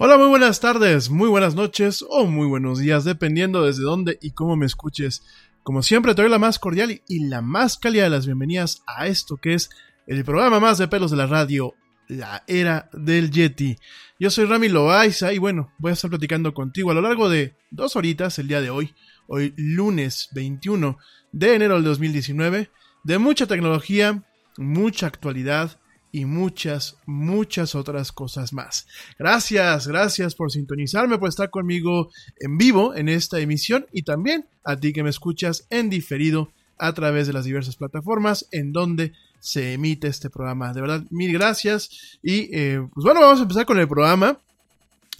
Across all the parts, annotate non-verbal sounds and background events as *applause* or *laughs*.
Hola, muy buenas tardes, muy buenas noches o muy buenos días, dependiendo desde dónde y cómo me escuches. Como siempre, te doy la más cordial y la más cálida de las bienvenidas a esto que es el programa más de pelos de la radio, la era del Yeti. Yo soy Rami Loaiza y bueno, voy a estar platicando contigo a lo largo de dos horitas el día de hoy, hoy lunes 21 de enero del 2019, de mucha tecnología, mucha actualidad, y muchas, muchas otras cosas más. Gracias, gracias por sintonizarme, por estar conmigo en vivo en esta emisión y también a ti que me escuchas en diferido a través de las diversas plataformas en donde se emite este programa. De verdad, mil gracias. Y eh, pues bueno, vamos a empezar con el programa.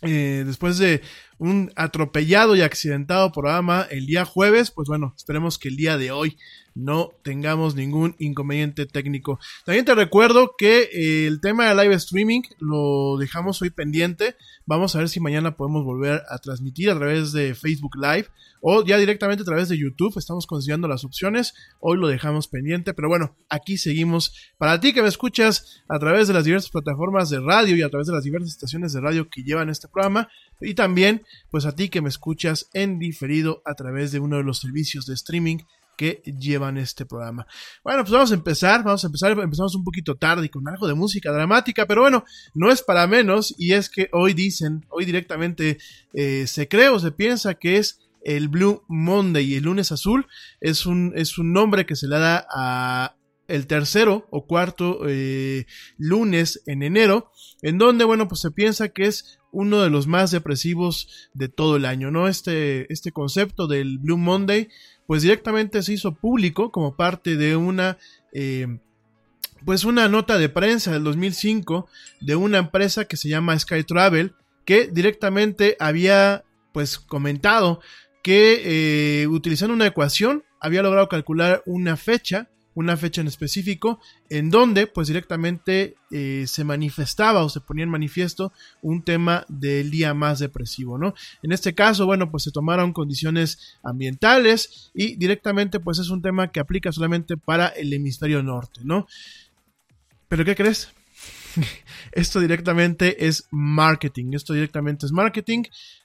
Eh, después de un atropellado y accidentado programa el día jueves, pues bueno, esperemos que el día de hoy no tengamos ningún inconveniente técnico. También te recuerdo que eh, el tema de live streaming lo dejamos hoy pendiente. Vamos a ver si mañana podemos volver a transmitir a través de Facebook Live o ya directamente a través de YouTube. Estamos considerando las opciones. Hoy lo dejamos pendiente, pero bueno, aquí seguimos. Para ti que me escuchas a través de las diversas plataformas de radio y a través de las diversas estaciones de radio que llevan este programa, y también pues a ti que me escuchas en diferido a través de uno de los servicios de streaming que llevan este programa. Bueno, pues vamos a empezar, vamos a empezar, empezamos un poquito tarde y con algo de música dramática, pero bueno, no es para menos y es que hoy dicen, hoy directamente eh, se cree o se piensa que es el Blue Monday y el lunes azul es un, es un nombre que se le da a el tercero o cuarto eh, lunes en enero, en donde, bueno, pues se piensa que es uno de los más depresivos de todo el año, ¿no? Este, este concepto del Blue Monday pues directamente se hizo público como parte de una, eh, pues una nota de prensa del 2005 de una empresa que se llama Sky Travel, que directamente había pues comentado que eh, utilizando una ecuación había logrado calcular una fecha una fecha en específico, en donde pues directamente eh, se manifestaba o se ponía en manifiesto un tema del día más depresivo, ¿no? En este caso, bueno, pues se tomaron condiciones ambientales y directamente pues es un tema que aplica solamente para el hemisferio norte, ¿no? Pero ¿qué crees? *laughs* esto directamente es marketing, esto directamente es marketing,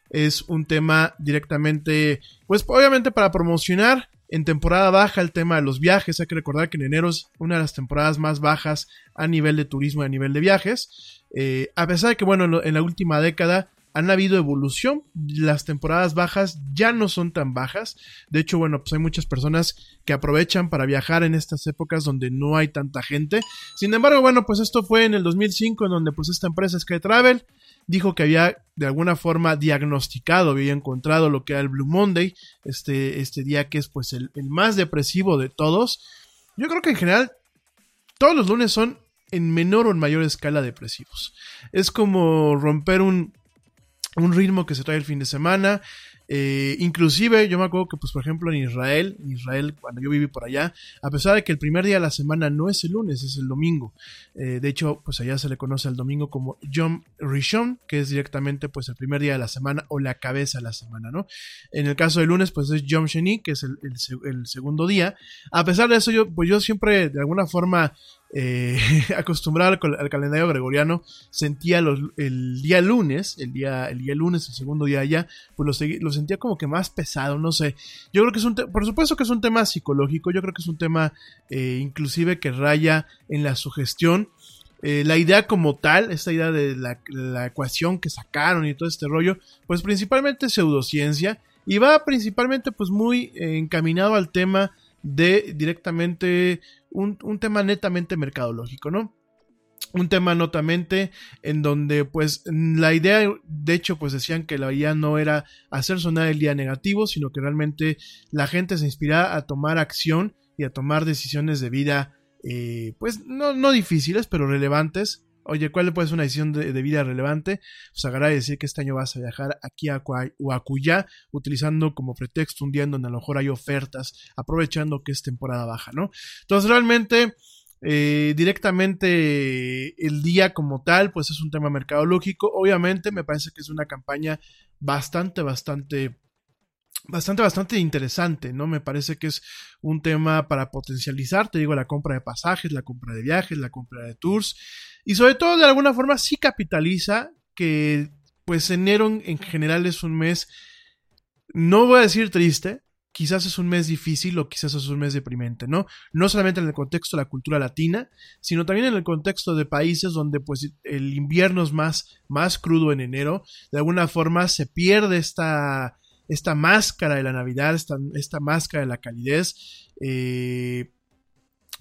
es un tema directamente, pues obviamente para promocionar en temporada baja el tema de los viajes, hay que recordar que en enero es una de las temporadas más bajas a nivel de turismo y a nivel de viajes. Eh, a pesar de que, bueno, en la última década han habido evolución, las temporadas bajas ya no son tan bajas. De hecho, bueno, pues hay muchas personas que aprovechan para viajar en estas épocas donde no hay tanta gente. Sin embargo, bueno, pues esto fue en el 2005 en donde pues esta empresa Sky Travel dijo que había de alguna forma diagnosticado, había encontrado lo que era el Blue Monday, este, este día que es pues el, más depresivo de todos. Yo creo que en general todos los lunes son en menor o en mayor escala depresivos. Es como romper un, un ritmo que se trae el fin de semana, eh, inclusive yo me acuerdo que, pues, por ejemplo, en Israel, en Israel, cuando yo viví por allá, a pesar de que el primer día de la semana no es el lunes, es el domingo. Eh, de hecho, pues allá se le conoce al domingo como Yom Rishon, que es directamente, pues, el primer día de la semana o la cabeza de la semana, ¿no? En el caso del lunes, pues es Yom Sheni, que es el, el segundo día. A pesar de eso, yo, pues yo siempre, de alguna forma, eh, *laughs* acostumbrado al, calendario gregoriano, sentía el día lunes, el día, el día lunes, el segundo día allá, pues lo, sentía como que más pesado, no sé. Yo creo que es un, por supuesto que es un tema psicológico, yo creo que es un tema eh, inclusive que raya en la sugestión. Eh, la idea como tal, esta idea de la, la, ecuación que sacaron y todo este rollo, pues principalmente pseudociencia y va principalmente pues muy encaminado al tema de directamente un, tema netamente mercadológico, ¿no? un tema notamente en donde pues la idea de hecho pues decían que la idea no era hacer sonar el día negativo sino que realmente la gente se inspirara a tomar acción y a tomar decisiones de vida eh, pues no, no difíciles pero relevantes Oye, ¿cuál puede ser una decisión de, vida relevante? Pues agarrar decir que este año vas a viajar aquí a, o a Cuyá, utilizando como pretexto un día en donde a lo mejor hay ofertas, aprovechando que es temporada baja, ¿no? Entonces, realmente, eh, directamente el día como tal, pues es un tema mercadológico. Obviamente, me parece que es una campaña bastante, bastante bastante, bastante interesante, ¿no? Me parece que es un tema para potencializar, te digo, la compra de pasajes, la compra de viajes, la compra de tours, y sobre todo de alguna forma sí capitaliza que pues enero en general es un mes, no voy a decir triste, quizás es un mes difícil o quizás es un mes deprimente, ¿no? No solamente en el contexto de la cultura latina, sino también en el contexto de países donde pues el invierno es más, más crudo en enero, de alguna forma se pierde esta, esta máscara de la Navidad, esta, esta máscara de la calidez. Eh,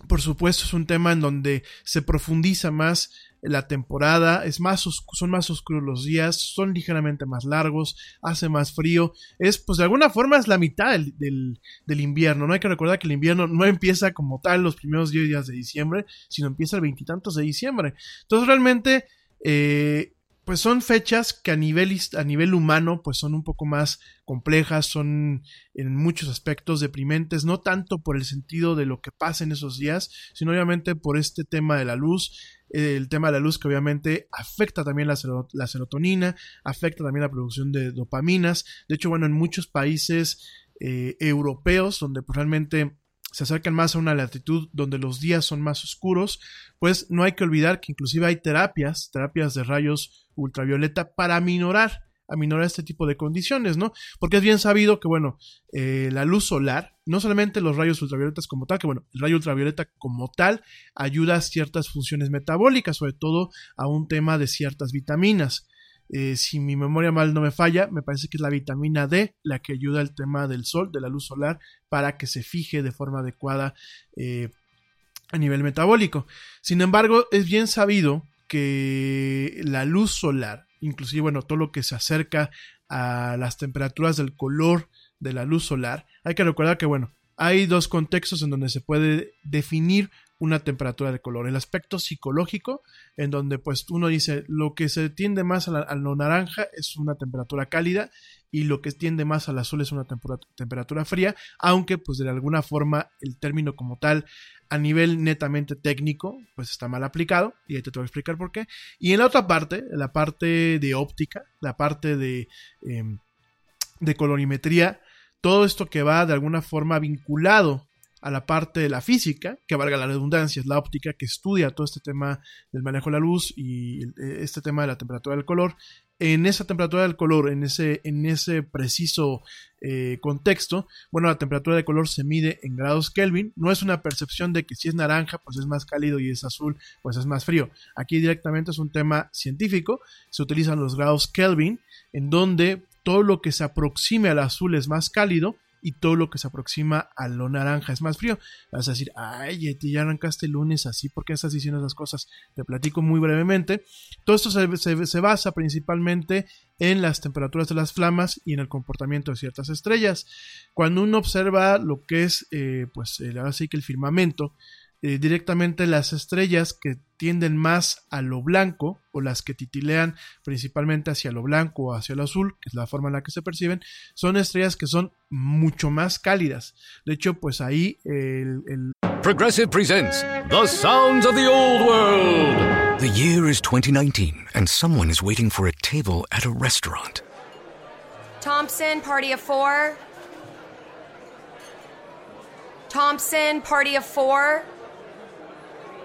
por supuesto es un tema en donde se profundiza más la temporada, es más son más oscuros los días, son ligeramente más largos, hace más frío, es pues de alguna forma es la mitad del, del, invierno, no hay que recordar que el invierno no empieza como tal los primeros 10 días de diciembre, sino empieza el veintitantos de diciembre, entonces realmente eh, pues son fechas que a nivel, a nivel humano pues son un poco más complejas, son en muchos aspectos deprimentes, no tanto por el sentido de lo que pasa en esos días, sino obviamente por este tema de la luz, el tema de la luz que obviamente afecta también la, la serotonina, afecta también la producción de dopaminas, de hecho bueno en muchos países eh, europeos donde pues, realmente se acercan más a una latitud donde los días son más oscuros, pues no hay que olvidar que inclusive hay terapias, terapias de rayos ultravioleta para aminorar, aminorar este tipo de condiciones, ¿no? Porque es bien sabido que, bueno, eh, la luz solar, no solamente los rayos ultravioletas como tal, que bueno, el rayo ultravioleta como tal ayuda a ciertas funciones metabólicas, sobre todo a un tema de ciertas vitaminas. Eh, si mi memoria mal no me falla, me parece que es la vitamina D la que ayuda al tema del sol, de la luz solar, para que se fije de forma adecuada eh, a nivel metabólico. Sin embargo, es bien sabido que la luz solar, inclusive, bueno, todo lo que se acerca a las temperaturas del color de la luz solar, hay que recordar que, bueno, hay dos contextos en donde se puede definir una temperatura de color. El aspecto psicológico, en donde pues uno dice lo que se tiende más a, lo naranja es una temperatura cálida y lo que tiende más al azul es una temperatura fría, aunque pues de alguna forma el término como tal a nivel netamente técnico pues está mal aplicado y ahí te voy a explicar por qué. Y en la otra parte, la parte de óptica, la parte de, em, de colorimetría, todo esto que va de alguna forma vinculado a la parte de la física, que valga la redundancia, es la óptica que estudia todo este tema del manejo de la luz y e, este tema de la temperatura del color. En esa temperatura del color, en ese, en ese preciso eh, contexto, bueno, la temperatura de color se mide en grados Kelvin. No es una percepción de que si es naranja, pues es más cálido y es azul, pues es más frío. Aquí directamente es un tema científico. Se utilizan los grados Kelvin, en donde todo lo que se aproxime al azul es más cálido y todo lo que se aproxima a lo naranja es más frío. Vas a decir, ay, Yeti, ya arrancaste el lunes así, ¿por qué estás diciendo esas cosas? Te platico muy brevemente. Todo esto se, basa principalmente en las temperaturas de las flamas y en el comportamiento de ciertas estrellas. Cuando uno observa lo que es, eh, pues, ahora sí que el firmamento, eh, directamente las estrellas que tienden más a lo blanco o las que titilean principalmente hacia lo blanco o hacia lo azul, que es la forma en la que se perciben, son estrellas que son mucho más cálidas. De hecho, pues ahí el, el... Progressive presents The Sounds of the Old World. The year is 2019 and someone is waiting for a table at a restaurant. Thompson, party of four. Thompson, party of four.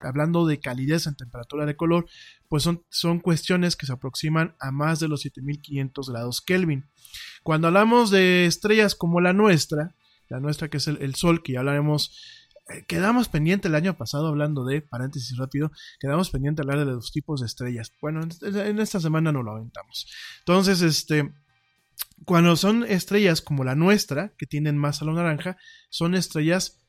Hablando de calidez en temperatura de color, pues son, son cuestiones que se aproximan a más de los 7500 grados Kelvin. Cuando hablamos de estrellas como la nuestra, la nuestra que es el, Sol, que ya hablaremos eh, quedamos pendiente el año pasado hablando de, paréntesis rápido, quedamos pendiente hablar de los tipos de estrellas. Bueno, en esta semana no lo aventamos. Entonces, este, cuando son estrellas como la nuestra, que tienen más a lo naranja, son estrellas,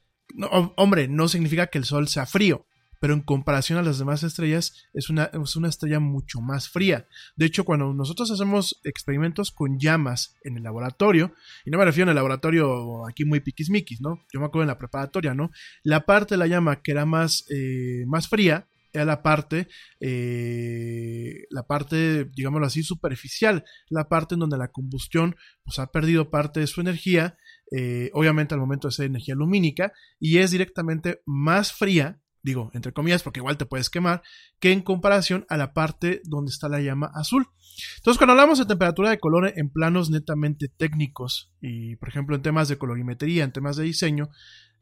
hombre, no significa que el Sol sea frío, pero en comparación a las demás estrellas es una, es una estrella mucho más fría. De hecho, cuando nosotros hacemos experimentos con llamas en el laboratorio, y no me refiero en el laboratorio aquí muy piquismiquis, ¿no? Yo me acuerdo en la preparatoria, ¿no? La parte de la llama que era más, eh, más fría era la parte, eh, la parte, digámoslo así, superficial, la parte en donde la combustión pues, ha perdido parte de su energía, eh, obviamente al momento de ser energía lumínica, y es directamente más fría digo, entre comillas, porque igual te puedes quemar, que en comparación a la parte donde está la llama azul. Entonces, cuando hablamos de temperatura de color en planos netamente técnicos, y por ejemplo en temas de colorimetría, en temas de diseño,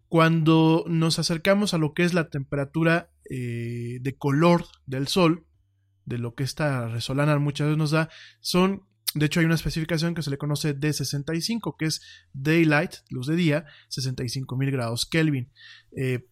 cuando nos acercamos a lo que es la temperatura eh, de color del sol, de lo que esta resolana muchas veces nos da, son de hecho, hay una especificación que se le conoce D65, que es Daylight, luz de día, 65.000 grados Kelvin. Eh,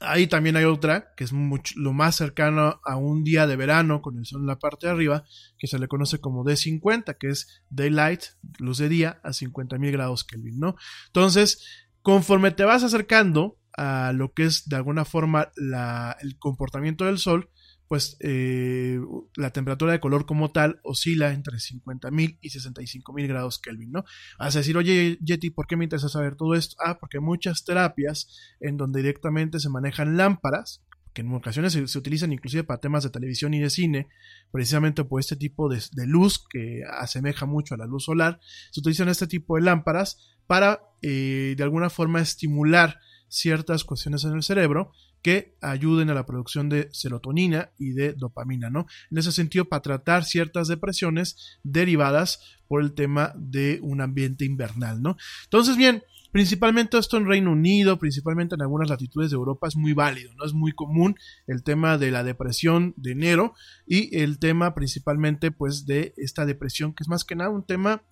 Ahí también hay otra, que es lo más cercano a un día de verano con el sol en la parte de arriba, que se le conoce como D50, que es Daylight, luz de día, a 50.000 grados Kelvin, ¿no? Entonces, conforme te vas acercando a lo que es de alguna forma la, el comportamiento del sol, pues eh, la temperatura de color como tal oscila entre 50.000 y 65.000 grados Kelvin, ¿no? Vas a decir, oye, Yeti, ¿por qué me interesa saber todo esto? Ah, porque muchas terapias en donde directamente se manejan lámparas, que en ocasiones se, utilizan inclusive para temas de televisión y de cine, precisamente por este tipo de, luz que asemeja mucho a la luz solar, se utilizan este tipo de lámparas para eh, de alguna forma estimular ciertas cuestiones en el cerebro que ayuden a la producción de serotonina y de dopamina, ¿no? En ese sentido, para tratar ciertas depresiones derivadas por el tema de un ambiente invernal, ¿no? Entonces, bien, principalmente esto en Reino Unido, principalmente en algunas latitudes de Europa es muy válido, ¿no? Es muy común el tema de la depresión de enero y el tema principalmente pues de esta depresión que es más que nada un tema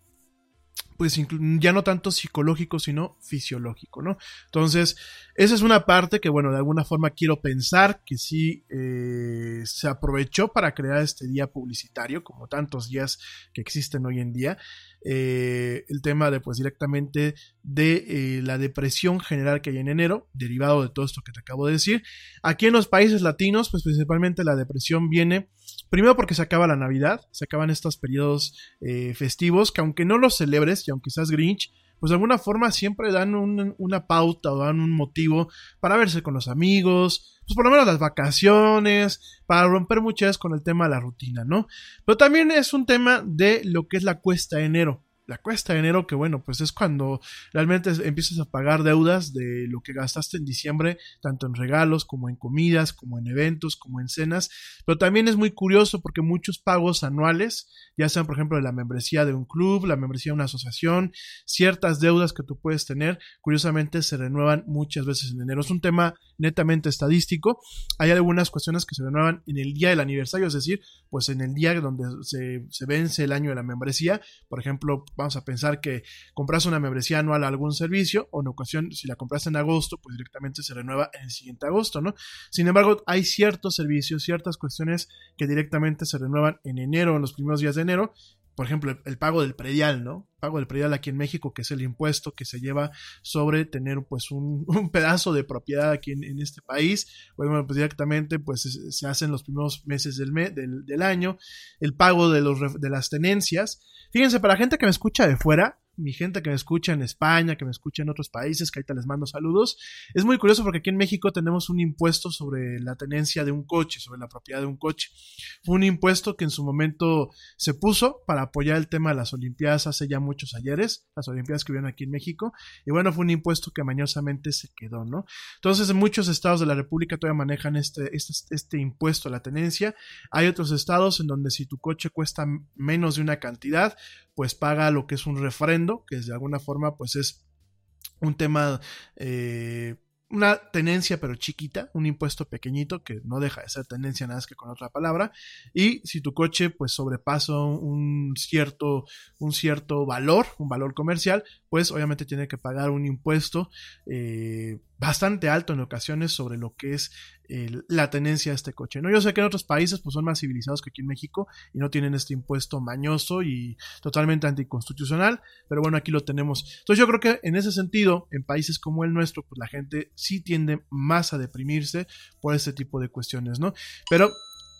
pues ya no tanto psicológico, sino fisiológico, ¿no? Entonces, esa es una parte que, bueno, de alguna forma quiero pensar que sí eh, se aprovechó para crear este día publicitario, como tantos días que existen hoy en día. Eh, el tema de, pues, directamente de eh, la depresión general que hay en enero, derivado de todo esto que te acabo de decir. Aquí en los países latinos, pues, principalmente la depresión viene Primero porque se acaba la Navidad, se acaban estos periodos eh, festivos que aunque no los celebres y aunque seas Grinch, pues de alguna forma siempre dan una pauta o dan un motivo para verse con los amigos, pues por lo menos las vacaciones, para romper muchas con el tema de la rutina, ¿no? Pero también es un tema de lo que es la cuesta de enero la cuesta de enero, que bueno, pues es cuando realmente empiezas a pagar deudas de lo que gastaste en diciembre, tanto en regalos como en comidas, como en eventos, como en cenas. Pero también es muy curioso porque muchos pagos anuales, ya sean por ejemplo de la membresía de un club, la membresía de una asociación, ciertas deudas que tú puedes tener, curiosamente se renuevan muchas veces en enero. Es un tema netamente estadístico. Hay algunas cuestiones que se renuevan en el día del aniversario, es decir, pues en el día donde se, se vence el año de la membresía. Por ejemplo, vamos a pensar que compras una membresía anual a algún servicio, o en ocasión, si la compraste en agosto, pues directamente se renueva en el siguiente agosto, ¿no? Sin embargo, hay ciertos servicios, ciertas cuestiones que directamente se renuevan en enero, en los primeros días de enero, por ejemplo, el, pago del predial, ¿no? pago del predial aquí en México, que es el impuesto que se lleva sobre tener pues un, *laughs* pedazo de propiedad aquí en, este país. Bueno, pues directamente pues se, hace en los primeros meses del, del, del, año. El pago de, los, de las tenencias. Fíjense, para la gente que me escucha de fuera, mi gente que me escucha en España, que me escucha en otros países, que ahorita les mando saludos. Es muy curioso porque aquí en México tenemos un impuesto sobre la tenencia de un coche, sobre la propiedad de un coche. Fue un impuesto que en su momento se puso para apoyar el tema de las Olimpiadas hace ya muchos ayeres, las Olimpiadas que hubieron aquí en México. Y bueno, fue un impuesto que mañosamente se quedó, ¿no? Entonces, en muchos estados de la República todavía manejan este, este, este impuesto a la tenencia. Hay otros estados en donde si tu coche cuesta menos de una cantidad, pues paga lo que es un refrendo, que de alguna forma pues es un tema, eh, una tenencia pero chiquita, un impuesto pequeñito que no deja de ser tenencia nada más que con otra palabra, y si tu coche pues sobrepasa un cierto, un cierto valor, un valor comercial, pues obviamente tiene que pagar un impuesto eh, bastante alto en ocasiones sobre lo que es la tenencia de este coche. ¿no? Yo sé que en otros países pues, son más civilizados que aquí en México y no tienen este impuesto mañoso y totalmente anticonstitucional, pero bueno, aquí lo tenemos. Entonces yo creo que en ese sentido, en países como el nuestro, pues la gente sí tiende más a deprimirse por este tipo de cuestiones, ¿no? Pero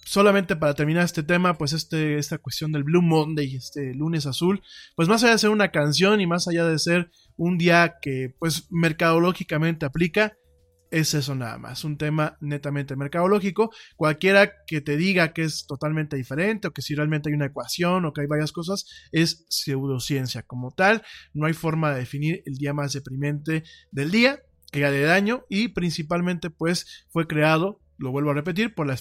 solamente para terminar este tema, pues este, esta cuestión del Blue Monday, este lunes azul, pues más allá de ser una canción y más allá de ser un día que pues mercadológicamente aplica, es eso nada más, un tema netamente mercadológico. Cualquiera que te diga que es totalmente diferente o que si realmente hay una ecuación o que hay varias cosas, es pseudociencia como tal. No hay forma de definir el día más deprimente del día, que de daño y principalmente pues fue creado lo vuelvo a repetir, por la,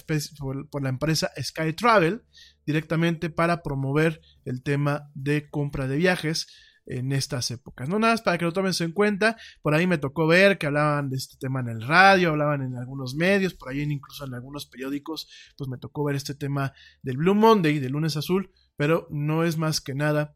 por, la empresa Sky Travel, directamente para promover el tema de compra de viajes en estas épocas. No nada más para que lo tomen en cuenta, por ahí me tocó ver que hablaban de este tema en el radio, hablaban en algunos medios, por ahí incluso en algunos periódicos, pues me tocó ver este tema del Blue Monday, del lunes azul, pero no es más que nada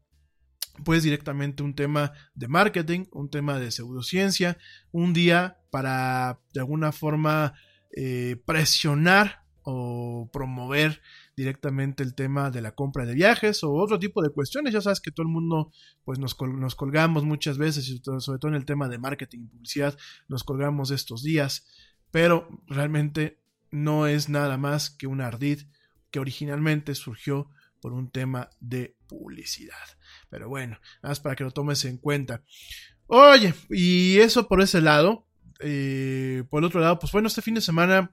pues directamente un tema de marketing, un tema de pseudociencia, un día para de alguna forma eh, presionar o promover directamente el tema de la compra de viajes o otro tipo de cuestiones. Ya sabes que todo el mundo pues nos, nos colgamos muchas veces, sobre todo en el tema de marketing y publicidad, nos colgamos estos días, pero realmente no es nada más que un ardid que originalmente surgió por un tema de publicidad. Pero bueno, nada más para que lo tomes en cuenta. Oye, y eso por ese lado, eh, por el otro lado, pues bueno, este fin de semana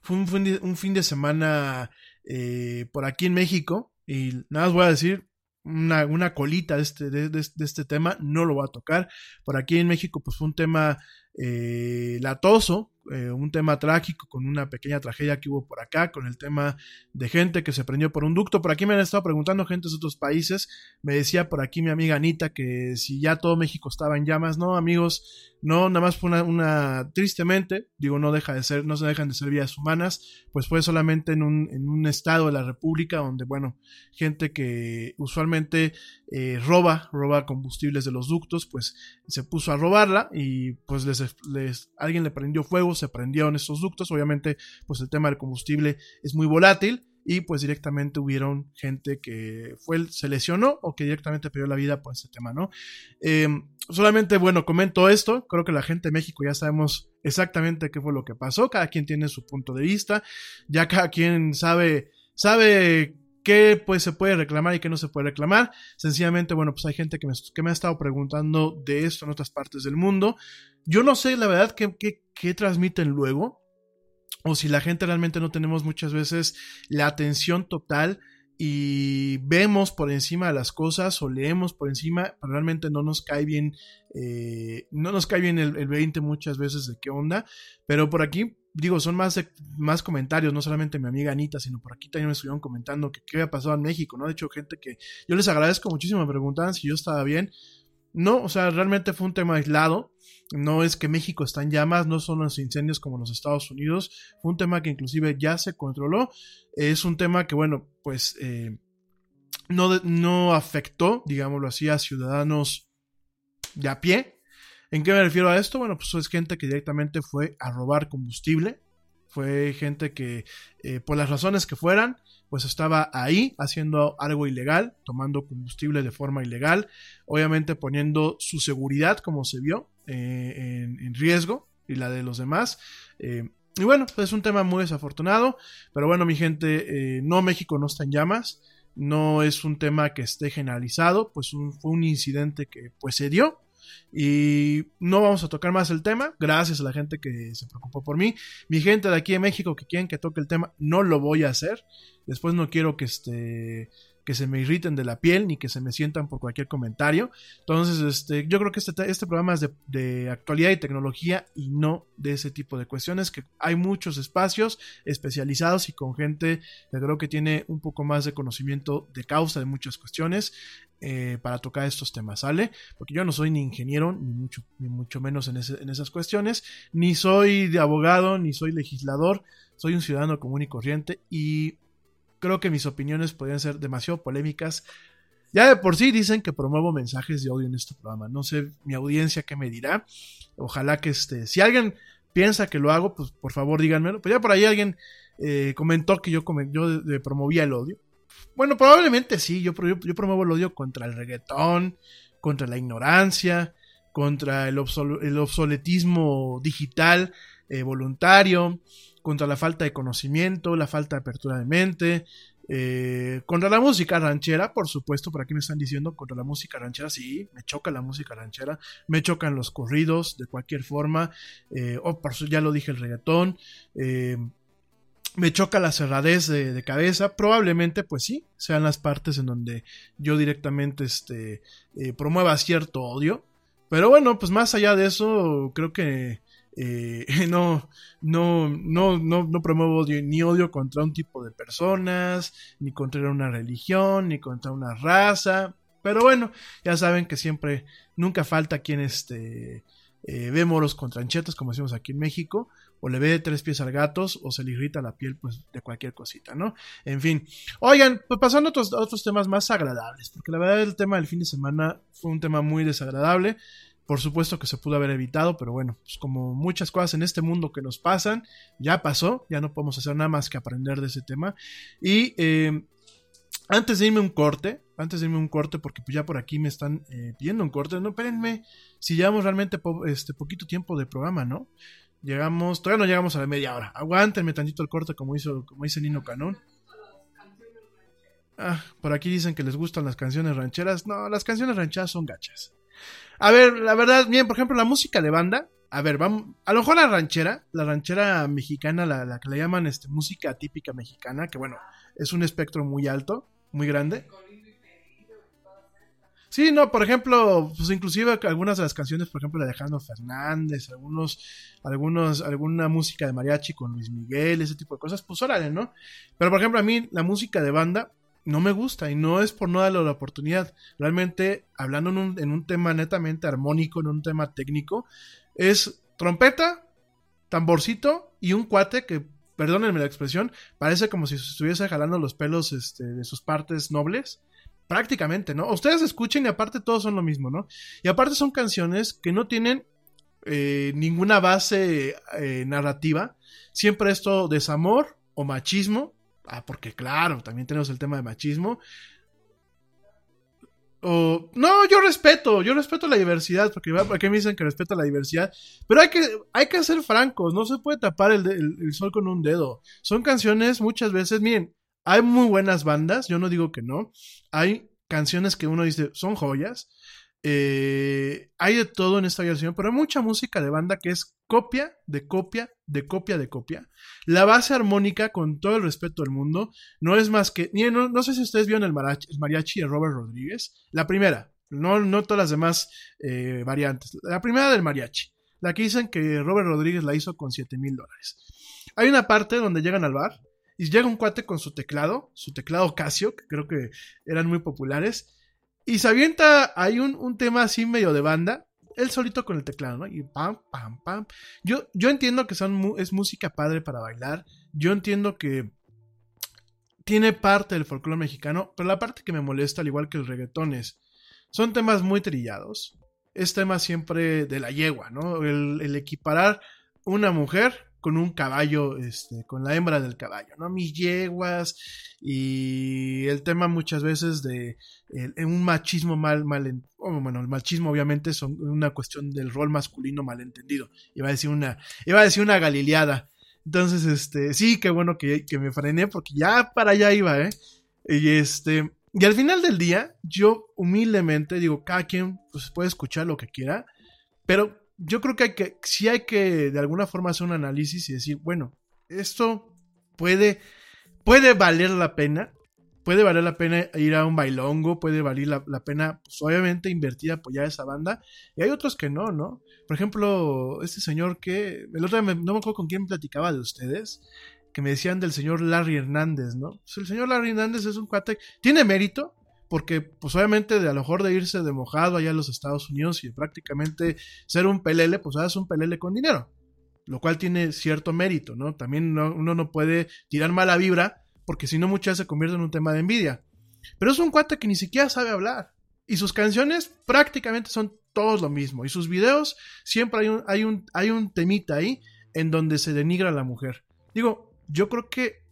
fue un fin de, semana eh, por aquí en México. Y nada más voy a decir una, colita de este, de, este tema, no lo voy a tocar. Por aquí en México, pues fue un tema eh, latoso, eh, un tema trágico con una pequeña tragedia que hubo por acá, con el tema de gente que se prendió por un ducto. Por aquí me han estado preguntando gente de otros países. Me decía por aquí mi amiga Anita que si ya todo México estaba en llamas. No, amigos, no, nada más fue una, tristemente, digo, no deja de ser, no se dejan de ser vidas humanas, pues fue solamente en un, en un estado de la República donde, bueno, gente que usualmente eh, roba, roba combustibles de los ductos, pues se puso a robarla y pues les, alguien le prendió fuego se prendieron estos ductos, obviamente pues el tema del combustible es muy volátil y pues directamente hubieron gente que fue, se lesionó o que directamente perdió la vida por este tema, ¿no? Em, solamente, bueno, comento esto, creo que la gente de México ya sabemos exactamente qué fue lo que pasó, cada quien tiene su punto de vista, ya cada quien sabe, sabe qué pues se puede reclamar y qué no se puede reclamar. Sencillamente, bueno, pues hay gente que me, que me ha estado preguntando de esto en otras partes del mundo. Yo no sé, la verdad, qué, qué, transmiten luego. O si la gente realmente no tenemos muchas veces la atención total y vemos por encima de las cosas o leemos por encima, pero realmente no nos cae bien, eh, no nos cae bien el, el 20 muchas veces de qué onda. Pero por aquí digo, son más, más comentarios, no solamente mi amiga Anita, sino por aquí también me estuvieron comentando que qué había pasado en México, ¿no? De hecho, gente que yo les agradezco muchísimo, me preguntaban si yo estaba bien. No, o sea, realmente fue un tema aislado. No es que México está en llamas, no son los incendios como los Estados Unidos. Fue un tema que inclusive ya se controló. Es un tema que, bueno, pues eh, no, no afectó, digámoslo así, a ciudadanos de a pie. ¿En qué me refiero a esto? Bueno, pues es gente que directamente fue a robar combustible. Fue gente que, eh, por las razones que fueran, pues estaba ahí haciendo algo ilegal, tomando combustible de forma ilegal, obviamente poniendo su seguridad, como se vio, eh, en, riesgo y la de los demás. Eh, y bueno, pues es un tema muy desafortunado, pero bueno, mi gente, eh, no México no está en llamas, no es un tema que esté generalizado, pues fue un incidente que pues se dio, y no vamos a tocar más el tema, gracias a la gente que se preocupó por mí. Mi gente de aquí de México que quieren que toque el tema, no lo voy a hacer. Después no quiero que este que se me irriten de la piel ni que se me sientan por cualquier comentario. Entonces, este, yo creo que este, este programa es de, de, actualidad y tecnología y no de ese tipo de cuestiones, que hay muchos espacios especializados y con gente que creo que tiene un poco más de conocimiento de causa de muchas cuestiones. Eh, para tocar estos temas, ¿sale? Porque yo no soy ni ingeniero, ni mucho, ni mucho menos en, ese, en esas cuestiones, ni soy de abogado, ni soy legislador, soy un ciudadano común y corriente y creo que mis opiniones podrían ser demasiado polémicas Ya de por sí dicen que promuevo mensajes de odio en este programa. No sé mi audiencia qué me dirá. Ojalá que este, si alguien piensa que lo hago, pues por favor díganmelo. Pues ya por ahí alguien eh, comentó que yo, yo promovía el odio. Bueno, probablemente sí, yo, yo, promuevo el odio contra el reggaetón, contra la ignorancia, contra el, el obsoletismo digital eh, voluntario, contra la falta de conocimiento, la falta de apertura de mente, eh, contra la música ranchera, por supuesto, por aquí me están diciendo, contra la música ranchera, sí, me choca la música ranchera, me chocan los corridos de cualquier forma, eh, o por ya lo dije el reggaetón, eh, me choca la cerradez de, cabeza, probablemente pues sí, sean las partes en donde yo directamente este, promueva cierto odio, pero bueno, pues más allá de eso, creo que eh, *laughs* no, no, no, no, no promuevo odio, ni odio contra un tipo de personas, ni contra una religión, ni contra una raza. Pero bueno, ya saben que siempre, nunca falta quien este, eh, ve moros con tranchetas, como decimos aquí en México, o le ve tres pies al gato, o se le irrita la piel, pues, de cualquier cosita, ¿no? En fin. Oigan, pues pasando a otros, a otros temas más agradables, porque la verdad el tema del fin de semana fue un tema muy desagradable. Por supuesto que se pudo haber evitado, pero bueno, pues como muchas cosas en este mundo que nos pasan, ya pasó, ya no podemos hacer nada más que aprender de ese tema. Y eh, antes de irme un corte, antes de irme un corte, porque pues ya por aquí me están eh, pidiendo un corte, no, espérenme, si llevamos realmente este poquito tiempo de programa, ¿no? Llegamos, todavía no llegamos a la media hora. Aguántenme tantito el corte como hizo, como dice Nino Canón. Ah, por aquí dicen que les gustan las canciones rancheras. No, las canciones rancheras son gachas. A ver, la verdad, bien, por ejemplo, la música de banda. A ver, vamos. A lo mejor la ranchera, la ranchera mexicana, la, que le llaman este, música típica mexicana, que bueno, es un espectro muy alto, muy grande. Sí, no, por ejemplo, pues inclusive algunas de las canciones, por ejemplo, de Alejandro Fernández, algunos, algunos, alguna música de mariachi con Luis Miguel, ese tipo de cosas, pues órale, ¿no? Pero por ejemplo, a mí la música de banda, no me gusta y no es por no darle la oportunidad. Realmente, hablando en un, en un tema netamente armónico, en un tema técnico, es trompeta, tamborcito y un cuate que, perdónenme la expresión, parece como si se estuviese jalando los pelos este, de sus partes nobles. Prácticamente, ¿no? Ustedes escuchen y aparte todos son lo mismo, ¿no? Y aparte son canciones que no tienen eh, ninguna base eh, narrativa. Siempre esto desamor o machismo Ah, porque claro, también tenemos el tema de machismo. O, no, yo respeto, yo respeto la diversidad, porque aquí me dicen que respeto la diversidad, pero hay que, hay que ser francos, no se puede tapar el, el sol con un dedo. Son canciones muchas veces, miren, hay muy buenas bandas, yo no digo que no, hay canciones que uno dice son joyas, eh, hay de todo en esta versión, pero hay mucha música de banda que es copia de copia de copia de copia. La base armónica, con todo el respeto del mundo, no es más que. No, no sé si ustedes vieron el mariachi, de Robert Rodríguez. La primera, no, no todas las demás eh, variantes. La primera del mariachi. La que dicen que Robert Rodríguez la hizo con 7 mil dólares. Hay una parte donde llegan al bar y llega un cuate con su teclado, su teclado Casio, que creo que eran muy populares y se avienta, hay un, un tema así medio de banda, él solito con el teclado, ¿no? Y pam, pam, pam. Yo, yo entiendo que son, es música padre para bailar. Yo entiendo que tiene parte del folclore mexicano, pero la parte que me molesta, al igual que el reggaetón, es, son temas muy trillados. Es tema siempre de la yegua, ¿no? El, el equiparar una mujer con un caballo, este, con la hembra del caballo, ¿no? Mis yeguas y el tema muchas veces de un machismo mal, mal, bueno, el machismo obviamente es una cuestión del rol masculino malentendido. Iba a decir una, iba a decir una galileada. Entonces, este, sí, qué bueno que, que me frené porque ya para allá iba, ¿eh? Y este, y al final del día, yo humildemente digo, cada quien pues, puede escuchar lo que quiera, pero yo creo que, hay que sí hay que de alguna forma hacer un análisis y decir, bueno, esto puede, puede valer la pena, puede valer la pena ir a un bailongo, puede valer la, pena, pues obviamente invertir, apoyar a esa banda, y hay otros que no, ¿no? Por ejemplo, este señor que, el otro día no me acuerdo con quién platicaba de ustedes, que me decían del señor Larry Hernández, ¿no? Pues el señor Larry Hernández es un cuate, tiene mérito, porque pues obviamente de a lo mejor de irse de mojado allá a los Estados Unidos y prácticamente ser un pelele, pues haces un pelele con dinero, lo cual tiene cierto mérito, ¿no? También uno no puede tirar mala vibra, porque si no muchas se convierte en un tema de envidia. Pero es un cuate que ni siquiera sabe hablar. Y sus canciones prácticamente son todos lo mismo. Y sus videos siempre hay un, hay un, hay un temita ahí en donde se denigra a la mujer. Digo, yo creo que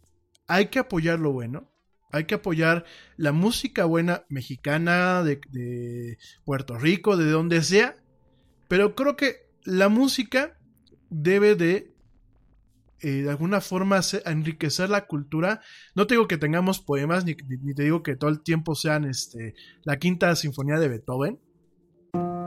hay que apoyar lo bueno. Hay que apoyar la música buena mexicana, de, de Puerto Rico, de donde sea. Pero creo que la música debe de eh, de alguna forma enriquecer la cultura. No te digo que tengamos poemas, ni, ni, te digo que todo el tiempo sean este, la quinta sinfonía de Beethoven.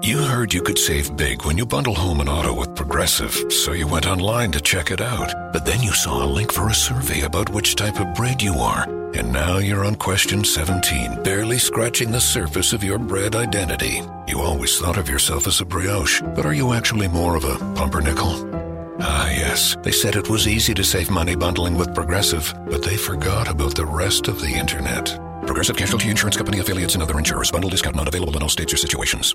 You heard you could save big when you bundle home and auto with Progressive, so you went online to check it out. But then you saw a link for a survey about which type of bread you are. And now you're on question 17, barely scratching the surface of your bread identity. You always thought of yourself as a brioche, but are you actually more of a pumpernickel? Ah, yes. They said it was easy to save money bundling with Progressive, but they forgot about the rest of the Internet. Progressive Casualty Insurance Company affiliates and other insurers. Bundle discount not available in all states or situations.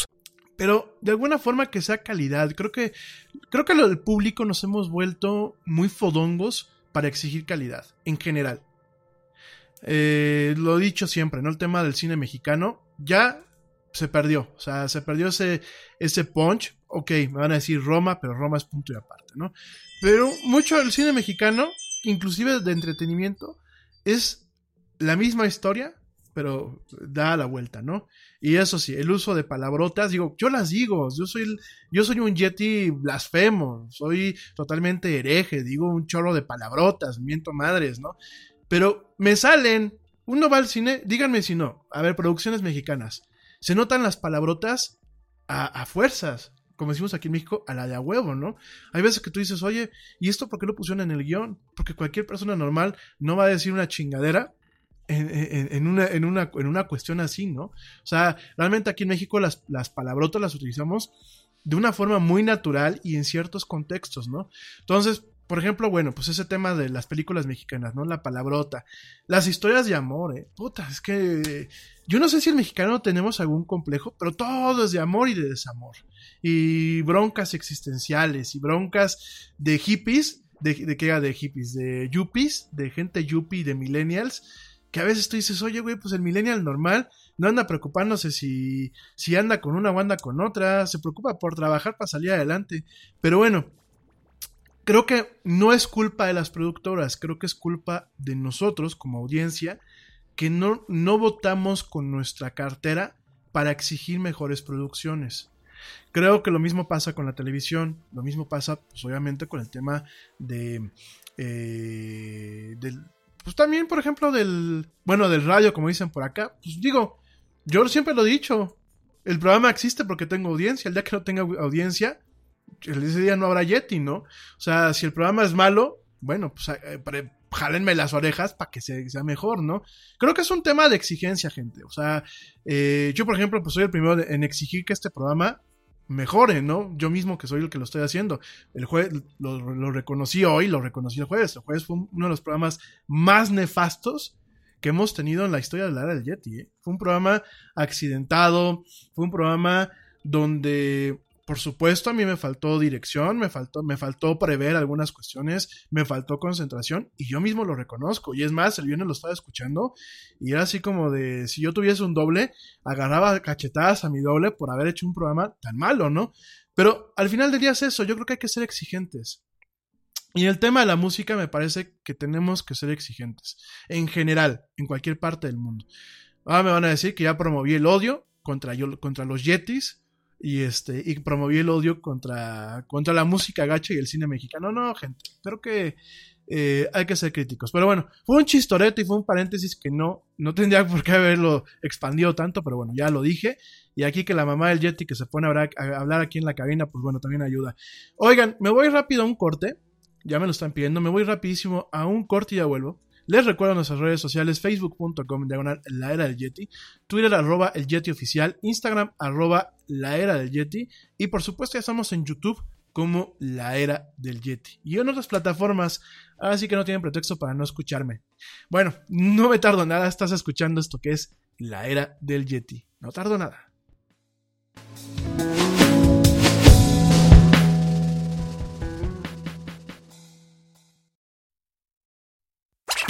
pero de alguna forma que sea calidad. Creo que, creo que lo del público nos hemos vuelto muy fodongos para exigir calidad, en general. Eh, lo he dicho siempre, ¿no? El tema del cine mexicano ya se perdió. O sea, se perdió ese, ese punch. Ok, me van a decir Roma, pero Roma es punto y aparte, ¿no? Pero mucho del cine mexicano, inclusive de entretenimiento, es la misma historia, pero da la vuelta, ¿no? Y eso sí, el uso de palabrotas, digo, yo las digo, yo soy, yo soy un yeti blasfemo, soy totalmente hereje, digo un chorro de palabrotas, miento madres, ¿no? Pero me salen, uno va al cine, díganme si no, a ver, producciones mexicanas, se notan las palabrotas a, a fuerzas, como decimos aquí en México, a la de a huevo, ¿no? Hay veces que tú dices, oye, ¿y esto por qué lo pusieron en el guion? Porque cualquier persona normal no va a decir una chingadera en, una, en, una, en una cuestión así, ¿no? O sea, realmente aquí en México las, las palabrotas las utilizamos de una forma muy natural y en ciertos contextos, ¿no? Entonces, por ejemplo, bueno, pues ese tema de las películas mexicanas, ¿no? La palabrota, las historias de amor, ¿eh? Puta, es que yo no sé si el mexicano tenemos algún complejo, pero todo es de amor y de desamor. Y broncas existenciales y broncas de hippies, de, de qué de hippies, de yuppies, de gente yuppie, de millennials, que a veces tú dices, oye, güey, pues el millennial normal no anda preocupándose si, si anda con una o anda con otra, se preocupa por trabajar para salir adelante. Pero bueno, creo que no es culpa de las productoras, creo que es culpa de nosotros como audiencia que no, no votamos con nuestra cartera para exigir mejores producciones. Creo que lo mismo pasa con la televisión, lo mismo pasa, pues obviamente, con el tema de, eh, del, pues también, por ejemplo, del, bueno, del radio, como dicen por acá, pues digo, yo siempre lo he dicho, el programa existe porque tengo audiencia, el día que no tenga audiencia, ese día no habrá Yeti, ¿no? O sea, si el programa es malo, bueno, pues eh, jálenme las orejas para que sea, mejor, ¿no? Creo que es un tema de exigencia, gente. O sea, eh, yo, por ejemplo, pues soy el primero en exigir que este programa mejore, ¿no? Yo mismo que soy el que lo estoy haciendo. El jueves lo, reconocí hoy, lo reconocí el jueves. El jueves fue uno de los programas más nefastos que hemos tenido en la historia de la era del Yeti. ¿eh? Fue un programa accidentado, fue un programa donde por supuesto, a mí me faltó dirección, me faltó, me faltó prever algunas cuestiones, me faltó concentración y yo mismo lo reconozco. Y es más, el viernes lo estaba escuchando y era así como de si yo tuviese un doble, agarraba cachetadas a mi doble por haber hecho un programa tan malo, ¿no? Pero al final del día es eso, yo creo que hay que ser exigentes. Y el tema de la música me parece que tenemos que ser exigentes, en general, en cualquier parte del mundo. Ahora me van a decir que ya promoví el odio contra, yo, contra los Yetis, y este y promoví el odio contra, contra la música gacha y el cine mexicano. No, gente, creo que eh, hay que ser críticos. Pero bueno, fue un chistorete y fue un paréntesis que no, no tendría por qué haberlo expandido tanto, pero bueno, ya lo dije. Y aquí que la mamá del Yeti que se pone a hablar aquí en la cabina, pues bueno, también ayuda. Oigan, me voy rápido a un corte. Ya me lo están pidiendo. Me voy rapidísimo a un corte y ya vuelvo. Les recuerdo nuestras redes sociales, facebook.com diagonal la era del Yeti, Twitter arroba el Yeti oficial, Instagram arroba la era del Yeti y por supuesto ya estamos en YouTube como la era del Yeti y en otras plataformas, así que no tienen pretexto para no escucharme. Bueno, no me tardo nada, estás escuchando esto que es la era del Yeti. No tardo nada.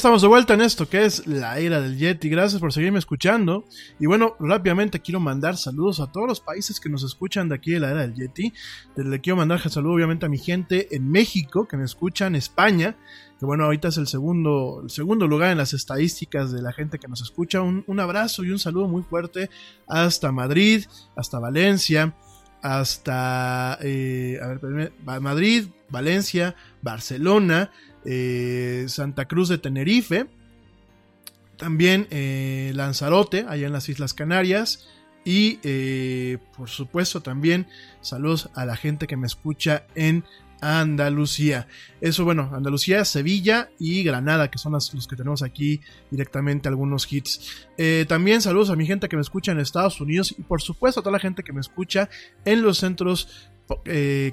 Estamos de vuelta en esto que es la era del Yeti. Gracias por seguirme escuchando. Y bueno, rápidamente quiero mandar saludos a todos los países que nos escuchan de aquí de la era del Yeti. Le quiero mandar saludo obviamente a mi gente en México que me escuchan, España, que bueno, ahorita es el segundo, el segundo lugar en las estadísticas de la gente que nos escucha. Un, un abrazo y un saludo muy fuerte hasta Madrid, hasta Valencia, hasta eh, Madrid, Valencia, Barcelona, eh, Santa Cruz de Tenerife, también eh, Lanzarote, allá en las Islas Canarias, y eh, por supuesto también saludos a la gente que me escucha en Andalucía. Eso, bueno, Andalucía, Sevilla y Granada, que son los, los que tenemos aquí directamente algunos hits. También saludos a mi gente que me escucha en Estados Unidos y por supuesto a toda la gente que me escucha en los centros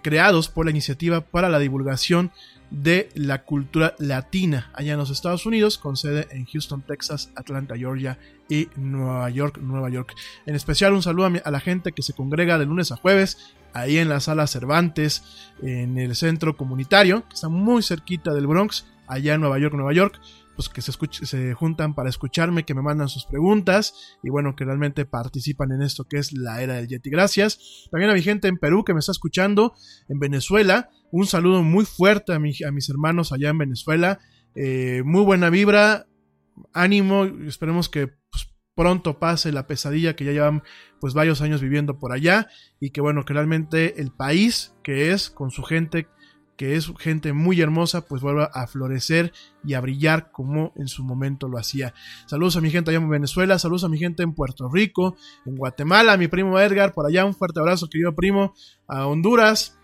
creados por la iniciativa para la divulgación de la cultura latina allá en los Estados Unidos, con sede en Houston, Texas, Atlanta, Georgia y Nueva York, Nueva York. En especial un saludo a, la gente que se congrega de lunes a jueves ahí en la sala Cervantes, en el centro comunitario, que está muy cerquita del Bronx, allá en Nueva York, Nueva York, pues que se, se juntan para escucharme, que me mandan sus preguntas y bueno, que realmente participan en esto que es la era del Yeti. Gracias. También a mi gente en Perú que me está escuchando, en Venezuela, un saludo muy fuerte a, mi- a mis hermanos allá en Venezuela. Eh, muy buena vibra, ánimo, esperemos que pues, pronto pase la pesadilla que ya llevan pues varios años viviendo por allá y que bueno, que realmente el país que es con su gente que es gente muy hermosa, pues vuelva a florecer y a brillar como en su momento lo hacía. Saludos a mi gente allá en Venezuela, saludos a mi gente en Puerto Rico, en Guatemala, a mi primo Edgar, por allá un fuerte abrazo, querido primo, a Honduras,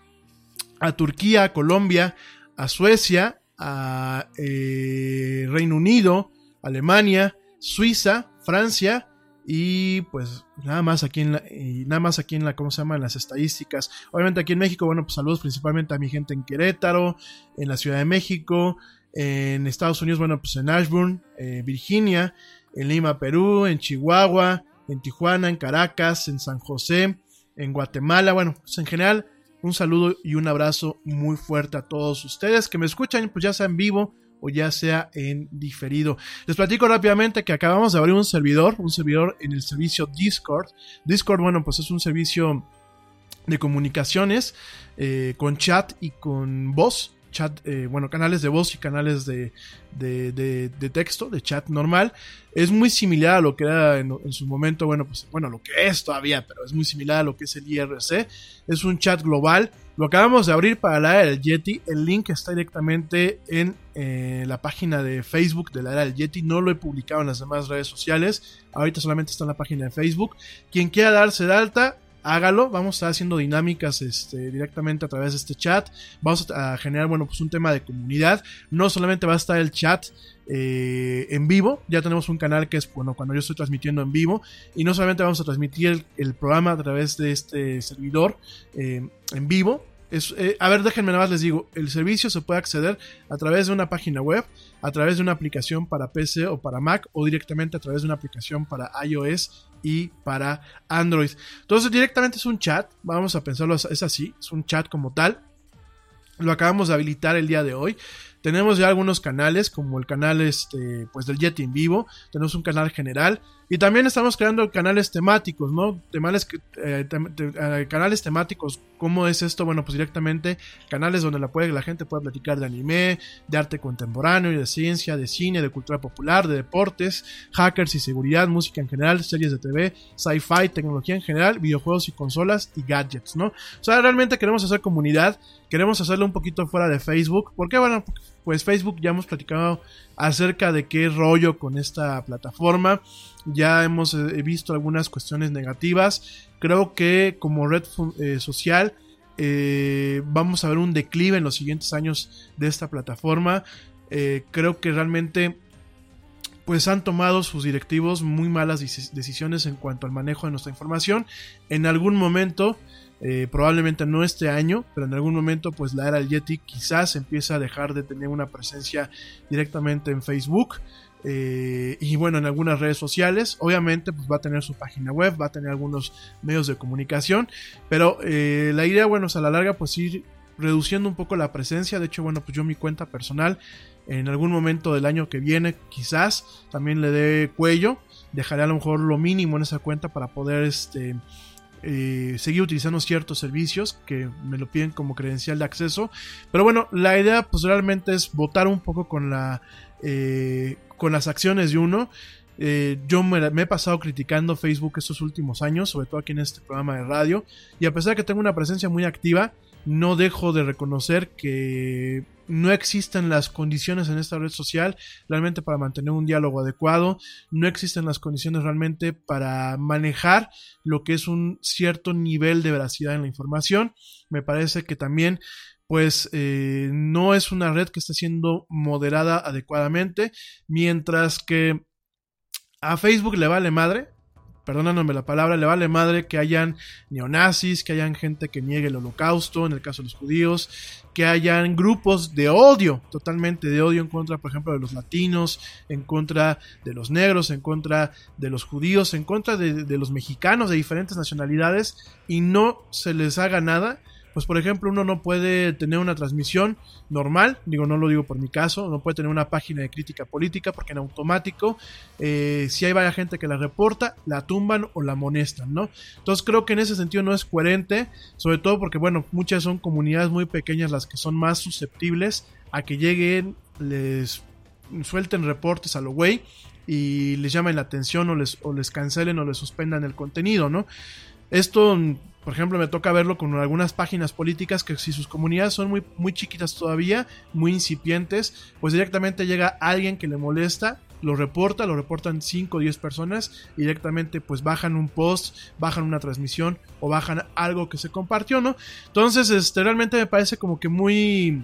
a Turquía, a Colombia, a Suecia, a eh, Reino Unido, Alemania, Suiza, Francia y pues nada más aquí en la, nada más aquí en la, ¿cómo se llama? En las estadísticas. Obviamente aquí en México, bueno, pues saludos principalmente a mi gente en Querétaro, en la Ciudad de México, en Estados Unidos, bueno, pues en Ashburn, eh, Virginia, en Lima, Perú, en Chihuahua, en Tijuana, en Caracas, en San José, en Guatemala, bueno, pues en general un saludo y un abrazo muy fuerte a todos ustedes que me escuchan, pues ya sea en vivo o ya sea en diferido. Les platico rápidamente que acabamos de abrir un servidor, un servidor en el servicio Discord. Discord, bueno, pues es un servicio de comunicaciones eh, con chat y con voz. Chat, eh, bueno, canales de voz y canales de, de, texto, de chat normal. Es muy similar a lo que era en, en, su momento, bueno, pues bueno, lo que es todavía, pero es muy similar a lo que es el IRC. Es un chat global. Lo acabamos de abrir para la era del Yeti. El link está directamente en eh, la página de Facebook de la era del Yeti. No lo he publicado en las demás redes sociales. Ahorita solamente está en la página de Facebook. Quien quiera darse de alta, hágalo. Vamos a estar haciendo dinámicas este, directamente a través de este chat. Vamos a generar, bueno, pues un tema de comunidad. No solamente va a estar el chat eh, en vivo, ya tenemos un canal que es, bueno, cuando yo estoy transmitiendo en vivo. Y no solamente vamos a transmitir el, programa a través de este servidor eh, en vivo. Es, eh, a ver, déjenme nada más les digo, el servicio se puede acceder a través de una página web, a través de una aplicación para PC o para Mac o directamente a través de una aplicación para iOS y para Android. Entonces directamente es un chat, vamos a pensarlo, es así, es un chat como tal. Lo acabamos de habilitar el día de hoy. Tenemos ya algunos canales, como el canal este, pues del Yeti en vivo. Tenemos un canal general. Y también estamos creando canales temáticos, ¿no? Temales, eh, eh, canales temáticos. ¿Cómo es esto? Bueno, pues directamente canales donde la, puede, la gente puede platicar de anime, de arte contemporáneo, de ciencia, de cine, de cultura popular, de deportes, hackers y seguridad, música en general, series de TV, sci-fi, tecnología en general, videojuegos y consolas y gadgets, ¿no? O sea, realmente queremos hacer comunidad, queremos hacerlo un poquito fuera de Facebook. ¿Por qué? Bueno, pues Facebook ya hemos platicado acerca de qué rollo con esta plataforma. Ya hemos eh, visto algunas cuestiones negativas. Creo que como red eh, social eh, vamos a ver un declive en los siguientes años de esta plataforma. Creo que realmente pues han tomado sus directivos muy malas decisiones en cuanto al manejo de nuestra información. En algún momento, probablemente no este año, pero en algún momento pues la era del Yeti quizás empieza a dejar de tener una presencia directamente en Facebook. Eh, y bueno, en algunas redes sociales, obviamente pues va a tener su página web, va a tener algunos medios de comunicación, pero eh, la idea, bueno, es a la larga pues ir reduciendo un poco la presencia. De hecho, bueno, pues yo mi cuenta personal en algún momento del año que viene quizás también le dé cuello. Dejaré a lo mejor lo mínimo en esa cuenta para poder este, eh, seguir utilizando ciertos servicios que me lo piden como credencial de acceso. Pero bueno, la idea pues realmente es votar un poco con la... eh, con las acciones de uno. Eh, yo me, me he pasado criticando Facebook estos últimos años, sobre todo aquí en este programa de radio, y a pesar de que tengo una presencia muy activa, no dejo de reconocer que no existen las condiciones en esta red social realmente para mantener un diálogo adecuado, no existen las condiciones realmente para manejar lo que es un cierto nivel de veracidad en la información. Me parece que también pues eh, no es una red que esté siendo moderada adecuadamente, mientras que a Facebook le vale madre, perdóname la palabra, le vale madre que hayan neonazis, que hayan gente que niegue el holocausto, en el caso de los judíos, que hayan grupos de odio, totalmente de odio en contra, por ejemplo, de los latinos, en contra de los negros, en contra de los judíos, en contra de, de los mexicanos de diferentes nacionalidades, y no se les haga nada pues por ejemplo uno no puede tener una transmisión normal, digo no lo digo por mi caso, no puede tener una página de crítica política porque en automático eh, si hay varias gente que la reporta, la tumban o la amonestan, ¿no? Entonces creo que en ese sentido no es coherente, sobre todo porque bueno, muchas son comunidades muy pequeñas las que son más susceptibles a que lleguen, les suelten reportes a lo güey y les llamen la atención o les, o les cancelen o les suspendan el contenido, ¿no? Esto por ejemplo, me toca verlo con algunas páginas políticas que si sus comunidades son muy, muy chiquitas todavía, muy incipientes, pues directamente llega alguien que le molesta, lo reporta, lo reportan 5 o 10 personas, y directamente pues bajan un post, bajan una transmisión o bajan algo que se compartió, ¿no? Entonces, este, realmente me parece como que muy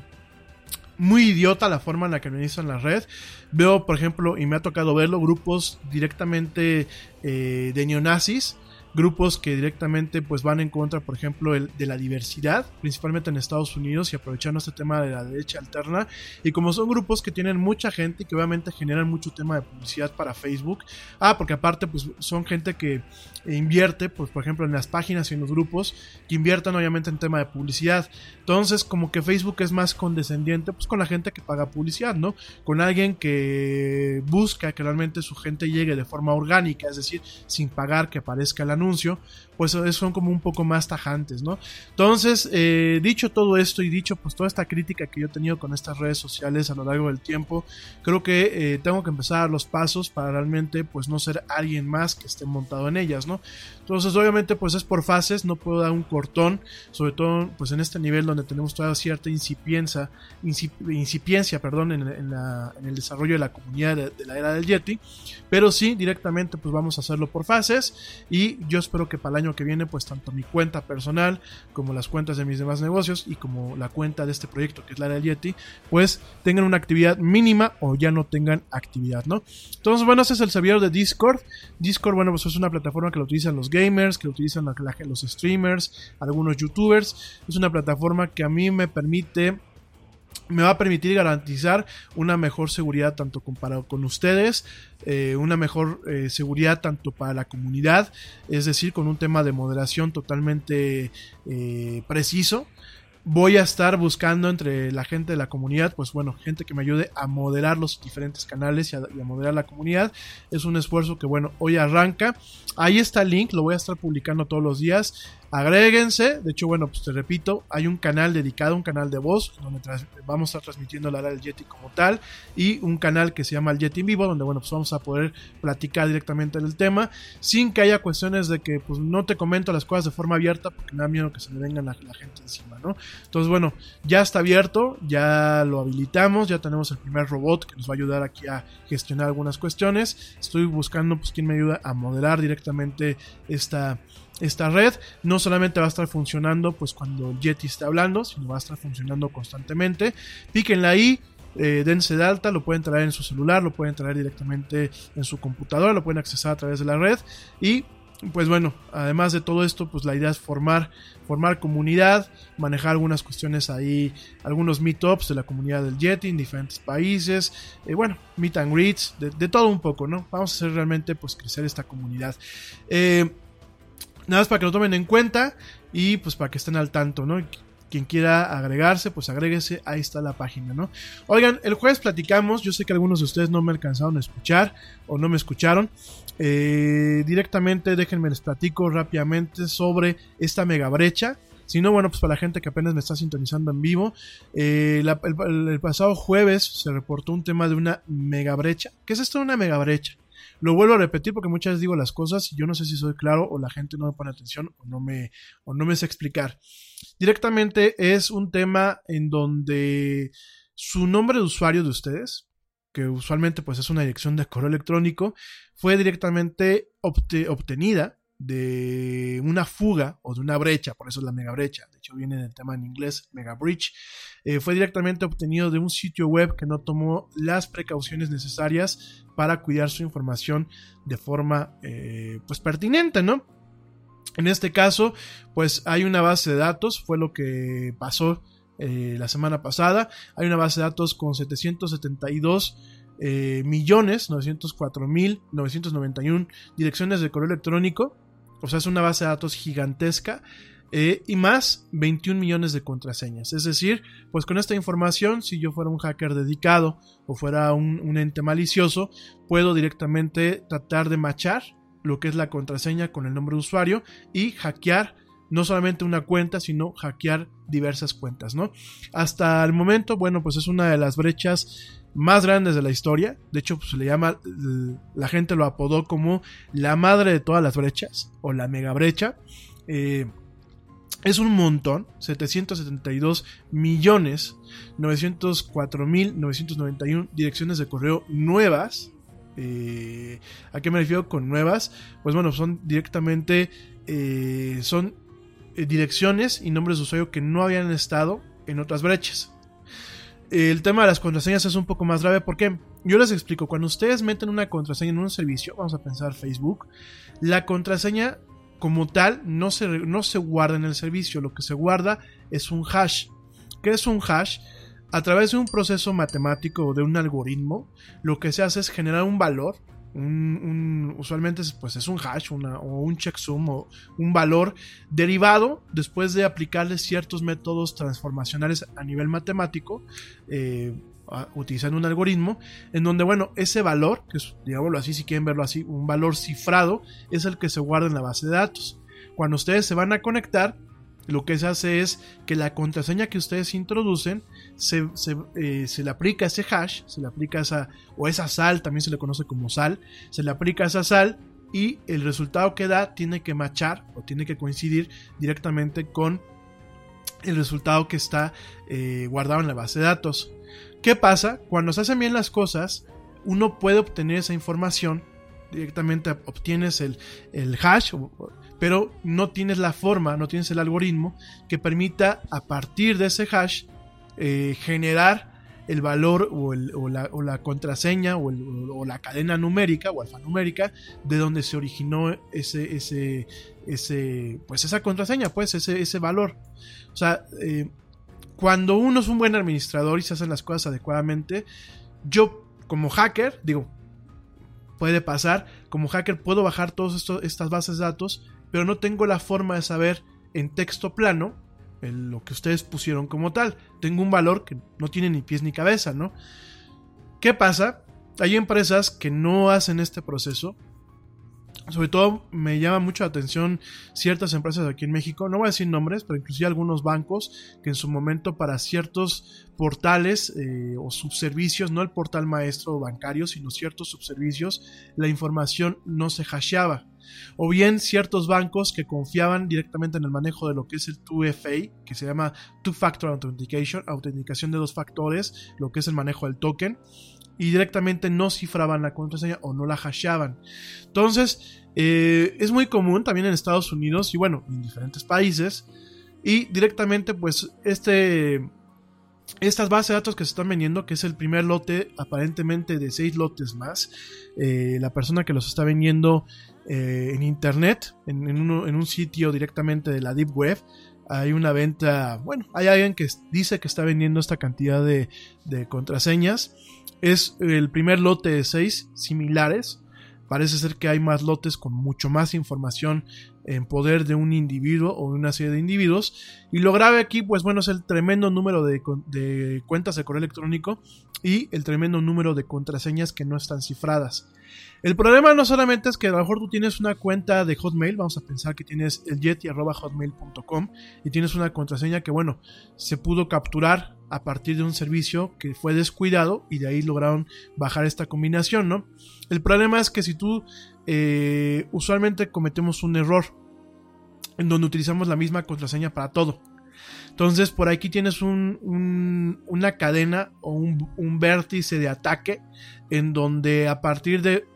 muy idiota la forma en la que administran la red. Veo, por ejemplo, y me ha tocado verlo, grupos directamente eh, de neonazis grupos que directamente pues van en contra, por ejemplo, el, de la diversidad, principalmente en Estados Unidos y aprovechando este tema de la derecha alterna. Y como son grupos que tienen mucha gente y que obviamente generan mucho tema de publicidad para Facebook. Ah, porque aparte pues son gente que invierte, pues por ejemplo en las páginas y en los grupos, que inviertan obviamente en tema de publicidad. Entonces como que Facebook es más condescendiente pues con la gente que paga publicidad, ¿no? Con alguien que busca que realmente su gente llegue de forma orgánica, es decir, sin pagar que aparezca el anuncio, pues son como un poco más tajantes, ¿no? Entonces, eh, dicho todo esto y dicho pues toda esta crítica que yo he tenido con estas redes sociales a lo largo del tiempo, creo que eh, tengo que empezar a dar los pasos para realmente pues no ser alguien más que esté montado en ellas, ¿no? Entonces, obviamente pues es por fases, no puedo dar un cortón, sobre todo pues en este nivel donde tenemos toda cierta incipiencia, incipiencia, perdón, en, el desarrollo de la comunidad de la era del Yeti, pero sí, directamente pues vamos a hacerlo por fases y yo espero que para el año que viene, pues tanto mi cuenta personal como las cuentas de mis demás negocios y como la cuenta de este proyecto que es la del Yeti, pues tengan una actividad mínima o ya no tengan actividad, ¿no? Entonces, bueno, ese es el servidor de Discord. Discord, bueno, pues es una plataforma que lo utilizan los gamers, que lo utilizan los streamers, algunos youtubers. Es una plataforma que a mí me permite me va a permitir garantizar una mejor seguridad tanto comparado con ustedes, eh, una mejor eh, seguridad tanto para la comunidad, es decir, con un tema de moderación totalmente eh, preciso. Voy a estar buscando entre la gente de la comunidad, pues bueno, gente que me ayude a moderar los diferentes canales y a, y a moderar la comunidad. Es un esfuerzo que, bueno, hoy arranca. Ahí está el link, lo voy a estar publicando todos los días agréguense. De hecho, bueno, pues te repito, hay un canal dedicado, un canal de voz, donde vamos a estar transmitiendo la era del Yeti como tal, y un canal que se llama el Yeti en vivo, donde, bueno, pues vamos a poder platicar directamente del tema, sin que haya cuestiones de que, pues, no te comento las cosas de forma abierta, porque me da miedo que se me venga la, gente encima, ¿no? Entonces, bueno, ya está abierto, ya lo habilitamos, ya tenemos el primer robot que nos va a ayudar aquí a gestionar algunas cuestiones. Estoy buscando, pues, quién me ayuda a moderar directamente esta esta red no solamente va a estar funcionando pues cuando el Yeti esté hablando, sino va a estar funcionando constantemente. Píquenla ahí, eh, dense de alta, lo pueden traer en su celular, lo pueden traer directamente en su computadora, lo pueden accesar a través de la red y pues bueno, además de todo esto, pues la idea es formar, formar comunidad, manejar algunas cuestiones ahí, algunos meetups de la comunidad del Yeti en diferentes países, eh, bueno, meet and greets, de, de, todo un poco, ¿no? Vamos a hacer realmente pues crecer esta comunidad. Eh, Nada más para que lo tomen en cuenta y pues para que estén al tanto, ¿no? quien quiera agregarse, pues agréguese, ahí está la página, ¿no? Oigan, el jueves platicamos, yo sé que algunos de ustedes no me alcanzaron a escuchar o no me escucharon. Eh, directamente déjenme les platico rápidamente sobre esta mega brecha. Si no, bueno, pues para la gente que apenas me está sintonizando en vivo, eh, el, el pasado jueves se reportó un tema de una mega brecha. ¿Qué es esto de una mega brecha? Lo vuelvo a repetir porque muchas veces digo las cosas y yo no sé si soy claro o la gente no me pone atención o no me, o no me sé explicar. Directamente es un tema en donde su nombre de usuario de ustedes, que usualmente pues es una dirección de correo electrónico, fue directamente obte- obtenida de una fuga o de una brecha, por eso es la mega brecha, de hecho viene del tema en inglés, mega breach, eh, fue directamente obtenido de un sitio web que no tomó las precauciones necesarias para cuidar su información de forma eh, pues pertinente, ¿no? En este caso, pues hay una base de datos, fue lo que pasó eh, la semana pasada. Hay una base de datos con 772 eh, millones 904 mil 991 direcciones de correo electrónico. O sea, es una base de datos gigantesca. Eh, y más 21 millones de contraseñas. Es decir, pues con esta información, si yo fuera un hacker dedicado o fuera un, ente malicioso, puedo directamente tratar de machar lo que es la contraseña con el nombre de usuario y hackear no solamente una cuenta, sino hackear diversas cuentas, ¿no? Hasta el momento, bueno, pues es una de las brechas más grandes de la historia. De hecho, pues, le llama, la gente lo apodó como la madre de todas las brechas o la mega brecha. Eh, es un montón, 772 millones 904 mil 991 direcciones de correo nuevas. Eh, ¿A qué me refiero con nuevas? Pues bueno, son directamente, eh, son eh, direcciones y nombres de usuario que no habían estado en otras brechas. El tema de las contraseñas es un poco más grave porque yo les explico, cuando ustedes meten una contraseña en un servicio, vamos a pensar Facebook, la contraseña como tal no se, no se guarda en el servicio, lo que se guarda es un hash. ¿Qué es un hash? A través de un proceso matemático o de un algoritmo, lo que se hace es generar un valor, usualmente es, pues es un hash una- o un checksum o un valor derivado después de aplicarle ciertos métodos transformacionales a nivel matemático, eh, utilizando un algoritmo, en donde, bueno, ese valor, que es, digámoslo así, si quieren verlo así, un valor cifrado, es el que se guarda en la base de datos. Cuando ustedes se van a conectar, lo que se hace es que la contraseña que ustedes introducen se, se, eh, se le aplica ese hash, se le aplica esa, o esa sal, también se le conoce como sal, se le aplica esa sal y el resultado que da tiene que machar o tiene que coincidir directamente con el resultado que está eh, guardado en la base de datos. ¿Qué pasa? Cuando se hacen bien las cosas, uno puede obtener esa información, directamente obtienes el, el hash, pero no tienes la forma, no tienes el algoritmo que permita a partir de ese hash eh, generar el valor o, el- o la, o la contraseña o la cadena numérica o alfanumérica de donde se originó ese, ese, ese, pues esa contraseña, pues ese, ese valor. O sea, eh, cuando uno es un buen administrador y se hacen las cosas adecuadamente, yo como hacker, digo, puede pasar, como hacker puedo bajar todas estas bases de datos, pero no tengo la forma de saber en texto plano lo que ustedes pusieron como tal. Tengo un valor que no tiene ni pies ni cabeza, ¿no? ¿Qué pasa? Hay empresas que no hacen este proceso. Sobre todo me llama mucho la atención ciertas empresas aquí en México, no voy a decir nombres, pero inclusive algunos bancos que en su momento para ciertos portales eh, o subservicios, no el portal maestro bancario, sino ciertos subservicios, la información no se hasheaba. O bien ciertos bancos que confiaban directamente en el manejo de lo que es el 2FA, que se llama Two Factor Authentication, autenticación de dos factores, lo que es el manejo del token, y directamente no cifraban la contraseña o no la hasheaban. Entonces, eh, es muy común también en Estados Unidos y bueno, en diferentes países. Y directamente, pues, este. Estas bases de datos que se están vendiendo, que es el primer lote aparentemente de seis lotes más, eh, la persona que los está vendiendo eh, en internet, en, en un sitio directamente de la Deep Web, hay una venta, bueno, hay alguien que dice que está vendiendo esta cantidad de contraseñas. Es el primer lote de seis similares. Parece ser que hay más lotes con mucho más información en poder de un individuo o de una serie de individuos. Y lo grave aquí, pues bueno, es el tremendo número de, de cuentas de correo electrónico y el tremendo número de contraseñas que no están cifradas. El problema no solamente es que a lo mejor tú tienes una cuenta de Hotmail, vamos a pensar que tienes el yeti.hotmail.com y tienes una contraseña que, bueno, se pudo capturar a partir de un servicio que fue descuidado y de ahí lograron bajar esta combinación, ¿no? El problema es que si tú eh, usualmente cometemos un error en donde utilizamos la misma contraseña para todo. Entonces, por aquí tienes un, una cadena o un, vértice de ataque en donde a partir de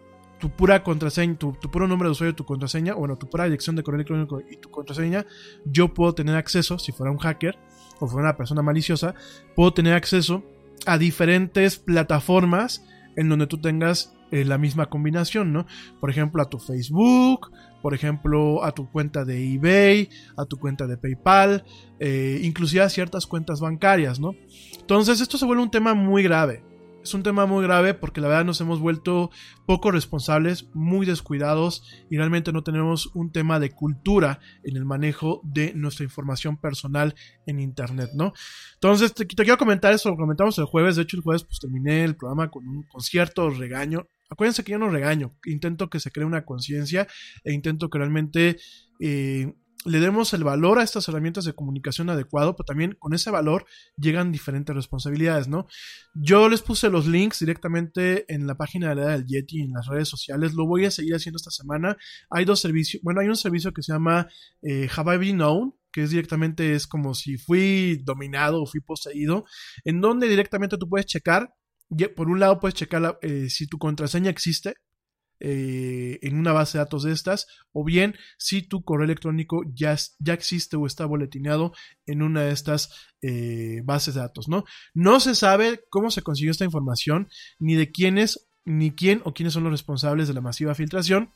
tu pura contraseña, tu, puro nombre de usuario, tu contraseña, bueno, tu pura dirección de correo electrónico y tu contraseña, yo puedo tener acceso, si fuera un hacker o fuera una persona maliciosa, puedo tener acceso a diferentes plataformas en donde tú tengas eh, la misma combinación, ¿no? Por ejemplo, a tu Facebook, por ejemplo, a tu cuenta de eBay, a tu cuenta de PayPal, eh, inclusive a ciertas cuentas bancarias, ¿no? Entonces, esto se vuelve un tema muy grave es un tema muy grave porque la verdad nos hemos vuelto poco responsables, muy descuidados y realmente no tenemos un tema de cultura en el manejo de nuestra información personal en Internet, ¿no? Entonces, te, quiero comentar eso, lo comentamos el jueves, de hecho el jueves pues terminé el programa con un concierto regaño. Acuérdense que yo no regaño, intento que se cree una conciencia e intento que realmente... Eh, le demos el valor a estas herramientas de comunicación adecuado, pero también con ese valor llegan diferentes responsabilidades, ¿no? Yo les puse los links directamente en la página de la del Yeti en las redes sociales, lo voy a seguir haciendo esta semana. Hay dos servicios, bueno, hay un servicio que se llama eh, Have I Been Known, que es directamente es como si fui dominado o fui poseído, en donde directamente tú puedes checar, por un lado puedes checar eh, si tu contraseña existe, eh, en una base de datos de estas, o bien si tu correo electrónico ya, ya existe o está boletineado en una de estas eh, bases de datos, ¿no? No se sabe cómo se consiguió esta información, ni de quiénes, ni quién o quiénes son los responsables de la masiva filtración.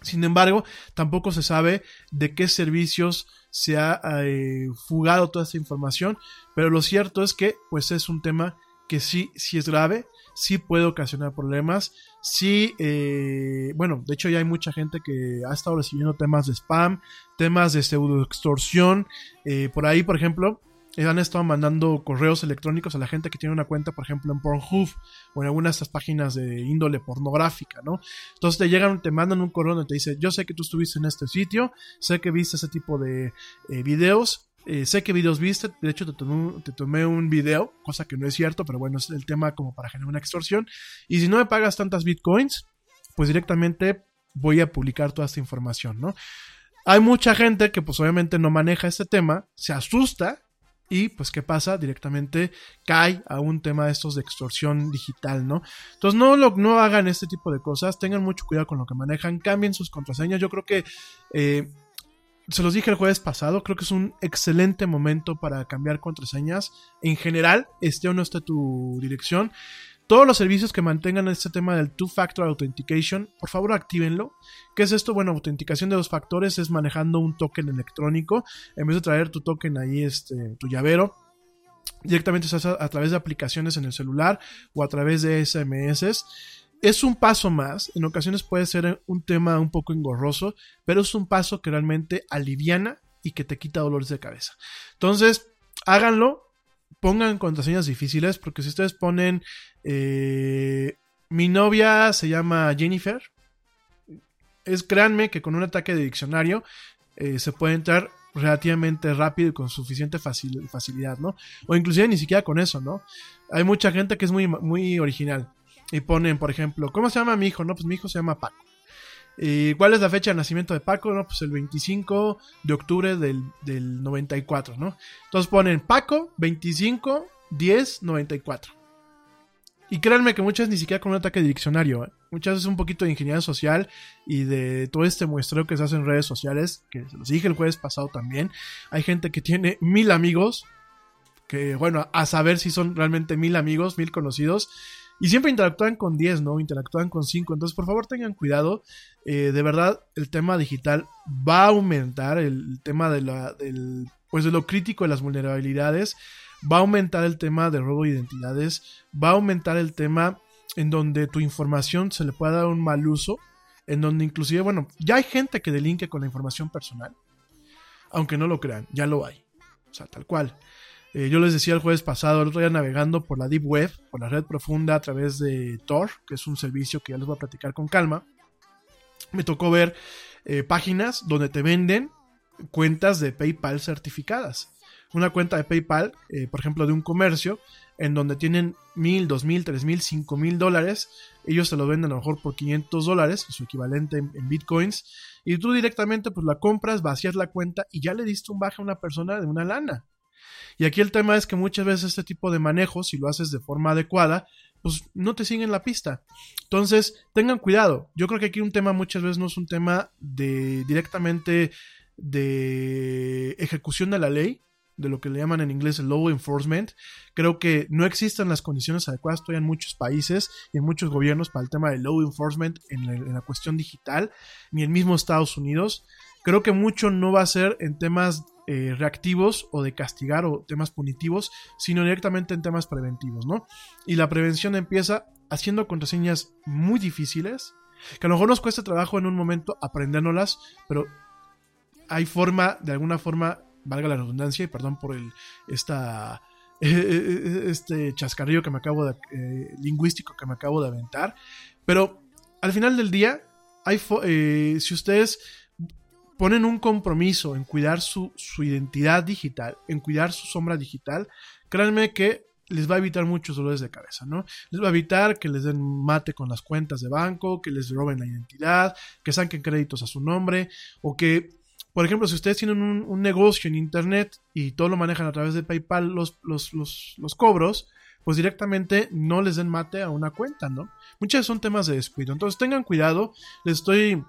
Sin embargo, tampoco se sabe de qué servicios se ha eh, fugado toda esta información, pero lo cierto es que pues es un tema que sí, sí es grave, sí puede ocasionar problemas, sí, eh, bueno, de hecho ya hay mucha gente que ha estado recibiendo temas de spam, temas de pseudo extorsión, eh, por ahí, por ejemplo, eh, han estado mandando correos electrónicos a la gente que tiene una cuenta, por ejemplo, en Pornhub o en alguna de estas páginas de índole pornográfica, ¿no? Entonces te llegan, te mandan un correo donde te dice, yo sé que tú estuviste en este sitio, sé que viste ese tipo de videos, eh, sé qué videos viste, de hecho te tomé, un video, cosa que no es cierto, pero bueno, es el tema como para generar una extorsión. Y si no me pagas tantas bitcoins, pues directamente voy a publicar toda esta información, ¿no? Hay mucha gente que pues obviamente no maneja este tema, se asusta y pues qué pasa, directamente cae a un tema de estos de extorsión digital, ¿no? Entonces no, lo, no hagan este tipo de cosas, tengan mucho cuidado con lo que manejan, cambien sus contraseñas, yo creo que... Eh, se los dije el jueves pasado, creo que es un excelente momento para cambiar contraseñas. En general, esté o no esté tu dirección. Todos los servicios que mantengan este tema del Two-Factor Authentication, por favor actívenlo. ¿Qué es esto? Bueno, autenticación de dos factores es manejando un token electrónico. En vez de traer tu token ahí, este, tu llavero, directamente se hace a través de aplicaciones en el celular o a través de SMS es un paso más, en ocasiones puede ser un tema un poco engorroso, pero es un paso que realmente aliviana y que te quita dolores de cabeza. Entonces, háganlo, pongan contraseñas difíciles, porque si ustedes ponen, eh, mi novia se llama Jennifer, es créanme que con un ataque de diccionario eh, se puede entrar relativamente rápido y con suficiente facilidad, ¿no? O inclusive ni siquiera con eso, ¿no? Hay mucha gente que es muy, muy original y ponen, por ejemplo, ¿cómo se llama mi hijo? No, pues mi hijo se llama Paco. ¿Y cuál es la fecha de nacimiento de Paco? No, pues el 25 de octubre del, 94, ¿no? Entonces ponen Paco 25 10 94. Y créanme que muchas ni siquiera con un ataque de diccionario, ¿eh? muchas veces un poquito de ingeniería social y de todo este muestreo que se hace en redes sociales, que se los dije el jueves pasado también. Hay gente que tiene mil amigos, que bueno, a saber si son realmente mil amigos, mil conocidos, y siempre interactúan con 10, ¿no? Interactúan con 5. Entonces, por favor, tengan cuidado. Eh, de verdad, el tema digital va a aumentar. El, tema de, la, del, pues de lo crítico de las vulnerabilidades. Va a aumentar el tema de robo de identidades. Va a aumentar el tema en donde tu información se le pueda dar un mal uso. en donde inclusive, bueno, ya hay gente que delinque con la información personal, aunque no lo crean, ya lo hay, o sea, tal cual. Eh, yo les decía el jueves pasado, el otro día navegando por la Deep Web, por la red profunda a través de Tor, que es un servicio que ya les voy a platicar con calma, me tocó ver eh, páginas donde te venden cuentas de PayPal certificadas. Una cuenta de PayPal, eh, por ejemplo, de un comercio, en donde tienen mil, dos mil, tres mil, cinco mil dólares, ellos te lo venden a lo mejor por 500 dólares, su equivalente en, bitcoins, y tú directamente pues la compras, vacías la cuenta y ya le diste un baje a una persona de una lana. Y aquí el tema es que muchas veces este tipo de manejo, si lo haces de forma adecuada, pues no te siguen la pista. Entonces, tengan cuidado. Yo creo que aquí un tema muchas veces no es un tema de directamente de ejecución de la ley, de lo que le llaman en inglés law enforcement. Creo que no existen las condiciones adecuadas todavía en muchos países y en muchos gobiernos para el tema del law enforcement en la, en la cuestión digital, ni en mismo Estados Unidos. Creo que mucho no va a ser en temas eh, reactivos o de castigar o temas punitivos, sino directamente en temas preventivos, ¿no? Y la prevención empieza haciendo contraseñas muy difíciles, que a lo mejor nos cuesta trabajo en un momento aprendérnoslas, pero hay forma, de alguna forma, valga la redundancia, y perdón por el, esta, *laughs* este chascarrillo que me acabo de, eh, lingüístico que me acabo de aventar, pero al final del día, hay eh, si ustedes ponen un compromiso en cuidar su, su, identidad digital, en cuidar su sombra digital, créanme que les va a evitar muchos dolores de cabeza, ¿no? Les va a evitar que les den mate con las cuentas de banco, que les roben la identidad, que saquen créditos a su nombre, o que, por ejemplo, si ustedes tienen un, negocio en Internet y todo lo manejan a través de PayPal, los, los, los, los cobros, pues directamente no les den mate a una cuenta, ¿no? Muchas son temas de descuido. Entonces tengan cuidado, les estoy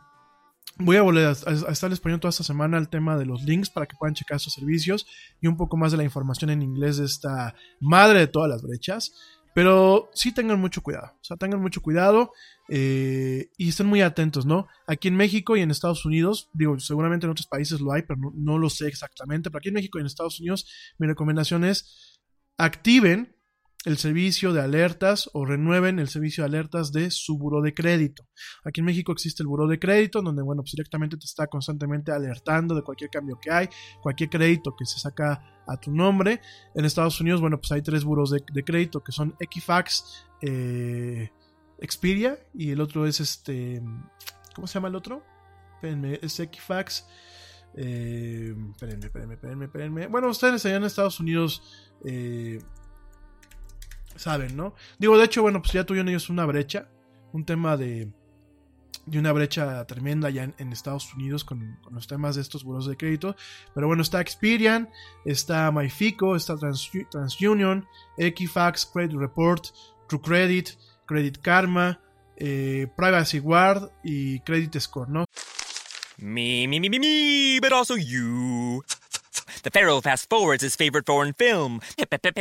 Voy a volver a, a, estarles poniendo toda esta semana el tema de los links para que puedan checar sus servicios y un poco más de la información en inglés de esta madre de todas las brechas. Pero sí tengan mucho cuidado, o sea, tengan mucho cuidado eh, y estén muy atentos, ¿no? Aquí en México y en Estados Unidos, digo, seguramente en otros países lo hay, pero no, no lo sé exactamente, pero aquí en México y en Estados Unidos mi recomendación es activen el servicio de alertas o renueven el servicio de alertas de su buro de crédito. Aquí en México existe el buro de crédito, donde, bueno, pues directamente te está constantemente alertando de cualquier cambio que hay, cualquier crédito que se saca a tu nombre. En Estados Unidos, bueno, pues hay tres buros de, de crédito que son Equifax, eh, Expedia y el otro es este. ¿Cómo se llama el otro? Espérenme, es Equifax. Eh, espérenme, espérenme, espérenme, espérenme. Bueno, ustedes allá en Estados Unidos. Eh, saben, ¿no? Digo, de hecho, bueno, pues ya tuvieron ellos una brecha, un tema de, de una brecha tremenda ya en, Estados Unidos con, con, los temas de estos buros de crédito. Pero bueno, está Experian, está MyFico, está Trans, TransUnion, Equifax, Credit Report, True Credit, Credit Karma, eh, Privacy Guard y Credit Score, ¿no? Me, me, me, me, me, but also you. The Pharaoh fast forwards his favorite foreign film,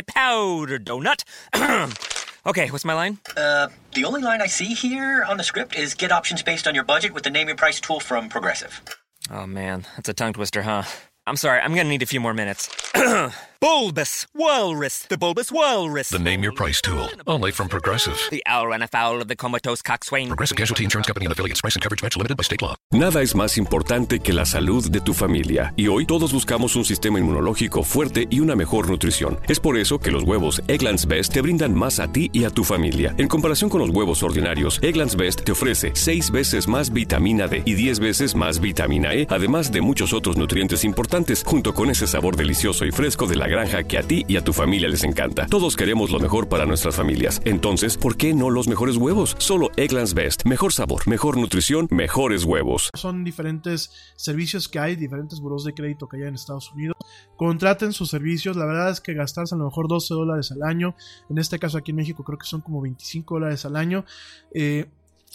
Powder Donut. *clears throat* okay, what's my line? Uh, the only line I see here on the script is get options based on your budget with the name your price tool from Progressive. Oh man, that's a tongue twister, huh? I'm sorry, I'm gonna need a few more minutes. *clears throat* bulbous Walrus, the Bulbous Walrus. The name your price tool, only from Progressive. The owl ran afoul of the comatose coxswain. Progressive Casualty Insurance Company and affiliates. Price and coverage match limited by state law. Nada es más importante que la salud de tu familia, y hoy todos buscamos un sistema inmunológico fuerte y una mejor nutrición. Es por eso que los huevos Egglands Best te brindan más a ti y a tu familia. En comparación con los huevos ordinarios, Egglands Best te ofrece 6 veces más vitamina D y 10 veces más vitamina E, además de muchos otros nutrientes importantes, junto con ese sabor delicioso y fresco de la granja que a ti y a tu familia les encanta. Todos queremos lo mejor para nuestras familias. Entonces, ¿por qué no los mejores huevos? Solo Egglands Best. Mejor sabor, mejor nutrición, mejores huevos. Son diferentes servicios que hay, diferentes buros de crédito que hay en Estados Unidos. Contraten sus servicios. La verdad es que gastarse a lo mejor 12 dólares al año. En este caso aquí en México creo que son como 25 dólares al año. Eh,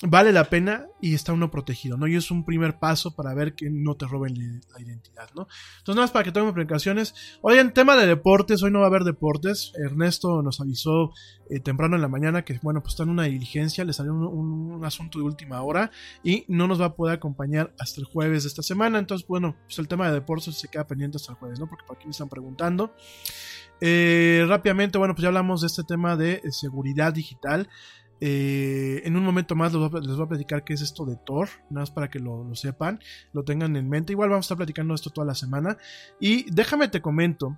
vale la pena y está uno protegido, ¿no? Y es un primer paso para ver que no te roben la identidad, ¿no? Entonces, nada más para que tomen precauciones. Hoy en tema de deportes, hoy no va a haber deportes. Ernesto nos avisó eh, temprano en la mañana que, bueno, pues está en una diligencia, le salió un, un, un, asunto de última hora y no nos va a poder acompañar hasta el jueves de esta semana. Entonces, bueno, pues el tema de deportes se queda pendiente hasta el jueves, ¿no? Porque por aquí me están preguntando. Eh, rápidamente, bueno, pues ya hablamos de este tema de seguridad digital. Eh, en un momento más les voy, a, platicar qué es esto de Thor, nada más para que lo, lo, sepan, lo tengan en mente. Igual vamos a estar platicando esto toda la semana. Y déjame te comento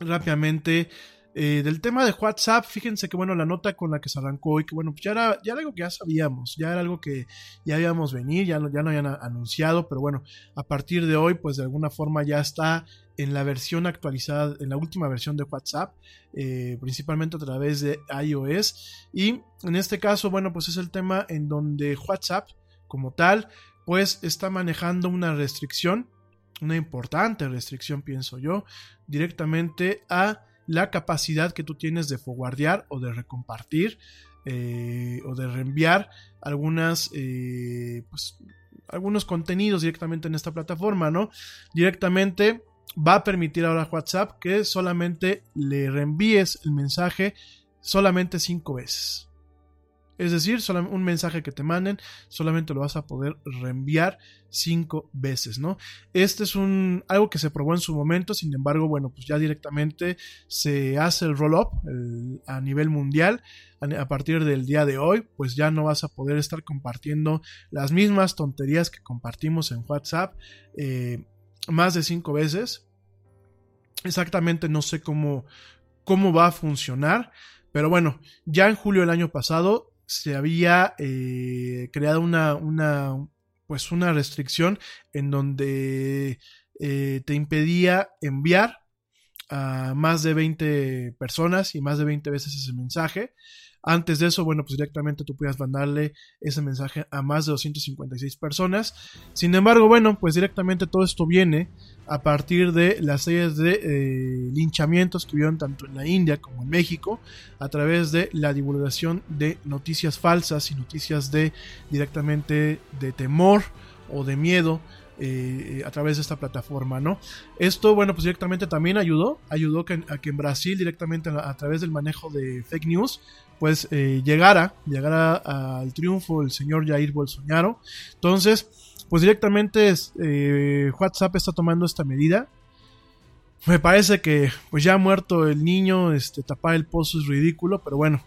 rápidamente eh, del tema de WhatsApp, fíjense que bueno, la nota con la que se arrancó y que bueno, pues ya era, ya algo que ya sabíamos, ya era algo que ya íbamos venir, ya no, ya no habían anunciado, pero bueno, a partir de hoy, pues de alguna forma ya está en la versión actualizada, en la última versión de WhatsApp, eh, principalmente a través de iOS. Y en este caso, bueno, pues es el tema en donde WhatsApp, como tal, pues está manejando una restricción, una importante restricción, pienso yo, directamente a la capacidad que tú tienes de forwardear o de recompartir eh, o de reenviar algunas eh, pues, algunos contenidos directamente en esta plataforma, ¿no? Directamente va a permitir ahora WhatsApp que solamente le reenvíes el mensaje solamente cinco veces. Es decir, un mensaje que te manden solamente lo vas a poder reenviar cinco veces, ¿no? Este es un algo que se probó en su momento, sin embargo, bueno, pues ya directamente se hace el roll-up a nivel mundial. A, partir del día de hoy, pues ya no vas a poder estar compartiendo las mismas tonterías que compartimos en WhatsApp eh, más de cinco veces. Exactamente no sé cómo, cómo va a funcionar. Pero bueno, ya en julio del año pasado se había eh, creado una, una, pues una restricción en donde eh, te impedía enviar a más de 20 personas y más de 20 veces ese mensaje. Antes de eso, bueno, pues directamente tú podías mandarle ese mensaje a más de 256 personas. Sin embargo, bueno, pues directamente todo esto viene a partir de las series de eh, linchamientos que hubieron tanto en la India como en México a través de la divulgación de noticias falsas y noticias de directamente de temor o de miedo eh, a través de esta plataforma, ¿no? Esto, bueno, pues directamente también ayudó, ayudó a que en Brasil directamente a, través del manejo de fake news, pues eh, llegara, llegara al triunfo el señor Jair Bolsonaro. Entonces, pues directamente eh, WhatsApp está tomando esta medida. Me parece que pues ya ha muerto el niño, este, tapar el pozo es ridículo, pero bueno,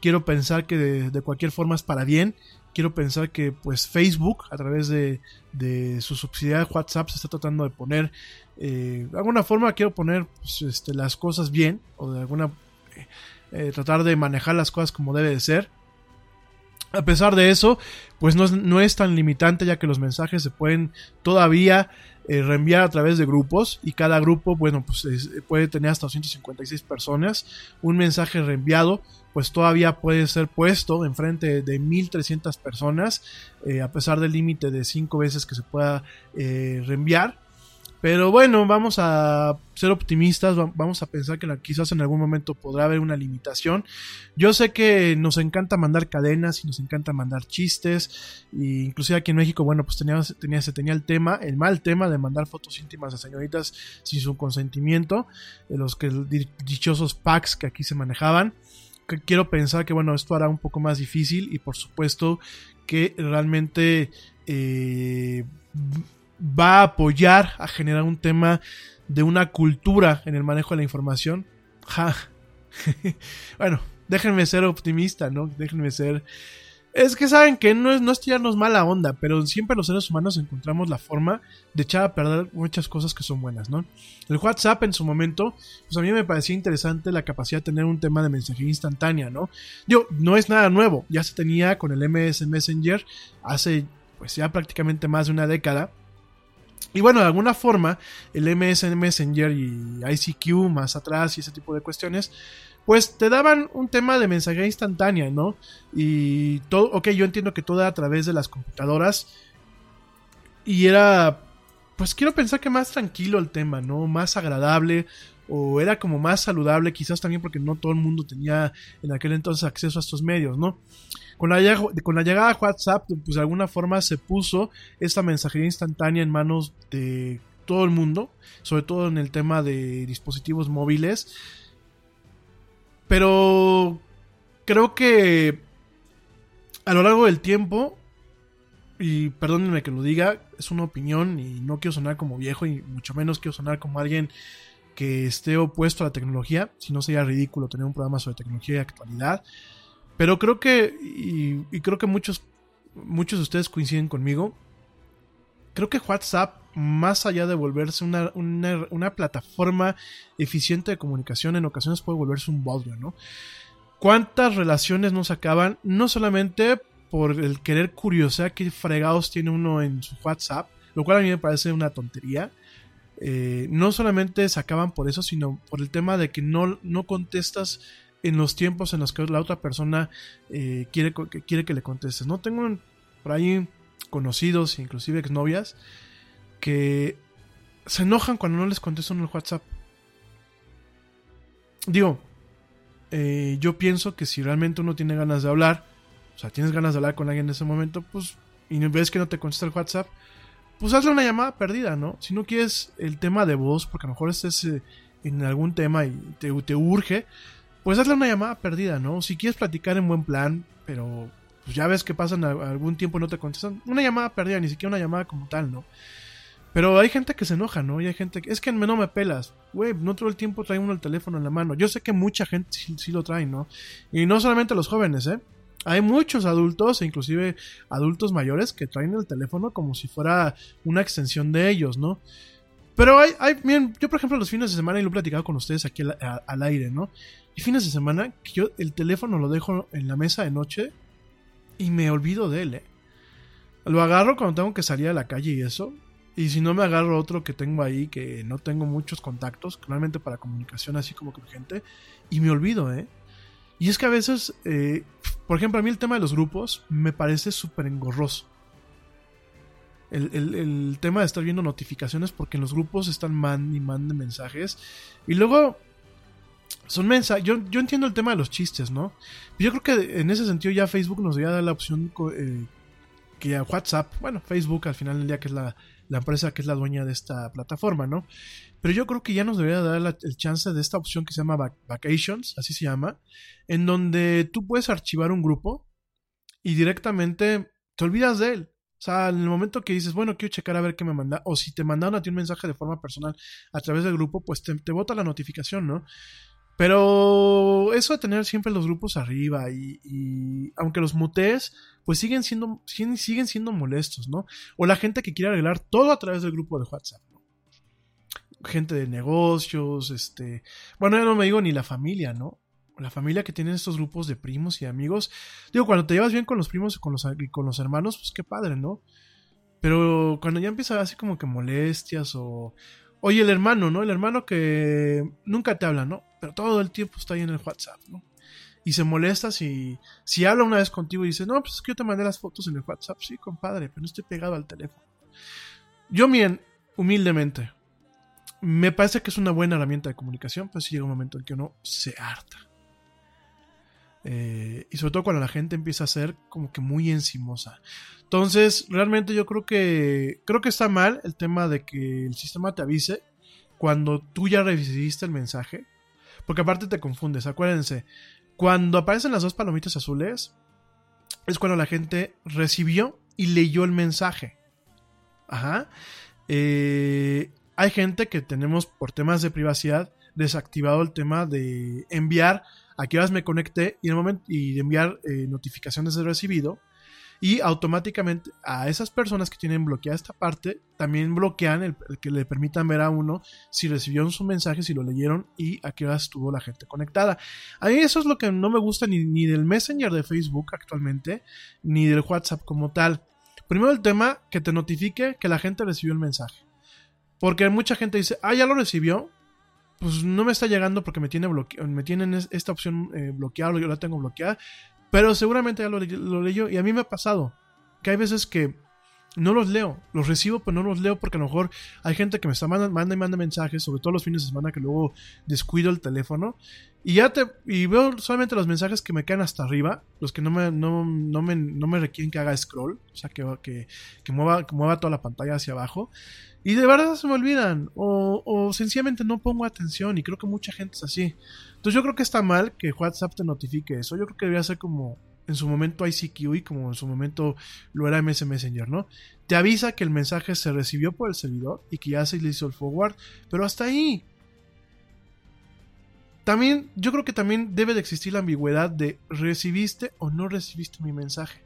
quiero pensar que de, de cualquier forma es para bien quiero pensar que pues Facebook a través de, su subsidiaria WhatsApp se está tratando de poner eh, de alguna forma quiero poner pues, este, las cosas bien o de alguna eh, eh, tratar de manejar las cosas como debe de ser a pesar de eso pues no es, no es tan limitante ya que los mensajes se pueden todavía reenviar a través de grupos y cada grupo, bueno, pues puede tener hasta 256 personas. Un mensaje reenviado pues todavía puede ser puesto enfrente de 1300 personas, eh, a pesar del límite de 5 veces que se pueda eh, reenviar. Pero bueno, vamos a ser optimistas, vamos a pensar que quizás en algún momento podrá haber una limitación. Yo sé que nos encanta mandar cadenas y nos encanta mandar chistes, e inclusive aquí en México, bueno, pues tenía, tenía, se tenía el tema, el mal tema de mandar fotos íntimas a señoritas sin su consentimiento, de los que dichosos packs que aquí se manejaban quiero pensar que bueno, esto hará un poco más difícil y por supuesto que realmente eh, va a apoyar a generar un tema de una cultura en el manejo de la información. *laughs* bueno, déjenme ser optimista, ¿no? Déjenme ser es que saben que no es, no es tirarnos mala onda, pero siempre los seres humanos encontramos la forma de echar a perder muchas cosas que son buenas, ¿no? El WhatsApp en su momento, pues a mí me parecía interesante la capacidad de tener un tema de mensajería instantánea, ¿no? Yo, no es nada nuevo, ya se tenía con el MS Messenger hace pues ya prácticamente más de una década. Y bueno, de alguna forma, el MS Messenger y ICQ más atrás y ese tipo de cuestiones, pues te daban un tema de mensajería instantánea, ¿no? Y todo, ok, yo entiendo que todo era a través de las computadoras. Y era, pues quiero pensar que más tranquilo el tema, ¿no? Más agradable. O era como más saludable, quizás también porque no todo el mundo tenía en aquel entonces acceso a estos medios, ¿no? Con la, llegada de WhatsApp, pues de alguna forma se puso esta mensajería instantánea en manos de todo el mundo, sobre todo en el tema de dispositivos móviles. Pero creo que a lo largo del tiempo, y perdónenme que lo diga, es una opinión y no quiero sonar como viejo y mucho menos quiero sonar como alguien que esté opuesto a la tecnología, si no sería ridículo tener un programa sobre tecnología y actualidad. Pero creo que, y, creo que muchos, muchos de ustedes coinciden conmigo, creo que WhatsApp, más allá de volverse una, una, plataforma eficiente de comunicación, en ocasiones puede volverse un bodrio, ¿no? ¿Cuántas relaciones nos acaban? No solamente por el querer curiosidad qué fregados tiene uno en su WhatsApp, lo cual a mí me parece una tontería. Eh, no solamente se acaban por eso, sino por el tema de que no, no contestas en los tiempos en los que la otra persona eh, quiere, que, quiere que le contestes. No tengo por ahí conocidos, inclusive exnovias, que se enojan cuando no les contesto en el WhatsApp. Digo, eh, yo pienso que si realmente uno tiene ganas de hablar, o sea, tienes ganas de hablar con alguien en ese momento, pues, y ves que no te contesta el WhatsApp, pues hazle una llamada perdida, ¿no? Si no quieres el tema de voz, porque a lo mejor estés eh, en algún tema y te, urge, pues hazle una llamada perdida, ¿no? Si quieres platicar en buen plan, pero pues ya ves que pasan algún tiempo y no te contestan, una llamada perdida, ni siquiera una llamada como tal, ¿no? Pero hay gente que se enoja, ¿no? Y hay gente que es que no me pelas. Güey, no todo el tiempo trae uno el teléfono en la mano. Yo sé que mucha gente sí, sí, lo trae, ¿no? Y no solamente los jóvenes, ¿eh? Hay muchos adultos, e inclusive adultos mayores, que traen el teléfono como si fuera una extensión de ellos, ¿no? Pero hay, hay yo por ejemplo los fines de semana, y lo he platicado con ustedes aquí al, aire, ¿no? Y fines de semana, que yo el teléfono lo dejo en la mesa de noche y me olvido de él, ¿eh? Lo agarro cuando tengo que salir a la calle y eso. Y si no me agarro otro que tengo ahí, que no tengo muchos contactos, realmente para comunicación así como con gente, y me olvido, ¿eh? Y es que a veces, eh, por ejemplo, a mí el tema de los grupos me parece súper engorroso. El, el, tema de estar viendo notificaciones porque en los grupos están man y man de mensajes. Y luego son mensajes. Yo, yo entiendo el tema de los chistes, ¿no? Yo creo que en ese sentido ya Facebook nos debería dar la opción eh, que a WhatsApp, bueno, Facebook al final del día que es la, la empresa que es la dueña de esta plataforma, ¿no? Pero yo creo que ya nos debería dar la, el chance de esta opción que se llama Vacations, así se llama, en donde tú puedes archivar un grupo y directamente te olvidas de él. Sea, en el momento que dices, bueno, quiero checar a ver qué me manda, o si te mandaron a ti un mensaje de forma personal a través del grupo, pues te, te bota la notificación, ¿no? Pero eso de tener siempre los grupos arriba y, y, aunque los mutees, pues siguen siendo, siguen, siguen siendo molestos, ¿no? O la gente que quiere arreglar todo a través del grupo de WhatsApp, ¿no? Gente de negocios, este... Bueno, ya no me digo ni la familia, ¿no? La familia que tiene estos grupos de primos y amigos. Digo, cuando te llevas bien con los primos y con los, con los hermanos, pues qué padre, ¿no? Pero cuando ya empieza así como que molestias o... Oye, el hermano, ¿no? El hermano que nunca te habla, ¿no? Pero todo el tiempo está ahí en el WhatsApp, ¿no? Y se molesta si, si habla una vez contigo y dice, no, pues es que yo te mandé las fotos en el WhatsApp. Sí, compadre, pero no estoy pegado al teléfono. Yo, miren, humildemente, me parece que es una buena herramienta de comunicación, pero si llega un momento en que uno se harta. Eh, y sobre todo cuando la gente empieza a ser como que muy encimosa. Entonces, realmente yo creo que creo que está mal el tema de que el sistema te avise cuando tú ya recibiste el mensaje, porque aparte te confundes. Acuérdense, cuando aparecen las dos palomitas azules es cuando la gente recibió y leyó el mensaje. Ajá. Eh, hay gente que tenemos por temas de privacidad desactivado el tema de enviar a qué horas me conecté y, en el momento, y enviar eh, notificaciones de recibido. Y automáticamente a esas personas que tienen bloqueada esta parte, también bloquean el, que le permitan ver a uno si recibieron su mensaje, si lo leyeron y a qué horas estuvo la gente conectada. A mí eso es lo que no me gusta ni, ni del Messenger de Facebook actualmente, ni del WhatsApp como tal. Primero el tema que te notifique que la gente recibió el mensaje. Porque mucha gente dice, ah, ya lo recibió, pues no me está llegando porque me tiene me tienen esta opción eh, bloqueada, yo la tengo bloqueada, pero seguramente ya lo, lo leyó y a mí me ha pasado que hay veces que no los leo, los recibo, pero no los leo porque a lo mejor hay gente que me está manda y manda mensajes, sobre todo los fines de semana que luego descuido el teléfono y ya te y veo solamente los mensajes que me quedan hasta arriba, los que no me no, no me, no me requieren que haga scroll, o sea, que, que, que, mueva, que mueva toda la pantalla hacia abajo. Y de verdad se me olvidan. O, o, sencillamente no pongo atención. Y creo que mucha gente es así. Entonces yo creo que está mal que WhatsApp te notifique eso. Yo creo que debería ser como en su momento ICQ y como en su momento lo era MS Messenger, ¿no? Te avisa que el mensaje se recibió por el servidor y que ya se le hizo el forward. Pero hasta ahí. también, yo creo que también debe de existir la ambigüedad de recibiste o no recibiste mi mensaje.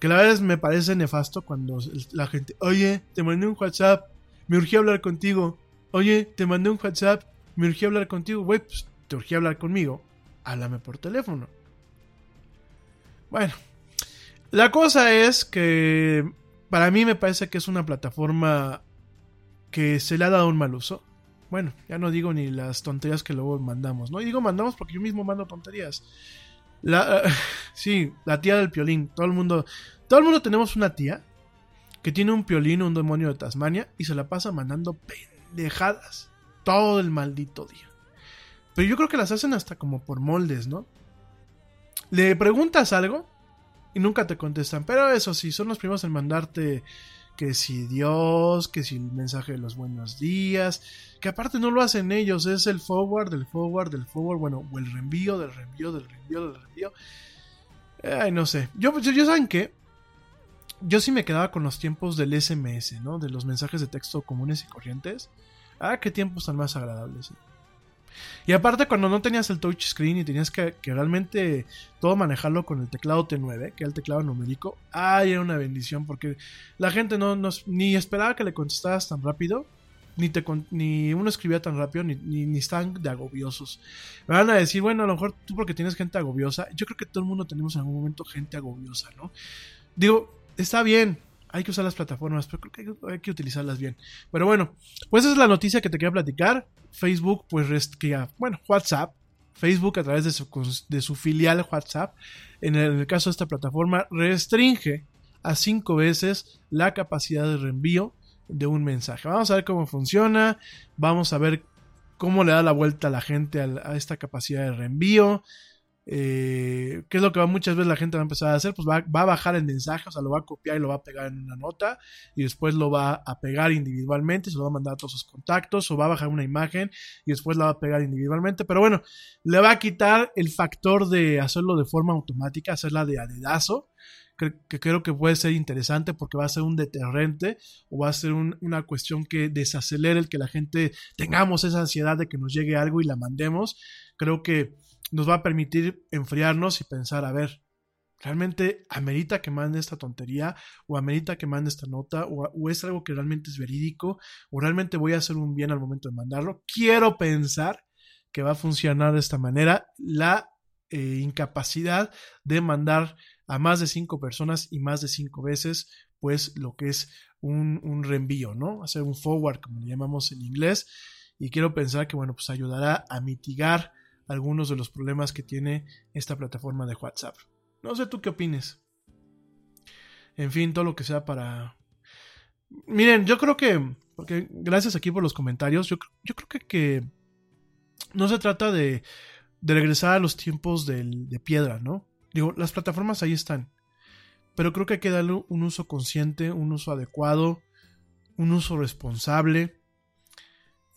Que la verdad me parece nefasto cuando la gente, oye, te mandé un WhatsApp, me urgía hablar contigo. Oye, te mandé un WhatsApp, me urgía hablar contigo. Güey, pues te urgía hablar conmigo, háblame por teléfono. Bueno, la cosa es que para mí me parece que es una plataforma que se le ha dado un mal uso. Bueno, ya no digo ni las tonterías que luego mandamos, ¿no? Y digo mandamos porque yo mismo mando tonterías. La, *laughs* sí, la tía del piolín. Todo el mundo, todo el mundo tenemos una tía que tiene un piolín, un demonio de Tasmania y se la pasa mandando pendejadas todo el maldito día. Pero yo creo que las hacen hasta como por moldes, ¿no? Le preguntas algo y nunca te contestan. Pero eso sí, son los primeros en mandarte que si Dios, que si el mensaje de los buenos días, que aparte no lo hacen ellos, es el forward, del forward, del forward, bueno, o el reenvío, del reenvío, del reenvío, del reenvío. Ay, no sé. Yo, yo, yo saben que yo sí me quedaba con los tiempos del SMS, ¿no? De los mensajes de texto comunes y corrientes. Ah, qué tiempos tan más agradables. ¿eh? Y aparte cuando no tenías el touchscreen y tenías que, realmente todo manejarlo con el teclado T9, que era el teclado numérico, ay, era una bendición porque la gente no nos, ni esperaba que le contestaras tan rápido, ni, te, ni uno escribía tan rápido, ni, ni, ni están de agobiosos. Me van a decir, bueno, a lo mejor tú porque tienes gente agobiosa, yo creo que todo el mundo tenemos en algún momento gente agobiosa, ¿no? Digo, está bien, hay que usar las plataformas, pero creo que hay, que utilizarlas bien. Pero bueno, pues esa es la noticia que te quería platicar. Facebook, pues, bueno, WhatsApp. Facebook a través de su, filial WhatsApp, en el caso de esta plataforma, restringe a cinco veces la capacidad de reenvío de un mensaje. Vamos a ver cómo funciona, vamos a ver cómo le da la vuelta a la gente a, esta capacidad de reenvío. Eh, ¿Qué es lo que muchas veces la gente va a empezar a hacer? Pues va, va, a bajar el mensaje, o sea, lo va a copiar y lo va a pegar en una nota y después lo va a pegar individualmente, se lo va a mandar a todos sus contactos o va a bajar una imagen y después la va a pegar individualmente. Pero bueno, le va a quitar el factor de hacerlo de forma automática, hacerla de adedazo que, creo que puede ser interesante porque va a ser un deterrente o va a ser una cuestión que desacelere el que la gente tengamos esa ansiedad de que nos llegue algo y la mandemos. Creo que nos va a permitir enfriarnos y pensar, a ver, ¿realmente amerita que mande esta tontería? ¿O amerita que mande esta nota? ¿O, es algo que realmente es verídico? ¿O realmente voy a hacer un bien al momento de mandarlo? Quiero pensar que va a funcionar de esta manera la eh, incapacidad de mandar a más de cinco personas y más de cinco veces, pues lo que es un, un reenvío, ¿no? Hacer un forward, como le llamamos en inglés. Y quiero pensar que, bueno, pues ayudará a mitigar algunos de los problemas que tiene esta plataforma de WhatsApp. No sé tú qué opines. En fin, todo lo que sea para... Miren, yo creo que... Porque gracias aquí por los comentarios. Yo, yo creo que, que no se trata de, de regresar a los tiempos del, de piedra, ¿no? Digo, las plataformas ahí están. Pero creo que hay que darle un uso consciente, un uso adecuado, un uso responsable.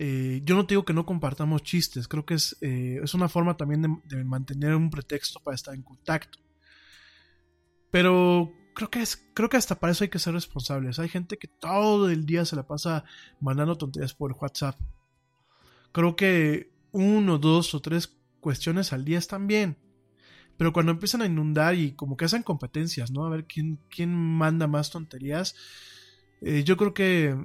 Eh, yo no digo que no compartamos chistes, creo que es, eh, es una forma también de, mantener un pretexto para estar en contacto. Pero creo que, es, creo que hasta para eso hay que ser responsables. Hay gente que todo el día se la pasa mandando tonterías por WhatsApp. Creo que uno, dos o tres cuestiones al día están bien. Pero cuando empiezan a inundar y como que hacen competencias, ¿no? A ver quién, quién manda más tonterías. Eh, yo creo que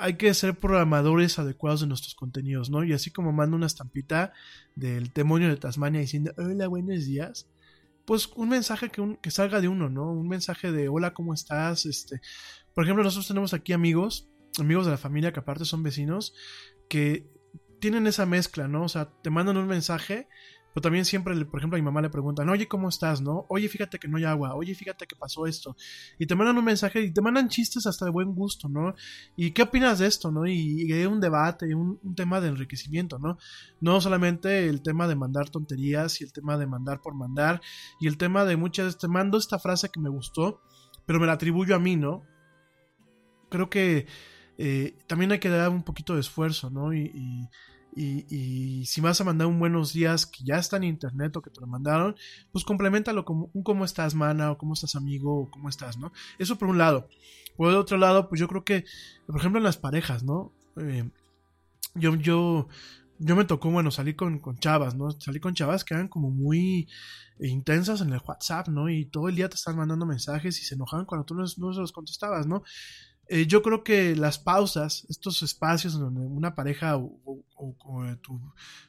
hay que ser programadores adecuados de nuestros contenidos, ¿no? Y así como mando una estampita del demonio de Tasmania diciendo, hola, buenos días, pues un mensaje que, que salga de uno, ¿no? Un mensaje de, hola, ¿cómo estás? Este, por ejemplo, nosotros tenemos aquí amigos, amigos de la familia que aparte son vecinos, que tienen esa mezcla, ¿no? O sea, te mandan un mensaje pero también siempre, por ejemplo, a mi mamá le preguntan, oye, ¿cómo estás? ¿No? Oye, fíjate que no hay agua, oye, fíjate que pasó esto. Y te mandan un mensaje y te mandan chistes hasta de buen gusto, ¿no? ¿Y qué opinas de esto, no? Y, hay un debate, un, un tema de enriquecimiento, ¿no? No solamente el tema de mandar tonterías y el tema de mandar por mandar y el tema de muchas, te mando esta frase que me gustó, pero me la atribuyo a mí, ¿no? Creo que eh, también hay que dar un poquito de esfuerzo, ¿no? y y, si vas a mandar un buenos días que ya está en internet o que te lo mandaron, pues complementalo como un cómo estás, mana, o cómo estás, amigo, o cómo estás, ¿no? Eso por un lado. Por el otro lado, pues yo creo que, por ejemplo, en las parejas, ¿no? Eh, yo, yo yo me tocó, bueno, salir con, con chavas, ¿no? Salí con chavas que eran como muy intensas en el WhatsApp, ¿no? Y todo el día te están mandando mensajes y se enojaban cuando tú no, se los contestabas, ¿no? Eh, yo creo que las pausas, estos espacios en donde una pareja o- o- tu,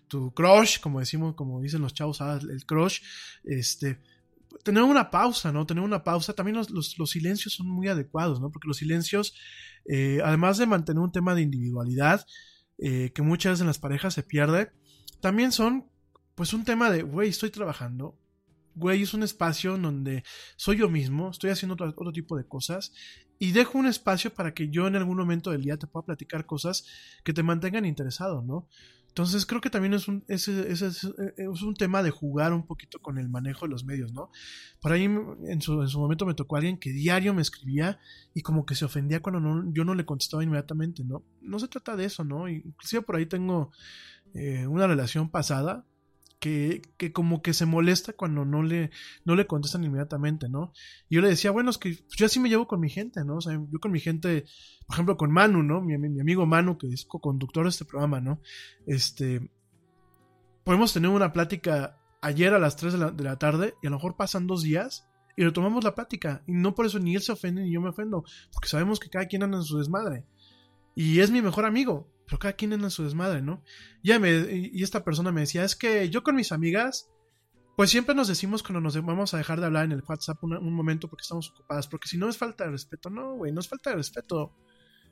tu crush, como decimos, como dicen los chavos, ah, el crush, este, tener una pausa, ¿no? Tener una pausa. También los, los- los silencios son muy adecuados, ¿no? Porque los silencios, eh, además de mantener un tema de individualidad, eh, que muchas veces en las parejas se pierde, también son, pues, un tema de, güey, estoy trabajando. Güey, es un espacio en donde soy yo mismo, estoy haciendo otro, otro tipo de cosas y dejo un espacio para que yo en algún momento del día te pueda platicar cosas que te mantengan interesado, ¿no? Entonces creo que también es un, ese es, eh, es un tema de jugar un poquito con el manejo de los medios, ¿no? Por ahí en su, en su momento me tocó alguien que diario me escribía y como que se ofendía cuando no- yo no le contestaba inmediatamente, ¿no? No se trata de eso, ¿no? Inclusive por ahí tengo eh, una relación pasada que, como que se molesta cuando no le, no le contestan inmediatamente, ¿no? Y yo le decía, bueno, es que yo así me llevo con mi gente, ¿no? O sea, yo con mi gente, por ejemplo, con Manu, ¿no? Mi, mi amigo Manu, que es co-conductor de este programa, ¿no? Este, podemos tener una plática ayer a las 3 de la, de la tarde y a lo mejor pasan dos días y retomamos la plática. Y no por eso ni él se ofende ni yo me ofendo, porque sabemos que cada quien anda en su desmadre. Y es mi mejor amigo, pero cada quien en su desmadre, ¿no? Y esta persona me decía, es que yo con mis amigas, pues siempre nos decimos cuando nos vamos a dejar de hablar en el WhatsApp un, momento porque estamos ocupadas, porque si no es falta de respeto, no, güey, no es falta de respeto.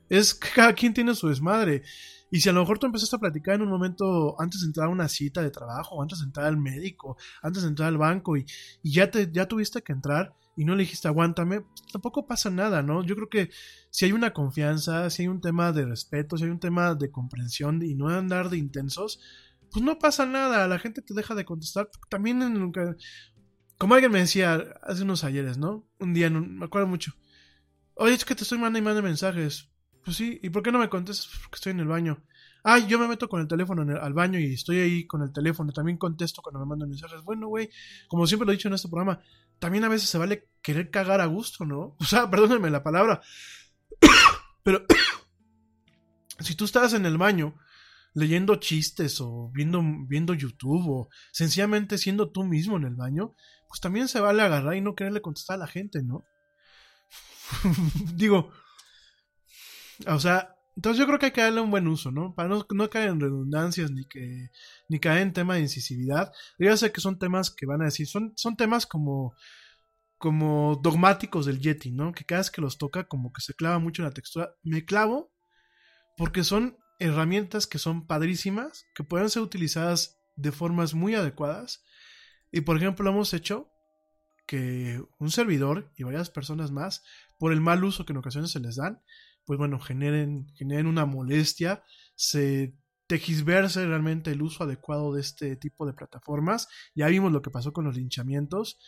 Es que cada quien tiene su desmadre. Y si a lo mejor tú empezaste a platicar en un momento antes de entrar a una cita de trabajo, antes de entrar al médico, antes de entrar al banco y, y ya, te, ya tuviste que entrar y no le dijiste aguántame, pues tampoco pasa nada, ¿no? Yo creo que si hay una confianza, si hay un tema de respeto, si hay un tema de comprensión y no andar de intensos, pues no pasa nada, la gente te deja de contestar. También en como alguien me decía hace unos ayeres, ¿no? Un día, me acuerdo mucho. Oye, es que te estoy mandando y mandando mensajes. Pues sí, ¿y por qué no me contestas? "Pues Porque estoy en el baño. Ay, yo me meto con el teléfono al baño y estoy ahí con el teléfono. También contesto cuando me mandan mensajes. Bueno, güey, como siempre lo he dicho en este programa, también a veces se vale querer cagar a gusto, ¿no? *laughs* O sea, perdónenme la palabra. *coughs* Pero *coughs* si tú estás en el baño leyendo chistes o viendo, viendo YouTube o sencillamente siendo tú mismo en el baño, pues también se vale agarrar y no quererle contestar a la gente, ¿no? *laughs* Digo, o sea, entonces yo creo que hay que darle un buen uso, ¿no? Para no, no caer en redundancias ni que ni caer en tema de incisividad. Yo sé que son temas que van a decir, son, son temas como como dogmáticos del Yeti, ¿no? Que cada vez que los toca como que se clava mucho en la textura. Me clavo porque son herramientas que son padrísimas, que pueden ser utilizadas de formas muy adecuadas. Y por ejemplo, lo hemos hecho que un servidor y varias personas más, por el mal uso que en ocasiones se les dan, pues bueno, generen, generen una molestia, se tejisverse realmente el uso adecuado de este tipo de plataformas. Ya vimos lo que pasó con los linchamientos,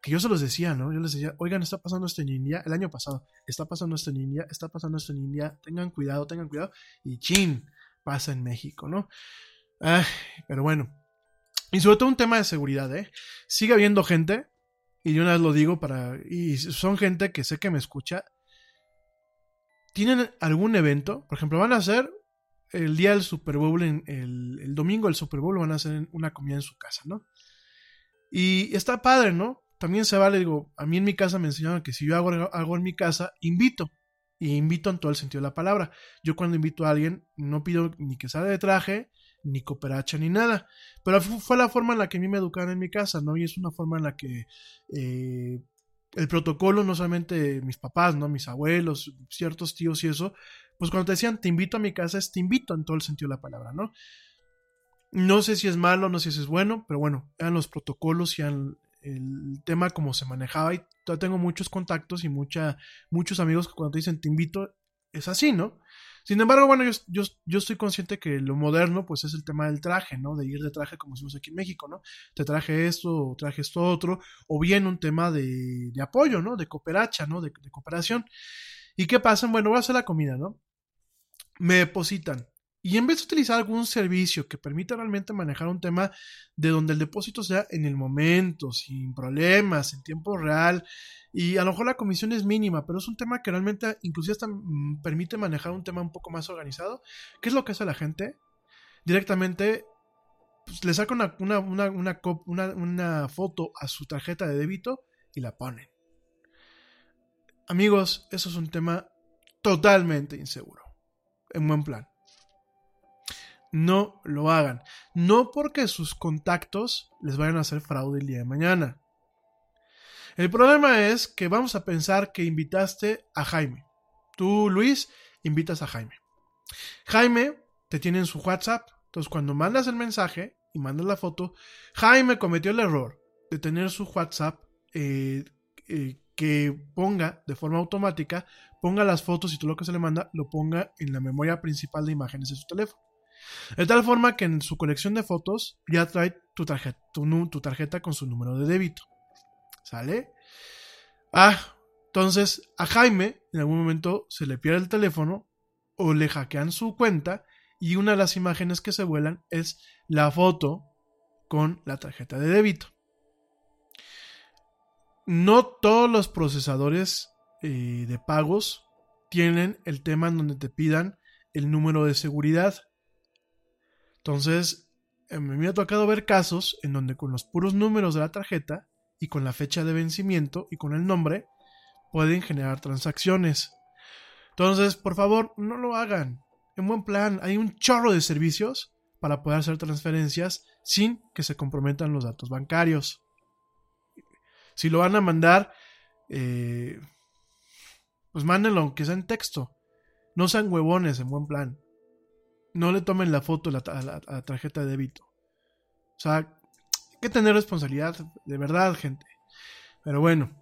que yo se los decía, ¿no? Yo les decía, oigan, está pasando esto en India, el año pasado, está pasando esto en India, está pasando esto en India, tengan cuidado, tengan cuidado, y chin, pasa en México, ¿no? Ay, pero bueno. Y sobre todo un tema de seguridad, ¿eh? Sigue habiendo gente, y yo una vez lo digo para. Y son gente que sé que me escucha. Tienen algún evento, por ejemplo, van a hacer el día del Super Bowl, en el, domingo del Super Bowl, van a hacer una comida en su casa, ¿no? Y está padre, ¿no? También se vale, digo, a mí en mi casa me enseñaron que si yo hago algo en mi casa, invito. Y invito en todo el sentido de la palabra. Yo cuando invito a alguien, no pido ni que salga de traje, ni cooperacha, ni nada. Pero fu- fue la forma en la que a mí me educaron en mi casa, ¿no? Y es una forma en la que eh, el protocolo, no solamente mis papás, ¿no? Mis abuelos, ciertos tíos y eso, pues cuando te decían te invito a mi casa, es te invito en todo el sentido de la palabra, ¿no? No sé si es malo, no sé si es bueno, pero bueno, eran los protocolos y el tema como se manejaba y tengo muchos contactos y mucha, muchos amigos que cuando te dicen te invito, es así, ¿no? Sin embargo, bueno, yo, yo, yo estoy consciente que lo moderno, pues es el tema del traje, ¿no? De ir de traje como decimos aquí en México, ¿no? Te traje esto, o traje esto otro, o bien un tema de, de apoyo, ¿no? De cooperacha, ¿no? De, de cooperación. ¿Y qué pasa? Bueno, voy a hacer la comida, ¿no? Me depositan. Y en vez de utilizar algún servicio que permita realmente manejar un tema de donde el depósito sea en el momento, sin problemas, en tiempo real, y a lo mejor la comisión es mínima, pero es un tema que realmente inclusive hasta mm, permite manejar un tema un poco más organizado, ¿qué es lo que hace la gente? directamente pues, le saca una, una, una, una, foto a su tarjeta de débito y la ponen. Amigos, eso es un tema totalmente inseguro. En buen plan. No lo hagan. No porque sus contactos les vayan a hacer fraude el día de mañana. El problema es que vamos a pensar que invitaste a Jaime. Tú, Luis, invitas a Jaime. Jaime te tiene en su WhatsApp. Entonces, cuando mandas el mensaje y mandas la foto, Jaime cometió el error de tener su WhatsApp eh, eh, que ponga de forma automática, ponga las fotos y todo lo que se le manda, lo ponga en la memoria principal de imágenes de su teléfono. De tal forma que en su colección de fotos ya trae tu tarjeta, tu, tarjeta con su número de débito. ¿Sale? Ah, entonces a Jaime en algún momento se le pierde el teléfono o le hackean su cuenta y una de las imágenes que se vuelan es la foto con la tarjeta de débito. No todos los procesadores eh, de pagos tienen el tema en donde te pidan el número de seguridad. Entonces, me ha tocado ver casos en donde con los puros números de la tarjeta y con la fecha de vencimiento y con el nombre pueden generar transacciones. Entonces, por favor, no lo hagan. En buen plan, hay un chorro de servicios para poder hacer transferencias sin que se comprometan los datos bancarios. Si lo van a mandar, eh, pues mándenlo aunque sea en texto. No sean huevones en buen plan. No le tomen la foto a la, tarjeta de débito. O sea, hay que tener responsabilidad, de verdad, gente. Pero bueno,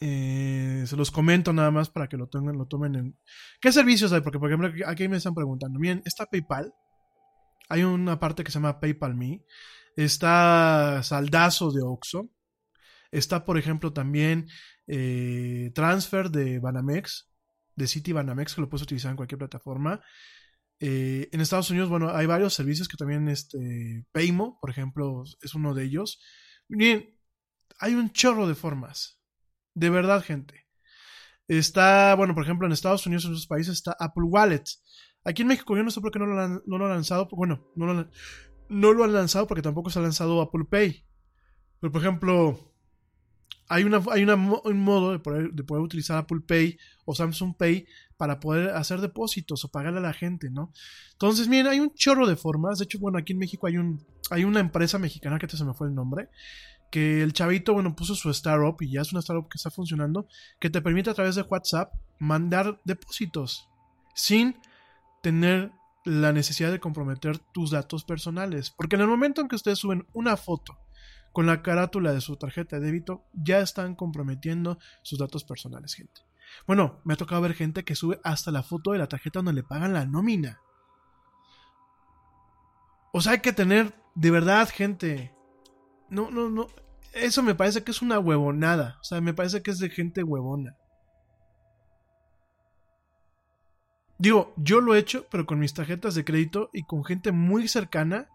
eh, se los comento nada más para que lo tengan, lo tomen en. ¿Qué servicios hay? Porque, por ejemplo, aquí- me están preguntando. Miren, está PayPal. Hay una parte que se llama PayPal Me. Está Saldazo de Oxxo. Está, por ejemplo, también eh, Transfer de Banamex, de City Banamex, que lo puedes utilizar en cualquier plataforma. Eh, en Estados Unidos, bueno, hay varios servicios que también, este, Paymo, por ejemplo, es uno de ellos. Bien, hay un chorro de formas. De verdad, gente. Está, bueno, por ejemplo, en Estados Unidos, en otros países, está Apple Wallet. Aquí en México, yo no sé por qué no lo han, no lo han lanzado. Bueno, no lo, no lo han lanzado porque tampoco se ha lanzado Apple Pay. Pero, por ejemplo, hay, una, hay un modo de poder, de poder utilizar Apple Pay o Samsung Pay para poder hacer depósitos o pagarle a la gente, ¿no? Entonces, miren, hay un chorro de formas. De hecho, bueno, aquí en México hay, un, hay una empresa mexicana que se me fue el nombre. Que el chavito, bueno, puso su startup y ya es una startup que está funcionando. Que te permite a través de WhatsApp mandar depósitos sin tener la necesidad de comprometer tus datos personales. Porque en el momento en que ustedes suben una foto con la carátula de su tarjeta de débito, ya están comprometiendo sus datos personales, gente. Bueno, me ha tocado ver gente que sube hasta la foto de la tarjeta donde le pagan la nómina. O sea, hay que tener, de verdad, gente. No, no, no. Eso me parece que es una huevonada. O sea, me parece que es de gente huevona. Digo, yo lo he hecho, pero con mis tarjetas de crédito y con gente muy cercana,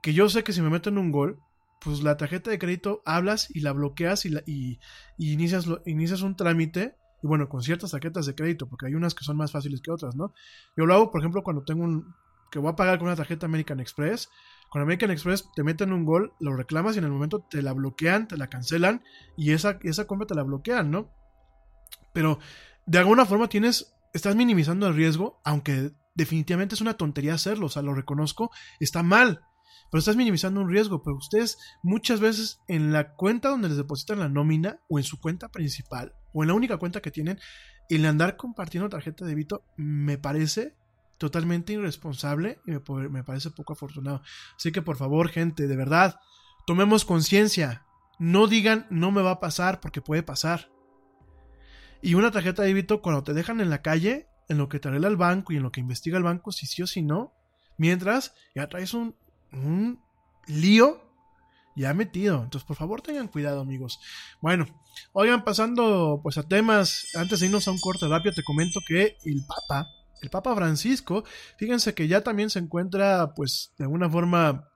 que yo sé que si me meten un gol, pues la tarjeta de crédito hablas y la bloqueas y, la, y, inicias, lo- inicias un trámite. Y bueno, con ciertas tarjetas de crédito, porque hay unas que son más fáciles que otras, ¿no? Yo lo hago, por ejemplo, cuando tengo un. que voy a pagar con una tarjeta American Express. Con American Express te meten un gol, lo reclamas y en el momento te la bloquean, te la cancelan y esa, esa compra te la bloquean, ¿no? Pero de alguna forma tienes. Estás minimizando el riesgo, aunque definitivamente es una tontería hacerlo, o sea, lo reconozco, está mal pero estás minimizando un riesgo. Pero ustedes muchas veces en la cuenta donde les depositan la nómina o en su cuenta principal o en la única cuenta que tienen, el andar compartiendo tarjeta de débito me parece totalmente irresponsable y me, me parece poco afortunado. Así que por favor, gente, de verdad, tomemos conciencia. No digan no me va a pasar porque puede pasar. Y una tarjeta de débito cuando te dejan en la calle, en lo que te arregla el banco y en lo que investiga el banco, si sí o si no, mientras ya traes un, un lío ya metido. Entonces, por favor, tengan cuidado, amigos. Bueno, oigan, pasando pues a temas, antes de irnos a un corte rápido, te comento que el Papa, el Papa Francisco, fíjense que ya también se encuentra pues de alguna forma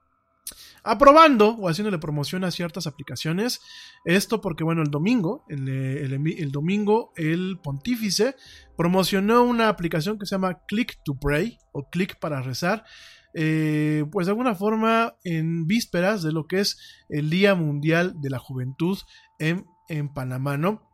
aprobando o haciéndole promoción a ciertas aplicaciones. Esto porque, bueno, el domingo, el, el, el domingo, el pontífice promocionó una aplicación que se llama Click to Pray o Click para rezar. Eh, pues de alguna forma en vísperas de lo que es el Día Mundial de la Juventud en, en Panamá, ¿no?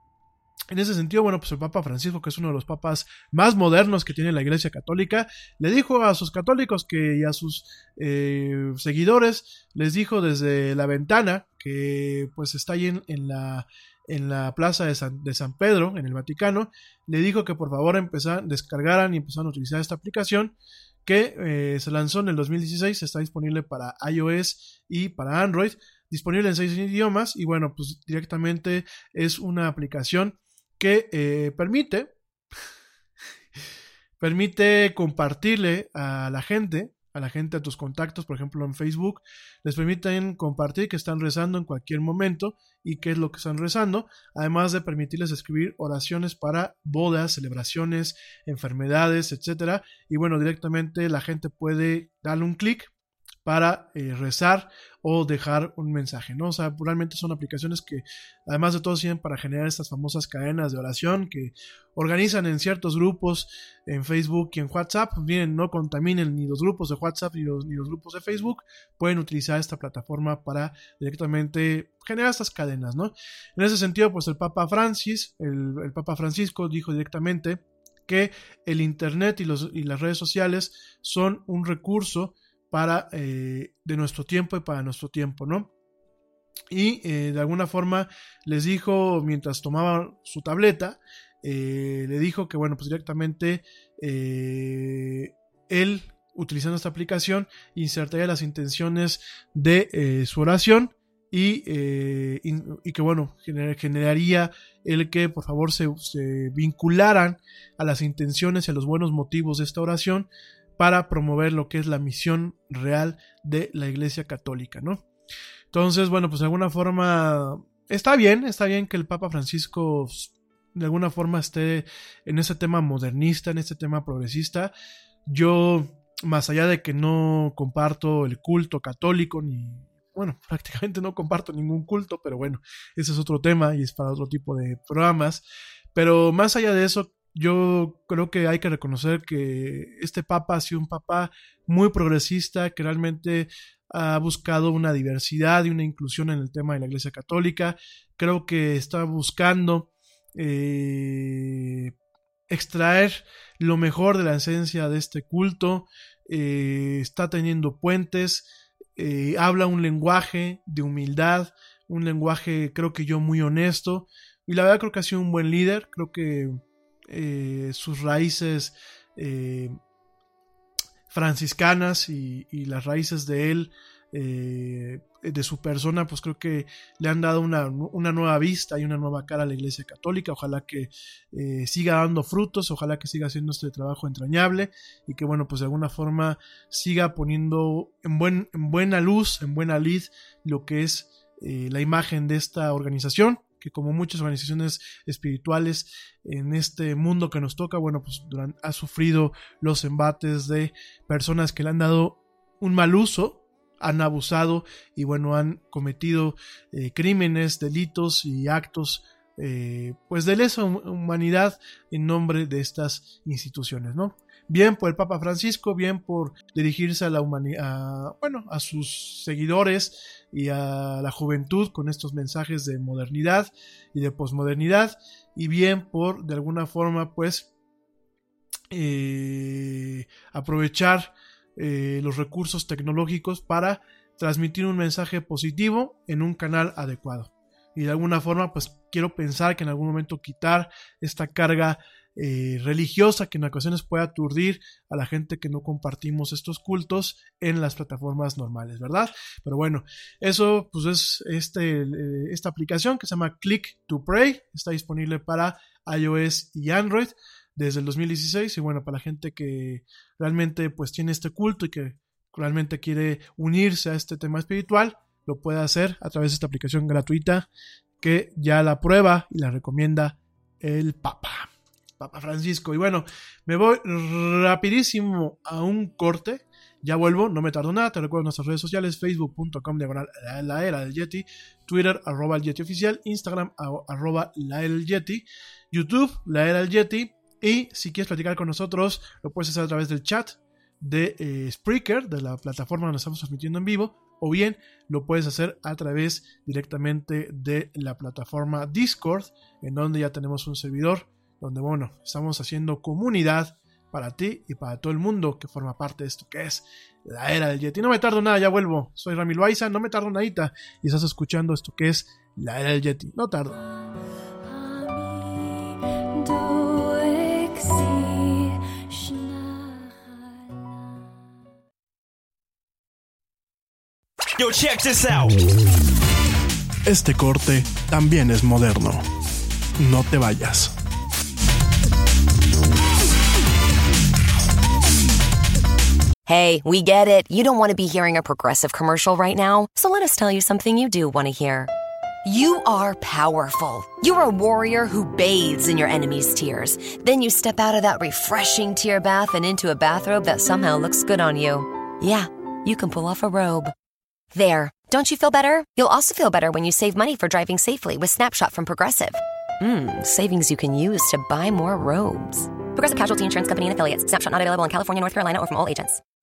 En ese sentido, bueno, pues el Papa Francisco, que es uno de los papas más modernos que tiene la Iglesia Católica, le dijo a sus católicos que, y a sus eh, seguidores, les dijo desde la ventana, que pues está ahí en, la, en la plaza de San, de San, Pedro, en el Vaticano, le dijo que por favor descargaran y empezaran a utilizar esta aplicación que eh, se lanzó en el 2016, está disponible para iOS y para Android, disponible en seis idiomas y bueno, pues directamente es una aplicación que eh, permite *laughs* permite compartirle a la gente a la gente, a tus contactos, por ejemplo en Facebook, les permiten compartir que están rezando en cualquier momento y qué es lo que están rezando, además de permitirles escribir oraciones para bodas, celebraciones, enfermedades, etcétera, y bueno, directamente la gente puede darle un clic para eh, rezar o dejar un mensaje, ¿no? O sea, realmente son aplicaciones que, además de todo, sirven para generar estas famosas cadenas de oración que organizan en ciertos grupos en Facebook y en WhatsApp. Bien, no contaminen ni los grupos de WhatsApp ni los, ni los grupos de Facebook. Pueden utilizar esta plataforma para directamente generar estas cadenas, ¿no? En ese sentido, pues el Papa Francis, el, el Papa Francisco dijo directamente que el Internet y, los, y las redes sociales son un recurso para eh, de nuestro tiempo y para nuestro tiempo, ¿no? Y eh, de alguna forma les dijo, mientras tomaba su tableta, eh, le dijo que, bueno, pues directamente él, utilizando esta aplicación, insertaría las intenciones de su oración y, que, bueno, generaría el que, por favor, se vincularan a las intenciones y a los buenos motivos de esta oración para promover lo que es la misión real de la Iglesia Católica, ¿no? Entonces, bueno, pues de alguna forma está bien, está bien que el Papa Francisco de alguna forma esté en ese tema modernista, en este tema progresista. Yo, más allá de que no comparto el culto católico, ni, bueno, *laughs* prácticamente no comparto ningún culto, pero bueno, ese es otro tema y es para otro tipo de programas. Pero más allá de eso, yo creo que hay que reconocer que este papa ha sido un papa muy progresista, que realmente ha buscado una diversidad y una inclusión en el tema de la Iglesia Católica. Creo que está buscando eh, extraer lo mejor de la esencia de este culto. Eh, está teniendo puentes, eh, habla un lenguaje de humildad, un lenguaje creo que yo muy honesto. Y la verdad creo que ha sido un buen líder, creo que eh, sus raíces eh, franciscanas y, las raíces de él, eh, de su persona, pues creo que le han dado una, nueva vista y una nueva cara a la Iglesia Católica. Ojalá que siga dando frutos, ojalá que siga haciendo este trabajo entrañable y que, bueno, pues de alguna forma siga poniendo en, buen, en buena luz, en buena lid, lo que es la imagen de esta organización que como muchas organizaciones espirituales en este mundo que nos toca, bueno, pues ha sufrido los embates de personas que le han dado un mal uso, han abusado y bueno, han cometido eh, crímenes, delitos y actos eh, pues de lesa humanidad en nombre de estas instituciones, ¿no? Bien por el Papa Francisco, bien por dirigirse a la humanidad, bueno, a sus seguidores y a la juventud con estos mensajes de modernidad y de posmodernidad, y bien por, de alguna forma, pues, eh, aprovechar eh, los recursos tecnológicos para transmitir un mensaje positivo en un canal adecuado. Y de alguna forma, pues quiero pensar que en algún momento quitar esta carga eh, religiosa que en ocasiones puede aturdir a la gente que no compartimos estos cultos en las plataformas normales, ¿verdad? Pero bueno, eso pues es este, eh, esta aplicación que se llama Click to Pray, está disponible para iOS y Android desde el 2016 y bueno, para la gente que realmente pues tiene este culto y que realmente quiere unirse a este tema espiritual, lo puede hacer a través de esta aplicación gratuita que ya la prueba y la recomienda el Papa. Papa Francisco. Y bueno, me voy rapidísimo a un corte. Ya vuelvo, no me tardo nada. Te recuerdo nuestras redes sociales: facebook.com diagonal la era del Yeti, Twitter arroba Yeti oficial, Instagram arroba la del Yeti, YouTube la era del Yeti. Y si quieres platicar con nosotros, lo puedes hacer a través del chat de eh, Spreaker, de la plataforma donde estamos transmitiendo en vivo, o bien lo puedes hacer a través directamente de la plataforma Discord, en donde ya tenemos un servidor, donde bueno, estamos haciendo comunidad para ti y para todo el mundo que forma parte de esto que es la era del Yeti. No me tardo nada, ya vuelvo. Soy Ramil Baiza, no me tardo nadita y estás escuchando esto que es la era del Yeti. No tardo. Yo, check this out. Este corte también es moderno. No te vayas. Hey, we get it. You don't want to be hearing a progressive commercial right now, so let us tell you something you do want to hear. You are powerful. You're a warrior who bathes in your enemy's tears. Then you step out of that refreshing tear bath and into a bathrobe that somehow looks good on you. Yeah, you can pull off a robe. There. Don't you feel better? You'll also feel better when you save money for driving safely with Snapshot from Progressive. Mmm, savings you can use to buy more robes. Progressive Casualty Insurance Company and affiliates. Snapshot not available in California, North Carolina, or from all agents.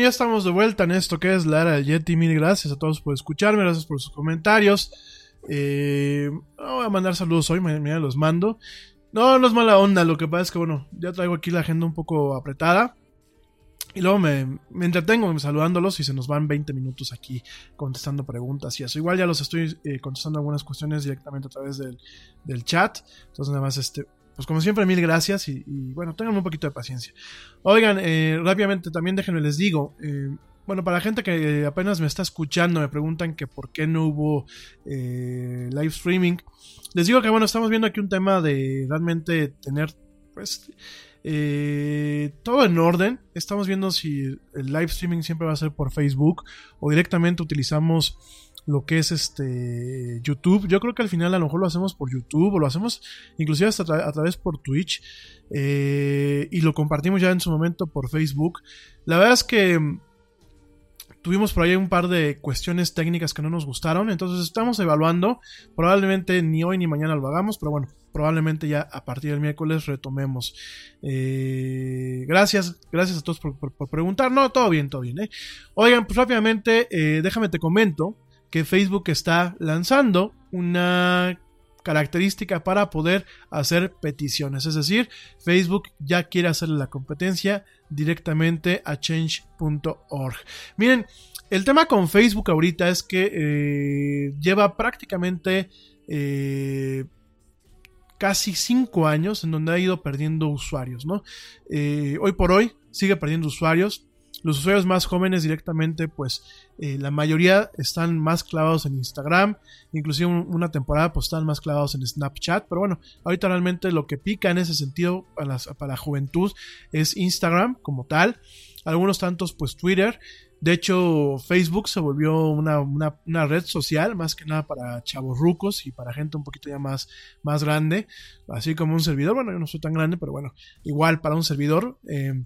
Ya estamos de vuelta en esto que es la era del Yeti. Mil gracias a todos por escucharme, gracias por sus comentarios. Eh, voy a mandar saludos hoy, mañana los mando. No, no es mala onda, lo que pasa es que, bueno, ya traigo aquí la agenda un poco apretada. Y luego me, me entretengo saludándolos y se nos van 20 minutos aquí contestando preguntas y eso. Igual ya los estoy eh, contestando algunas cuestiones directamente a través del, del chat. Entonces, nada más, este, pues como siempre, mil gracias y, bueno, tengan un poquito de paciencia. Oigan, eh, rápidamente también déjenme les digo, eh, bueno, para la gente que apenas me está escuchando, me preguntan que por qué no hubo eh, live streaming. Les digo que bueno, estamos viendo aquí un tema de realmente tener, pues, todo en orden. Estamos viendo si el live streaming siempre va a ser por Facebook o directamente utilizamos lo que es este YouTube. Yo creo que al final a lo mejor lo hacemos por YouTube o lo hacemos inclusive hasta a través por Twitch eh, y lo compartimos ya en su momento por Facebook. La verdad es que mm, tuvimos por ahí un par de cuestiones técnicas que no nos gustaron, entonces estamos evaluando. Probablemente ni hoy ni mañana lo hagamos, pero bueno, probablemente ya a partir del miércoles retomemos. Eh, gracias, gracias a todos por, por- por preguntar. No, todo bien, todo bien. ¿eh? Oigan, pues rápidamente, eh, déjame te comento que Facebook está lanzando una característica para poder hacer peticiones. Es decir, Facebook ya quiere hacerle la competencia directamente a change.org. Miren, el tema con Facebook ahorita es que eh, lleva prácticamente eh, casi 5 años en donde ha ido perdiendo usuarios, ¿no? Eh, hoy por hoy sigue perdiendo usuarios. Los usuarios más jóvenes directamente, pues eh, la mayoría están más clavados en Instagram, inclusive un- una temporada pues están más clavados en Snapchat, pero bueno, ahorita realmente lo que pica en ese sentido para, las- para la juventud es Instagram como tal, algunos tantos pues Twitter, de hecho Facebook se volvió una, una- una red social más que nada para chavos rucos y para gente un poquito ya más, más grande, así como un servidor, bueno yo no soy tan grande, pero bueno, igual para un servidor. eh,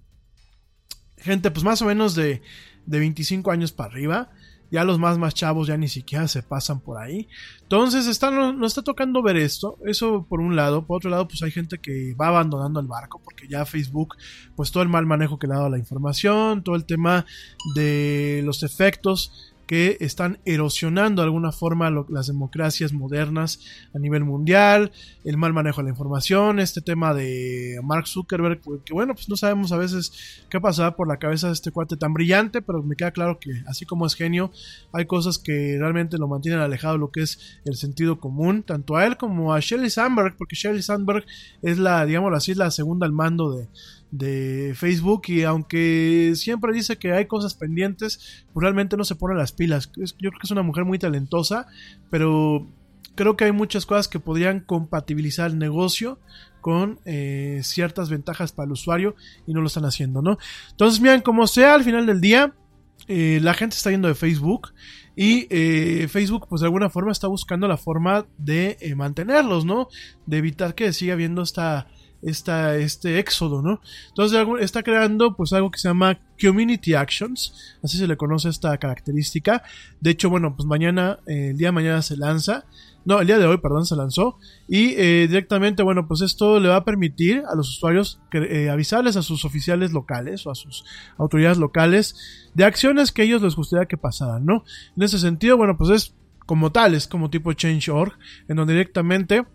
gente pues más o menos de, de 25 años para arriba. Ya los más más chavos ya ni siquiera se pasan por ahí. Entonces está, nos está tocando ver esto. Eso por un lado. Por otro lado, pues hay gente que va abandonando el barco. Porque ya Facebook, pues todo el mal manejo que le ha dado a la información. Todo el tema de los efectos que están erosionando de alguna forma las democracias modernas a nivel mundial, el mal manejo de la información, este tema de Mark Zuckerberg, que bueno, pues no sabemos a veces qué pasaba por la cabeza de este cuate tan brillante, pero me queda claro que así como es genio, hay cosas que realmente lo mantienen alejado de lo que es el sentido común, tanto a él como a Shelly Sandberg, porque Shelly Sandberg es la, digamos así, la segunda al mando de, de Facebook y aunque siempre dice que hay cosas pendientes, pues realmente no se pone las pilas. Yo creo que es una mujer muy talentosa, pero creo que hay muchas cosas que podrían compatibilizar el negocio con eh, ciertas ventajas para el usuario y no lo están haciendo, ¿no? Entonces, miren, como sea, al final del día, eh, la gente está yendo de Facebook y eh, Facebook, pues de alguna forma está buscando la forma de mantenerlos, ¿no? De evitar que siga habiendo esta esta, este éxodo, ¿no? Entonces está creando pues algo que se llama Community Actions, así se le conoce esta característica. De hecho, bueno, pues mañana, eh, el día de mañana se lanza, no, el día de hoy, perdón, se lanzó y eh, directamente, bueno, pues esto le va a permitir a los usuarios eh, avisarles a sus oficiales locales o a sus autoridades locales de acciones que ellos les gustaría que pasaran, ¿no? En ese sentido, bueno, pues es como tal, es como tipo Change.org, en donde directamente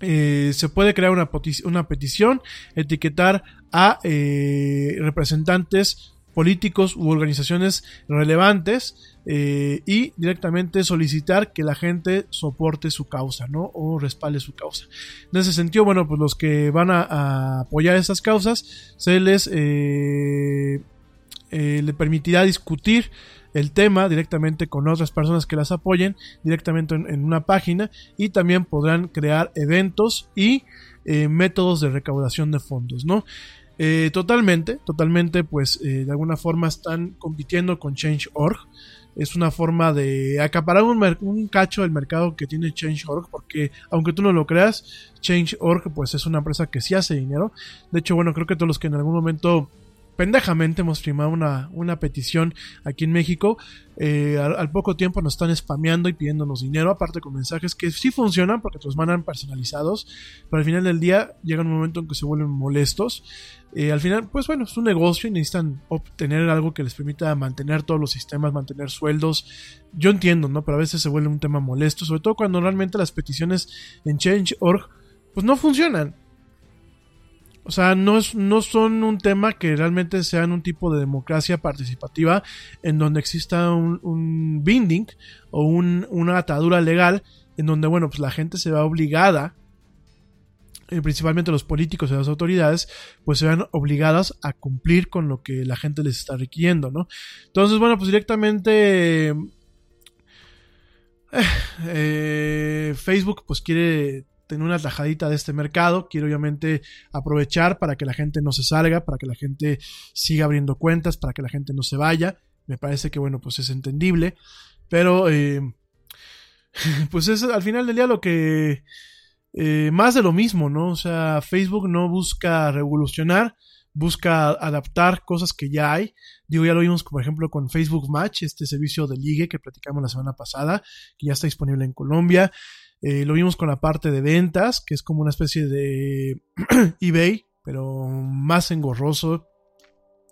eh, se puede crear una, una petición, etiquetar a eh, representantes políticos u organizaciones relevantes eh, y directamente solicitar que la gente soporte su causa, ¿no? O respalde su causa. En ese sentido, bueno, pues los que van a, apoyar esas causas se les le permitirá discutir el tema directamente con otras personas que las apoyen directamente en, una página y también podrán crear eventos y eh, métodos de recaudación de fondos, ¿no? Eh, totalmente, totalmente, pues eh, de alguna forma están compitiendo con Change.org. Es una forma de acaparar un, cacho del mercado que tiene Change.org, porque aunque tú no lo creas, Change.org pues es una empresa que sí hace dinero. De hecho, bueno, creo que todos los que en algún momento pendejamente hemos firmado una, una petición aquí en México. Eh, al, poco tiempo nos están spameando y pidiéndonos dinero, aparte con mensajes que sí funcionan porque te los mandan personalizados, pero al final del día llega un momento en que se vuelven molestos. Eh, al final, pues bueno, es un negocio y necesitan obtener algo que les permita mantener todos los sistemas, mantener sueldos. Yo entiendo, ¿no? Pero a veces se vuelve un tema molesto, sobre todo cuando realmente las peticiones en Change.org pues no funcionan. O sea, no, es, no son un tema que realmente sean un tipo de democracia participativa en donde exista un, binding o una atadura legal en donde, bueno, pues la gente se va obligada, eh, principalmente los políticos y las autoridades, pues se vean obligadas a cumplir con lo que la gente les está requiriendo, ¿no? Entonces, bueno, pues directamente... Eh, eh, Facebook pues quiere tener una tajadita de este mercado. Quiero obviamente aprovechar para que la gente no se salga, para que la gente siga abriendo cuentas, para que la gente no se vaya. Me parece que bueno, pues es entendible. Pero eh, *laughs* pues es al final del día lo que... Eh, más de lo mismo, ¿no? O sea, Facebook no busca revolucionar, busca adaptar cosas que ya hay. Digo, ya lo vimos, por ejemplo, con Facebook Match, este servicio de ligue que platicamos la semana pasada, que ya está disponible en Colombia. Eh, lo vimos con la parte de ventas, que es como una especie de *clears throat* eBay, pero más engorroso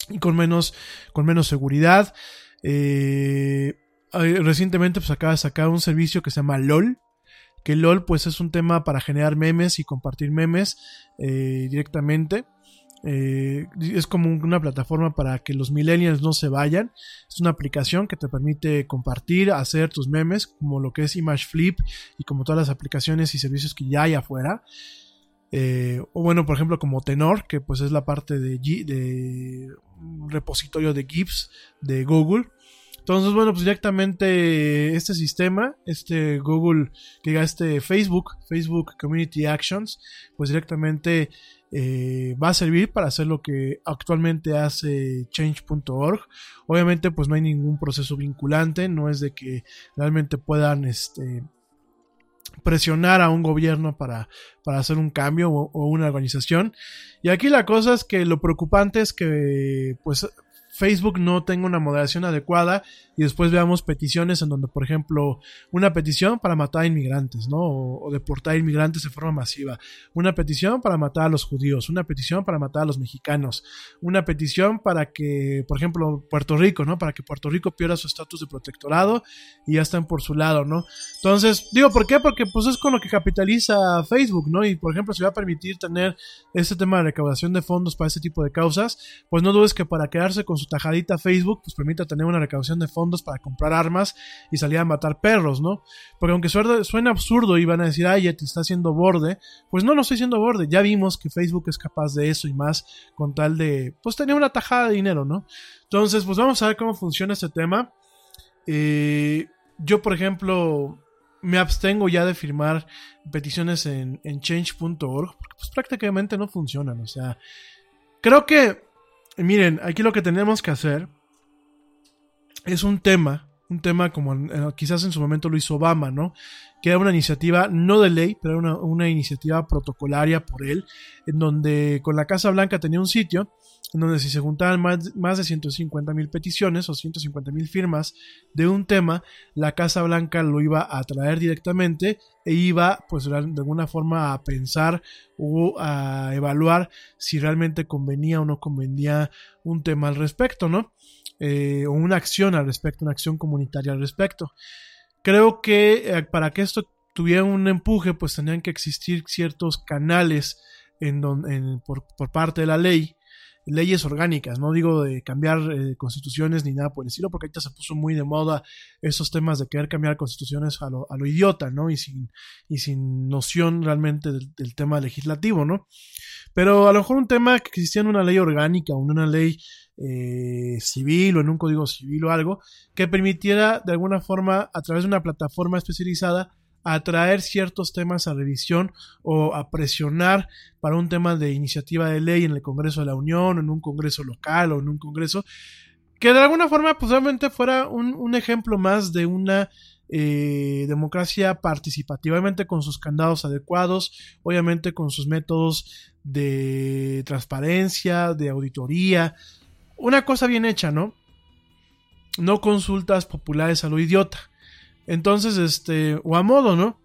y con menos, con menos seguridad. Eh, recientemente pues acaba de sacar un servicio que se llama LOL, que LOL pues es un tema para generar memes y compartir memes eh, directamente. Eh, es como una plataforma para que los millennials no se vayan. Es una aplicación que te permite compartir, hacer tus memes, como lo que es Image Flip y como todas las aplicaciones y servicios que ya hay afuera. Eh, o bueno, por ejemplo, como Tenor, que pues es la parte de, de repositorio de GIFs de Google. Entonces, bueno, pues directamente este sistema, este Google, que diga este Facebook, Facebook Community Actions, pues directamente eh, va a servir para hacer lo que actualmente hace change.org. Obviamente pues no hay ningún proceso vinculante, no es de que realmente puedan este, presionar a un gobierno para, para hacer un cambio o, una organización. Y aquí la cosa es que lo preocupante es que pues Facebook no tenga una moderación adecuada y después veamos peticiones en donde, por ejemplo, una petición para matar a inmigrantes, ¿no? O, deportar inmigrantes de forma masiva, una petición para matar a los judíos, una petición para matar a los mexicanos, una petición para que, por ejemplo, Puerto Rico, ¿no? Para que Puerto Rico pierda su estatus de protectorado y ya están por su lado, ¿no? Entonces, digo, ¿por qué? Porque pues es con lo que capitaliza Facebook, ¿no? Y por ejemplo, si va a permitir tener este tema de recaudación de fondos para este tipo de causas, pues no dudes que para quedarse con su tajadita Facebook, pues permita tener una recaudación de fondos para comprar armas y salir a matar perros, ¿no? Porque aunque suene, absurdo y van a decir, ay, Yeti está haciendo borde, pues no, no estoy haciendo borde. Ya vimos que Facebook es capaz de eso y más con tal de, pues tener una tajada de dinero, ¿no? Entonces, pues vamos a ver cómo funciona este tema. Eh, yo, por ejemplo, me abstengo ya de firmar peticiones en, en change.org porque pues prácticamente no funcionan. O sea, creo que, miren, aquí lo que tenemos que hacer es un tema, un tema como quizás en su momento lo hizo Obama, ¿no? Que era una iniciativa no de ley, pero era una, una iniciativa protocolaria por él, en donde con la Casa Blanca tenía un sitio en donde si se juntaban más, de 150 mil peticiones o 150 mil firmas de un tema, la Casa Blanca lo iba a traer directamente e iba, pues de alguna forma, a pensar o a evaluar si realmente convenía o no convenía un tema al respecto, ¿no? Eh, o una acción al respecto, una acción comunitaria al respecto. Creo que eh, para que esto tuviera un empuje, pues tenían que existir ciertos canales en por parte de la ley leyes orgánicas, no digo de cambiar eh, constituciones ni nada por el estilo, porque ahorita se puso muy de moda esos temas de querer cambiar constituciones a lo, a lo idiota, ¿no? Y sin, y sin noción realmente del, del, tema legislativo, ¿no? Pero a lo mejor un tema que existía en una ley orgánica o en una ley eh, civil o en un código civil o algo, que permitiera de alguna forma, a través de una plataforma especializada, a traer ciertos temas a revisión o a presionar para un tema de iniciativa de ley en el Congreso de la Unión, en un Congreso local o en un Congreso, que de alguna forma pues realmente fuera un, un ejemplo más de una eh, democracia participativamente con sus candados adecuados, obviamente con sus métodos de transparencia, de auditoría, una cosa bien hecha, ¿no? No consultas populares a lo idiota. Entonces, este, o a modo, ¿no?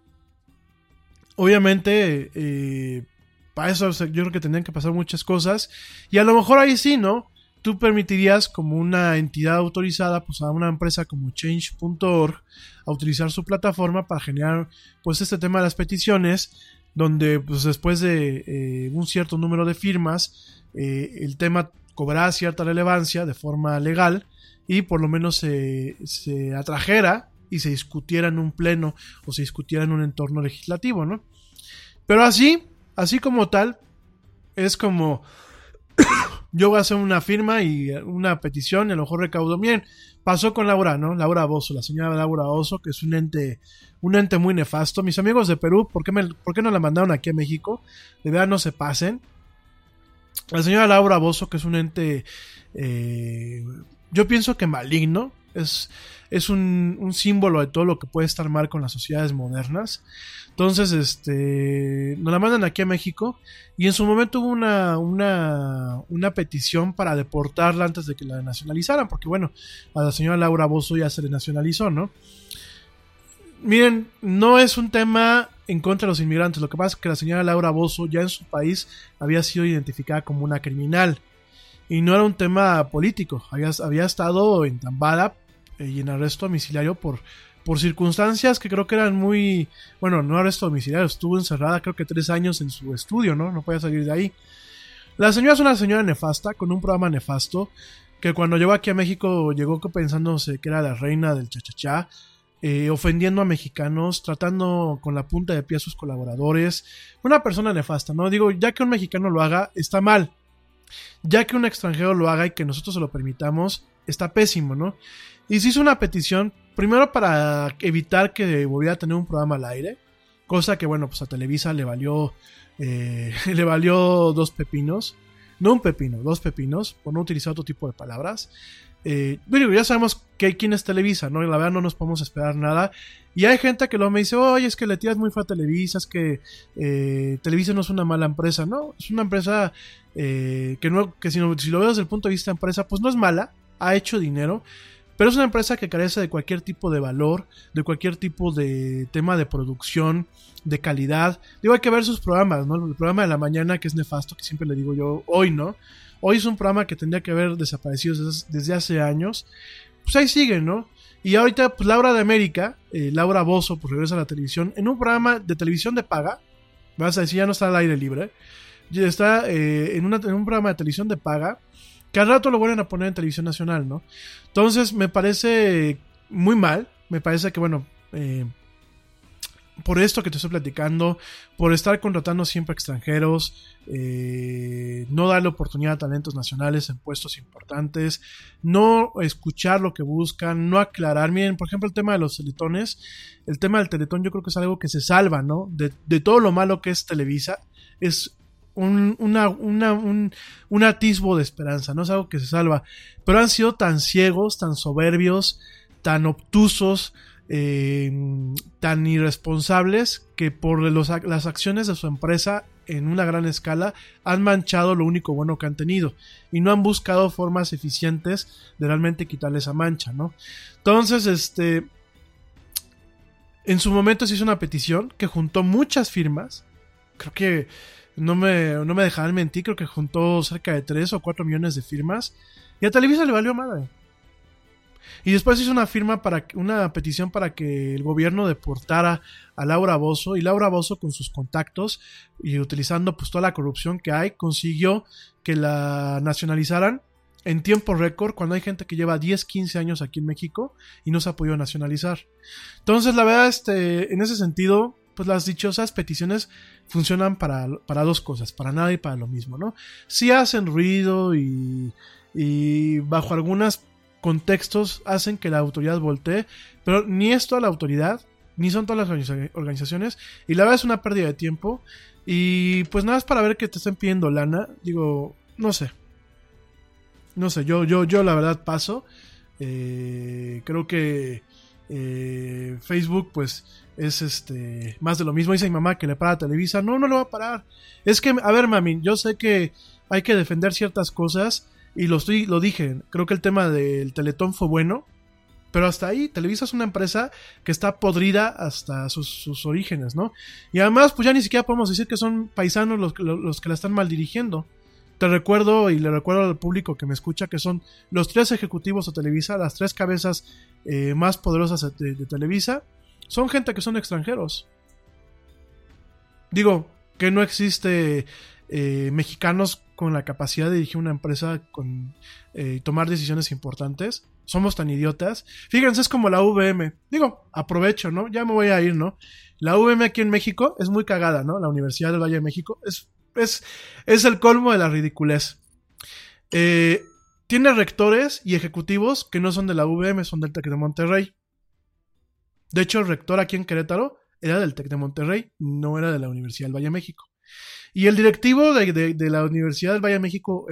Obviamente, eh, para eso yo creo que tendrían que pasar muchas cosas. Y a lo mejor ahí sí, ¿no? Tú permitirías como una entidad autorizada, pues a una empresa como change.org, a utilizar su plataforma para generar, pues este tema de las peticiones, donde pues después de eh, un cierto número de firmas, eh, el tema cobrará cierta relevancia de forma legal y por lo menos se, se atrajera y se discutiera en un pleno o se discutiera en un entorno legislativo, ¿no? Pero así, así como tal, es como *coughs* yo voy a hacer una firma y una petición y a lo mejor recaudo. Bien, pasó con Laura, ¿no? Laura Bozo, la señora Laura Bozo, que es un ente, un ente muy nefasto. Mis amigos de Perú, ¿por qué, me, ¿por qué no la mandaron aquí a México? De verdad no se pasen. La señora Laura Bozo, que es un ente, eh, yo pienso que maligno, es, es un, un, símbolo de todo lo que puede estar mal con las sociedades modernas. Entonces, este, nos la mandan aquí a México y en su momento hubo una, una, una petición para deportarla antes de que la nacionalizaran, porque bueno, a la señora Laura Bozo ya se le nacionalizó, ¿no? Miren, no es un tema en contra de los inmigrantes, lo que pasa es que la señora Laura Bozo ya en su país había sido identificada como una criminal y no era un tema político, había, había estado entambada y en arresto domiciliario por, por circunstancias que creo que eran muy, bueno, no arresto domiciliario, estuvo encerrada creo que tres años en su estudio, ¿no? No podía salir de ahí. La señora es una señora nefasta, con un programa nefasto, que cuando llegó aquí a México llegó pensándose que era la reina del chachachá, eh, ofendiendo a mexicanos, tratando con la punta de pie a sus colaboradores. Una persona nefasta, ¿no? Digo, ya que un mexicano lo haga, está mal. Ya que un extranjero lo haga y que nosotros se lo permitamos, está pésimo, ¿no? Y se hizo una petición, primero para evitar que volviera a tener un programa al aire, cosa que, bueno, pues a Televisa le valió, eh, *laughs* le valió dos pepinos, no un pepino, dos pepinos, por no utilizar otro tipo de palabras. Eh, bueno, ya sabemos que quién es Televisa, ¿no? Y la verdad no nos podemos esperar nada. Y hay gente que luego me dice, oye, es que le tiras muy fue a Televisa, es que eh, Televisa no es una mala empresa, ¿no? Es una empresa eh, que, no, que si, no, si lo veo desde el punto de vista de empresa, pues no es mala, ha hecho dinero, pero es una empresa que carece de cualquier tipo de valor, de cualquier tipo de tema de producción, de calidad. Digo, hay que ver sus programas, ¿no? El programa de la mañana, que es nefasto, que siempre le digo yo, hoy, ¿no? Hoy es un programa que tendría que haber desaparecido desde, hace años. Pues ahí sigue, ¿no? Y ahorita, pues Laura de América, eh, Laura Bozo, pues regresa a la televisión, en un programa de televisión de paga. Vas a decir, ya no está al aire libre. Está eh, en un programa de televisión de paga, que al rato lo vuelven a poner en televisión nacional, ¿no? Entonces, me parece muy mal. Me parece que, bueno, eh, por esto que te estoy platicando, por estar contratando siempre extranjeros, eh, no darle oportunidad a talentos nacionales en puestos importantes, no escuchar lo que buscan, no aclarar. Miren, por ejemplo, el tema de los teletones, el tema del teletón yo creo que es algo que se salva, ¿no? De, de todo lo malo que es Televisa, es un, una, una, un, un atisbo de esperanza, no es algo que se salva. Pero han sido tan ciegos, tan soberbios, tan obtusos, eh, tan irresponsables que por los las acciones de su empresa en una gran escala han manchado lo único bueno que han tenido y no han buscado formas eficientes de realmente quitarle esa mancha, ¿no? Entonces, este, en su momento se hizo una petición que juntó muchas firmas, creo que no me, no me dejarán mentir, creo que juntó cerca de 3 o 4 millones de firmas y a Televisa le valió madre. Y después hizo una firma para una petición para que el gobierno deportara a Laura Bozo y Laura Bozo con sus contactos y utilizando pues toda la corrupción que hay consiguió que la nacionalizaran en tiempo récord cuando hay gente que lleva 10, 15 años aquí en México y no se ha podido nacionalizar. Entonces, la verdad, este, en ese sentido, pues las dichosas peticiones funcionan para, para dos cosas, para nada y para lo mismo, ¿no? Sí hacen ruido y, y bajo algunos contextos hacen que la autoridad voltee, pero ni es toda la autoridad, ni son todas las organiza- organizaciones, y la verdad es una pérdida de tiempo, y pues nada es para ver que te estén pidiendo lana, digo, no sé, no sé, yo, yo, yo la verdad paso. Eh, creo que eh, Facebook, pues, es este más de lo mismo. Dice mi mamá que le para a Televisa. No, no lo va a parar. Es que, a ver, mami, yo sé que hay que defender ciertas cosas. Y lo, estoy, lo dije. Creo que el tema del Teletón fue bueno. Pero hasta ahí, Televisa es una empresa que está podrida hasta sus, orígenes, ¿no? Y además, pues ya ni siquiera podemos decir que son paisanos los, que- los que la están mal dirigiendo. Te recuerdo y le recuerdo al público que me escucha que son los tres ejecutivos de Televisa, las tres cabezas eh, más poderosas de, Televisa, son gente que son extranjeros. Digo, que no existe eh, mexicanos con la capacidad de dirigir una empresa con eh, tomar decisiones importantes. Somos tan idiotas. Fíjense, es como la VM. Digo, aprovecho, ¿no? Ya me voy a ir, ¿no? La VM aquí en México es muy cagada, ¿no? La Universidad del Valle de México es, es, es el colmo de la ridiculez. Eh, tiene rectores y ejecutivos que no son de la VM, son del Tec de Monterrey. De hecho, el rector aquí en Querétaro era del Tec de Monterrey, no era de la Universidad del Valle de México. Y el directivo de, de- la Universidad del Valle de México,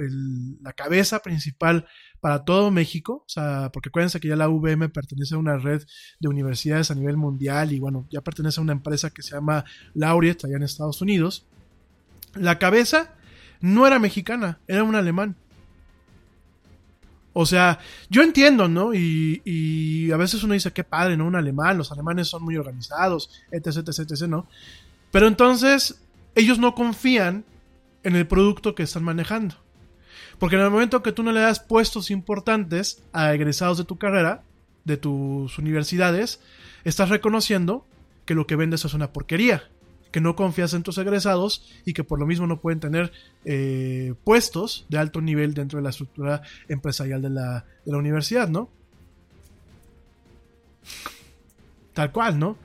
la cabeza principal para todo México, o sea, porque acuérdense que ya la UVM pertenece a una red de universidades a nivel mundial y bueno, ya pertenece a una empresa que se llama Laureate allá en Estados Unidos. La cabeza no era mexicana, era un alemán. O sea, yo entiendo, ¿no? Y, a veces uno dice, qué padre, ¿no? Un alemán, los alemanes son muy organizados, etc, etc, etc, ¿no? Pero entonces, ellos no confían en el producto que están manejando. Porque en el momento que tú no le das puestos importantes a egresados de tu carrera, de tus universidades, estás reconociendo que lo que vendes es una porquería, que no confías en tus egresados y que por lo mismo no pueden tener eh, puestos de alto nivel dentro de la estructura empresarial de la, de la universidad, ¿no? Tal cual, ¿no?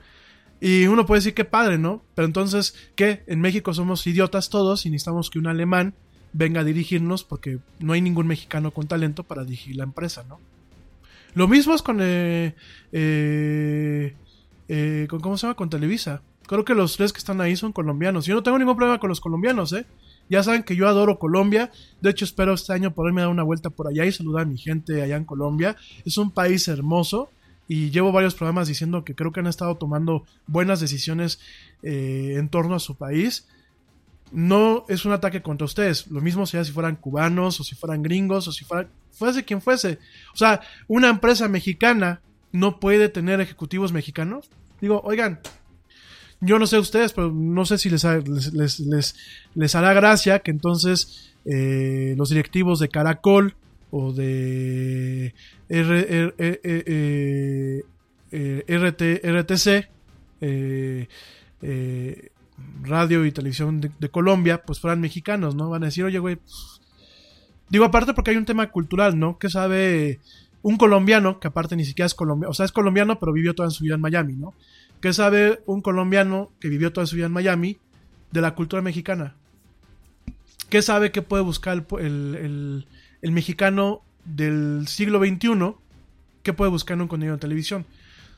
Y uno puede decir que padre, ¿no? Pero entonces, ¿qué? En México somos idiotas todos y necesitamos que un alemán venga a dirigirnos porque no hay ningún mexicano con talento para dirigir la empresa, ¿no? Lo mismo es con, eh, eh, eh, con ¿cómo se llama? Con Televisa. Creo que los tres que están ahí son colombianos. Yo no tengo ningún problema con los colombianos, ¿eh? Ya saben que yo adoro Colombia. De hecho, espero este año poderme dar una vuelta por allá y saludar a mi gente allá en Colombia. Es un país hermoso y llevo varios programas diciendo que creo que han estado tomando buenas decisiones eh, en torno a su país. no es un ataque contra ustedes. Lo mismo sea si fueran cubanos o si fueran gringos o si fuera, fuese quien fuese. O sea, una empresa mexicana no puede tener ejecutivos mexicanos. Digo, oigan, yo no sé ustedes, pero no sé si les, les, les, les, hará gracia que entonces eh, los directivos de Caracol o de R, R, RT, RTC, radio y televisión de, Colombia, pues fueran mexicanos, ¿no? Van a decir, oye, güey, pues, digo aparte porque hay un tema cultural, ¿no? Que sabe un colombiano, que aparte ni siquiera es colombiano, o sea, es colombiano, pero vivió toda su vida en Miami, ¿no? ¿Qué sabe un colombiano que vivió toda su vida en Miami de la cultura mexicana? ¿Qué sabe que puede buscar el, el, mexicano del siglo XXI? ¿Qué puede buscar en un contenido de televisión?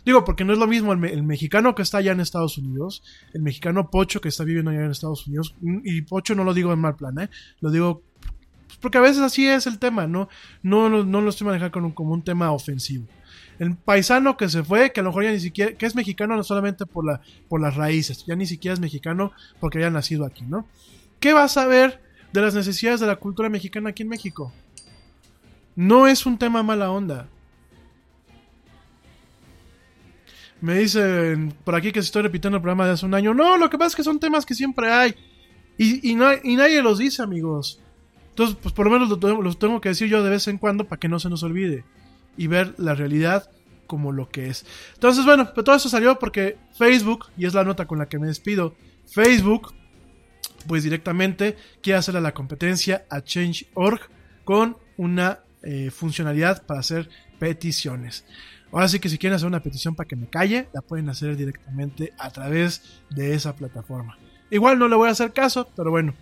Digo, porque no es lo mismo el, mexicano que está allá en Estados Unidos, el mexicano pocho que está viviendo allá en Estados Unidos, y pocho no lo digo en mal plan, ¿eh? Lo digo pues, porque a veces así es el tema, ¿no? No, no, no lo estoy manejando como un, como un tema ofensivo el paisano que se fue, que a lo mejor ya ni siquiera, que es mexicano no solamente por, la, por las raíces, ya ni siquiera es mexicano porque haya nacido aquí, ¿no? ¿Qué va a saber de las necesidades de la cultura mexicana aquí en México? No es un tema mala onda. Me dicen por aquí que estoy repitiendo el programa de hace un año. No, lo que pasa es que son temas que siempre hay. Y, y nadie los dice, amigos. Entonces, pues por lo menos los tengo que decir yo de vez en cuando para que no se nos olvide y ver la realidad como lo que es. Entonces, bueno, pero todo eso salió porque Facebook, y es la nota con la que me despido, Facebook, pues directamente quiere hacerle la competencia a Change.org con una eh, funcionalidad para hacer peticiones. Ahora sí que si quieren hacer una petición para que me calle, la pueden hacer directamente a través de esa plataforma. Igual no le voy a hacer caso, pero bueno,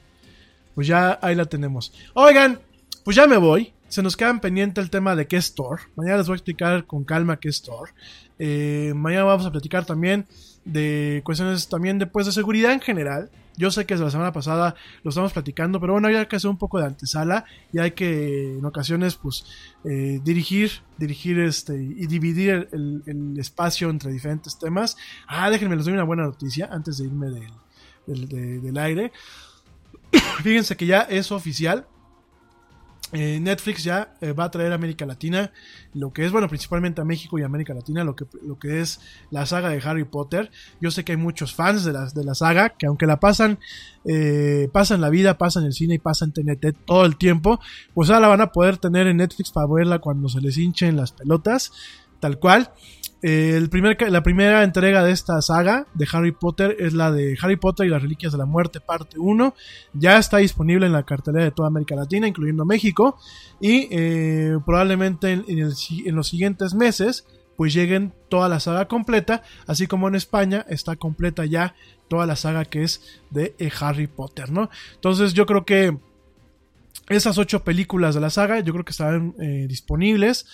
pues ya ahí la tenemos. Oigan, pues ya me voy se nos quedan pendiente el tema de qué es Tor. Mañana les voy a explicar con calma qué es Tor. Eh, mañana vamos a platicar también de cuestiones también de, pues, de seguridad en general. Yo sé que desde la semana pasada lo estamos platicando, pero bueno, hay que hacer un poco de antesala y hay que en ocasiones pues eh, dirigir, dirigir este y dividir el, espacio entre diferentes temas. Ah, déjenme les doy una buena noticia antes de irme del, del aire. *coughs* Fíjense que ya es oficial eh, Netflix ya eh, va a traer a América Latina lo que es, bueno, principalmente a México y América Latina, lo que, lo que es la saga de Harry Potter. Yo sé que hay muchos fans de la, de la saga que aunque la pasan, eh, pasan la vida, pasan el cine y pasan TNT todo el tiempo, pues ahora la van a poder tener en Netflix para verla cuando se les hinchen las pelotas, tal cual. Eh, el primer, la primera entrega de esta saga de Harry Potter es la de Harry Potter y las Reliquias de la Muerte, parte 1. Ya está disponible en la cartelera de toda América Latina, incluyendo México. Y eh, probablemente en, los siguientes meses, pues lleguen toda la saga completa. Así como en España está completa ya toda la saga que es de eh, Harry Potter, ¿no? Entonces yo creo que esas ocho películas de la saga, yo creo que estarán disponibles.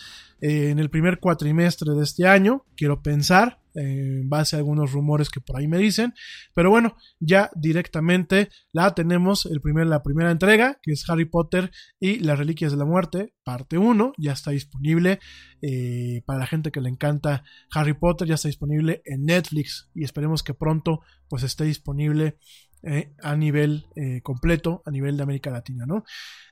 Eh, en el primer cuatrimestre de este año, quiero pensar, eh, en base a algunos rumores que por ahí me dicen, pero bueno, ya directamente la tenemos, el primer, la primera entrega, que es Harry Potter y las Reliquias de la Muerte, parte 1, ya está disponible eh, para la gente que le encanta Harry Potter, ya está disponible en Netflix y esperemos que pronto pues esté disponible a nivel completo, a nivel de América Latina, ¿no?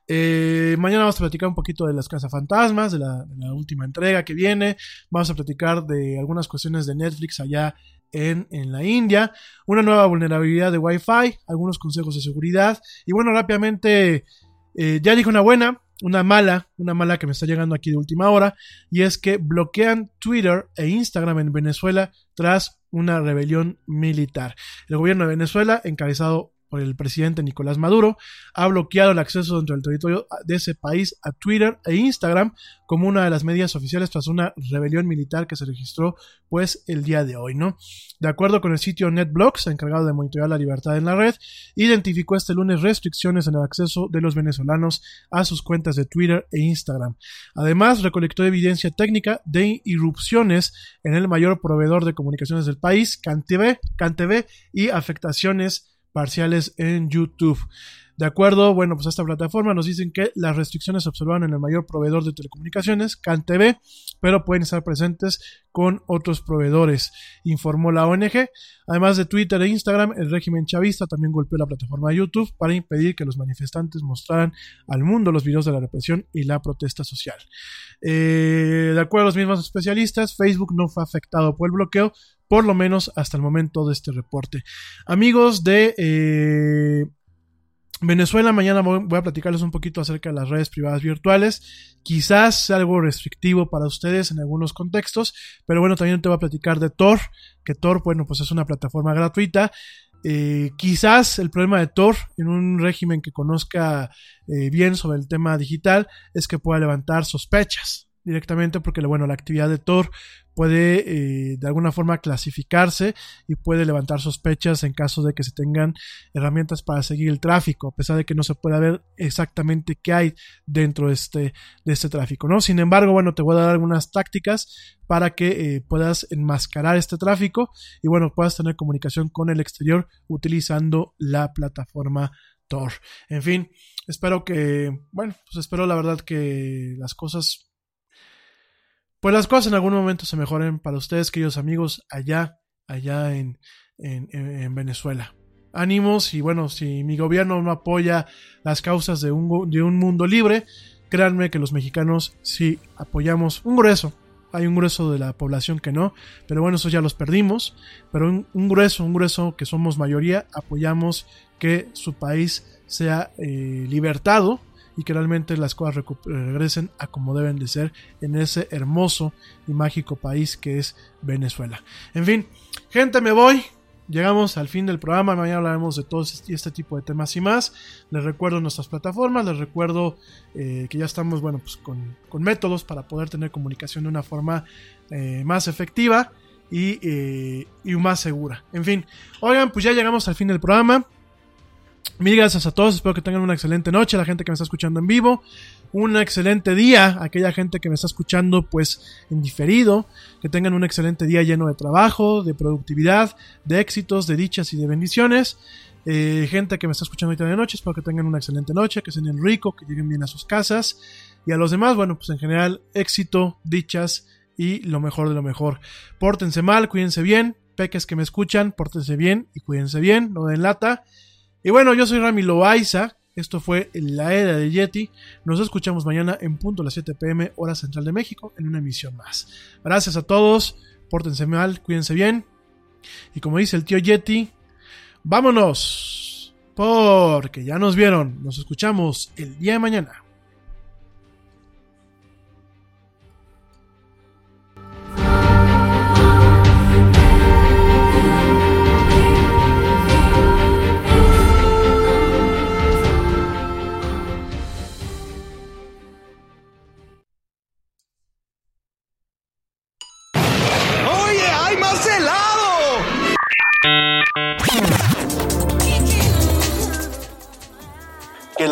Eh, mañana vamos a platicar un poquito de las cazafantasmas, de la, de la última entrega que viene. Vamos a platicar de algunas cuestiones de Netflix allá en, en, la India, una nueva vulnerabilidad de Wi-Fi, algunos consejos de seguridad y bueno, rápidamente eh, ya dije una buena, una mala, una mala que me está llegando aquí de última hora y es que bloquean Twitter e Instagram en Venezuela tras una rebelión militar. El gobierno de Venezuela, encabezado por el presidente Nicolás Maduro, ha bloqueado el acceso dentro del territorio de ese país a Twitter e Instagram como una de las medidas oficiales tras una rebelión militar que se registró pues el día de hoy, ¿no? De acuerdo con el sitio NetBlocks, encargado de monitorear la libertad en la red, identificó este lunes restricciones en el acceso de los venezolanos a sus cuentas de Twitter e Instagram. Además, recolectó evidencia técnica de irrupciones en el mayor proveedor de comunicaciones del país, CanTV, CanTV y afectaciones parciales en YouTube. De acuerdo, bueno, pues a esta plataforma nos dicen que las restricciones se observan en el mayor proveedor de telecomunicaciones, CanTV, pero pueden estar presentes con otros proveedores, informó la ONG. Además de Twitter e Instagram, el régimen chavista también golpeó la plataforma YouTube para impedir que los manifestantes mostraran al mundo los videos de la represión y la protesta social. Eh, de acuerdo a los mismos especialistas, Facebook no fue afectado por el bloqueo, por lo menos hasta el momento de este reporte. Amigos de eh, Venezuela, mañana voy, a platicarles un poquito acerca de las redes privadas virtuales. Quizás sea algo restrictivo para ustedes en algunos contextos, pero bueno, también te voy a platicar de Tor, que Tor, bueno, pues es una plataforma gratuita. Eh, quizás el problema de Tor en un régimen que conozca eh, bien sobre el tema digital es que pueda levantar sospechas directamente porque bueno la actividad de Tor puede eh, de alguna forma clasificarse y puede levantar sospechas en caso de que se tengan herramientas para seguir el tráfico, a pesar de que no se pueda ver exactamente qué hay dentro de este, de este tráfico, ¿no? Sin embargo, bueno, te voy a dar algunas tácticas para que eh, puedas enmascarar este tráfico y bueno, puedas tener comunicación con el exterior utilizando la plataforma Tor. En fin, espero que, bueno, pues espero la verdad que las cosas pues las cosas en algún momento se mejoren para ustedes, queridos amigos, allá, allá en, en, Venezuela. Ánimos y bueno, si mi gobierno no apoya las causas de un, de un mundo libre, créanme que los mexicanos sí apoyamos un grueso. Hay un grueso de la población que no, pero bueno, eso ya los perdimos. Pero un, grueso, un grueso que somos mayoría, apoyamos que su país sea eh, libertado y que realmente las cosas regresen a como deben de ser en ese hermoso y mágico país que es Venezuela. En fin, gente, me voy. Llegamos al fin del programa, mañana hablaremos de todo este, este tipo de temas y más. Les recuerdo nuestras plataformas, les recuerdo eh, que ya estamos bueno, pues con, métodos para poder tener comunicación de una forma eh, más efectiva y, eh, y más segura. En fin, oigan, pues ya llegamos al fin del programa. Mil gracias a todos, espero que tengan una excelente noche, la gente que me está escuchando en vivo, un excelente día, aquella gente que me está escuchando pues en diferido, que tengan un excelente día lleno de trabajo, de productividad, de éxitos, de dichas y de bendiciones. Eh, gente que me está escuchando ahorita de noche, espero que tengan una excelente noche, que estén rico, que lleguen bien a sus casas. Y a los demás, bueno, pues en general, éxito, dichas y lo mejor de lo mejor. Pórtense mal, cuídense bien, peques que me escuchan, pórtense bien y cuídense bien, no den lata. Y bueno, yo soy Rami Loaiza. Esto fue La Era de Yeti. Nos escuchamos mañana en punto a las 7 pm, hora central de México, en una emisión más. Gracias a todos. Pórtense mal, cuídense bien. Y como dice el tío Yeti, vámonos. Porque ya nos vieron. Nos escuchamos el día de mañana.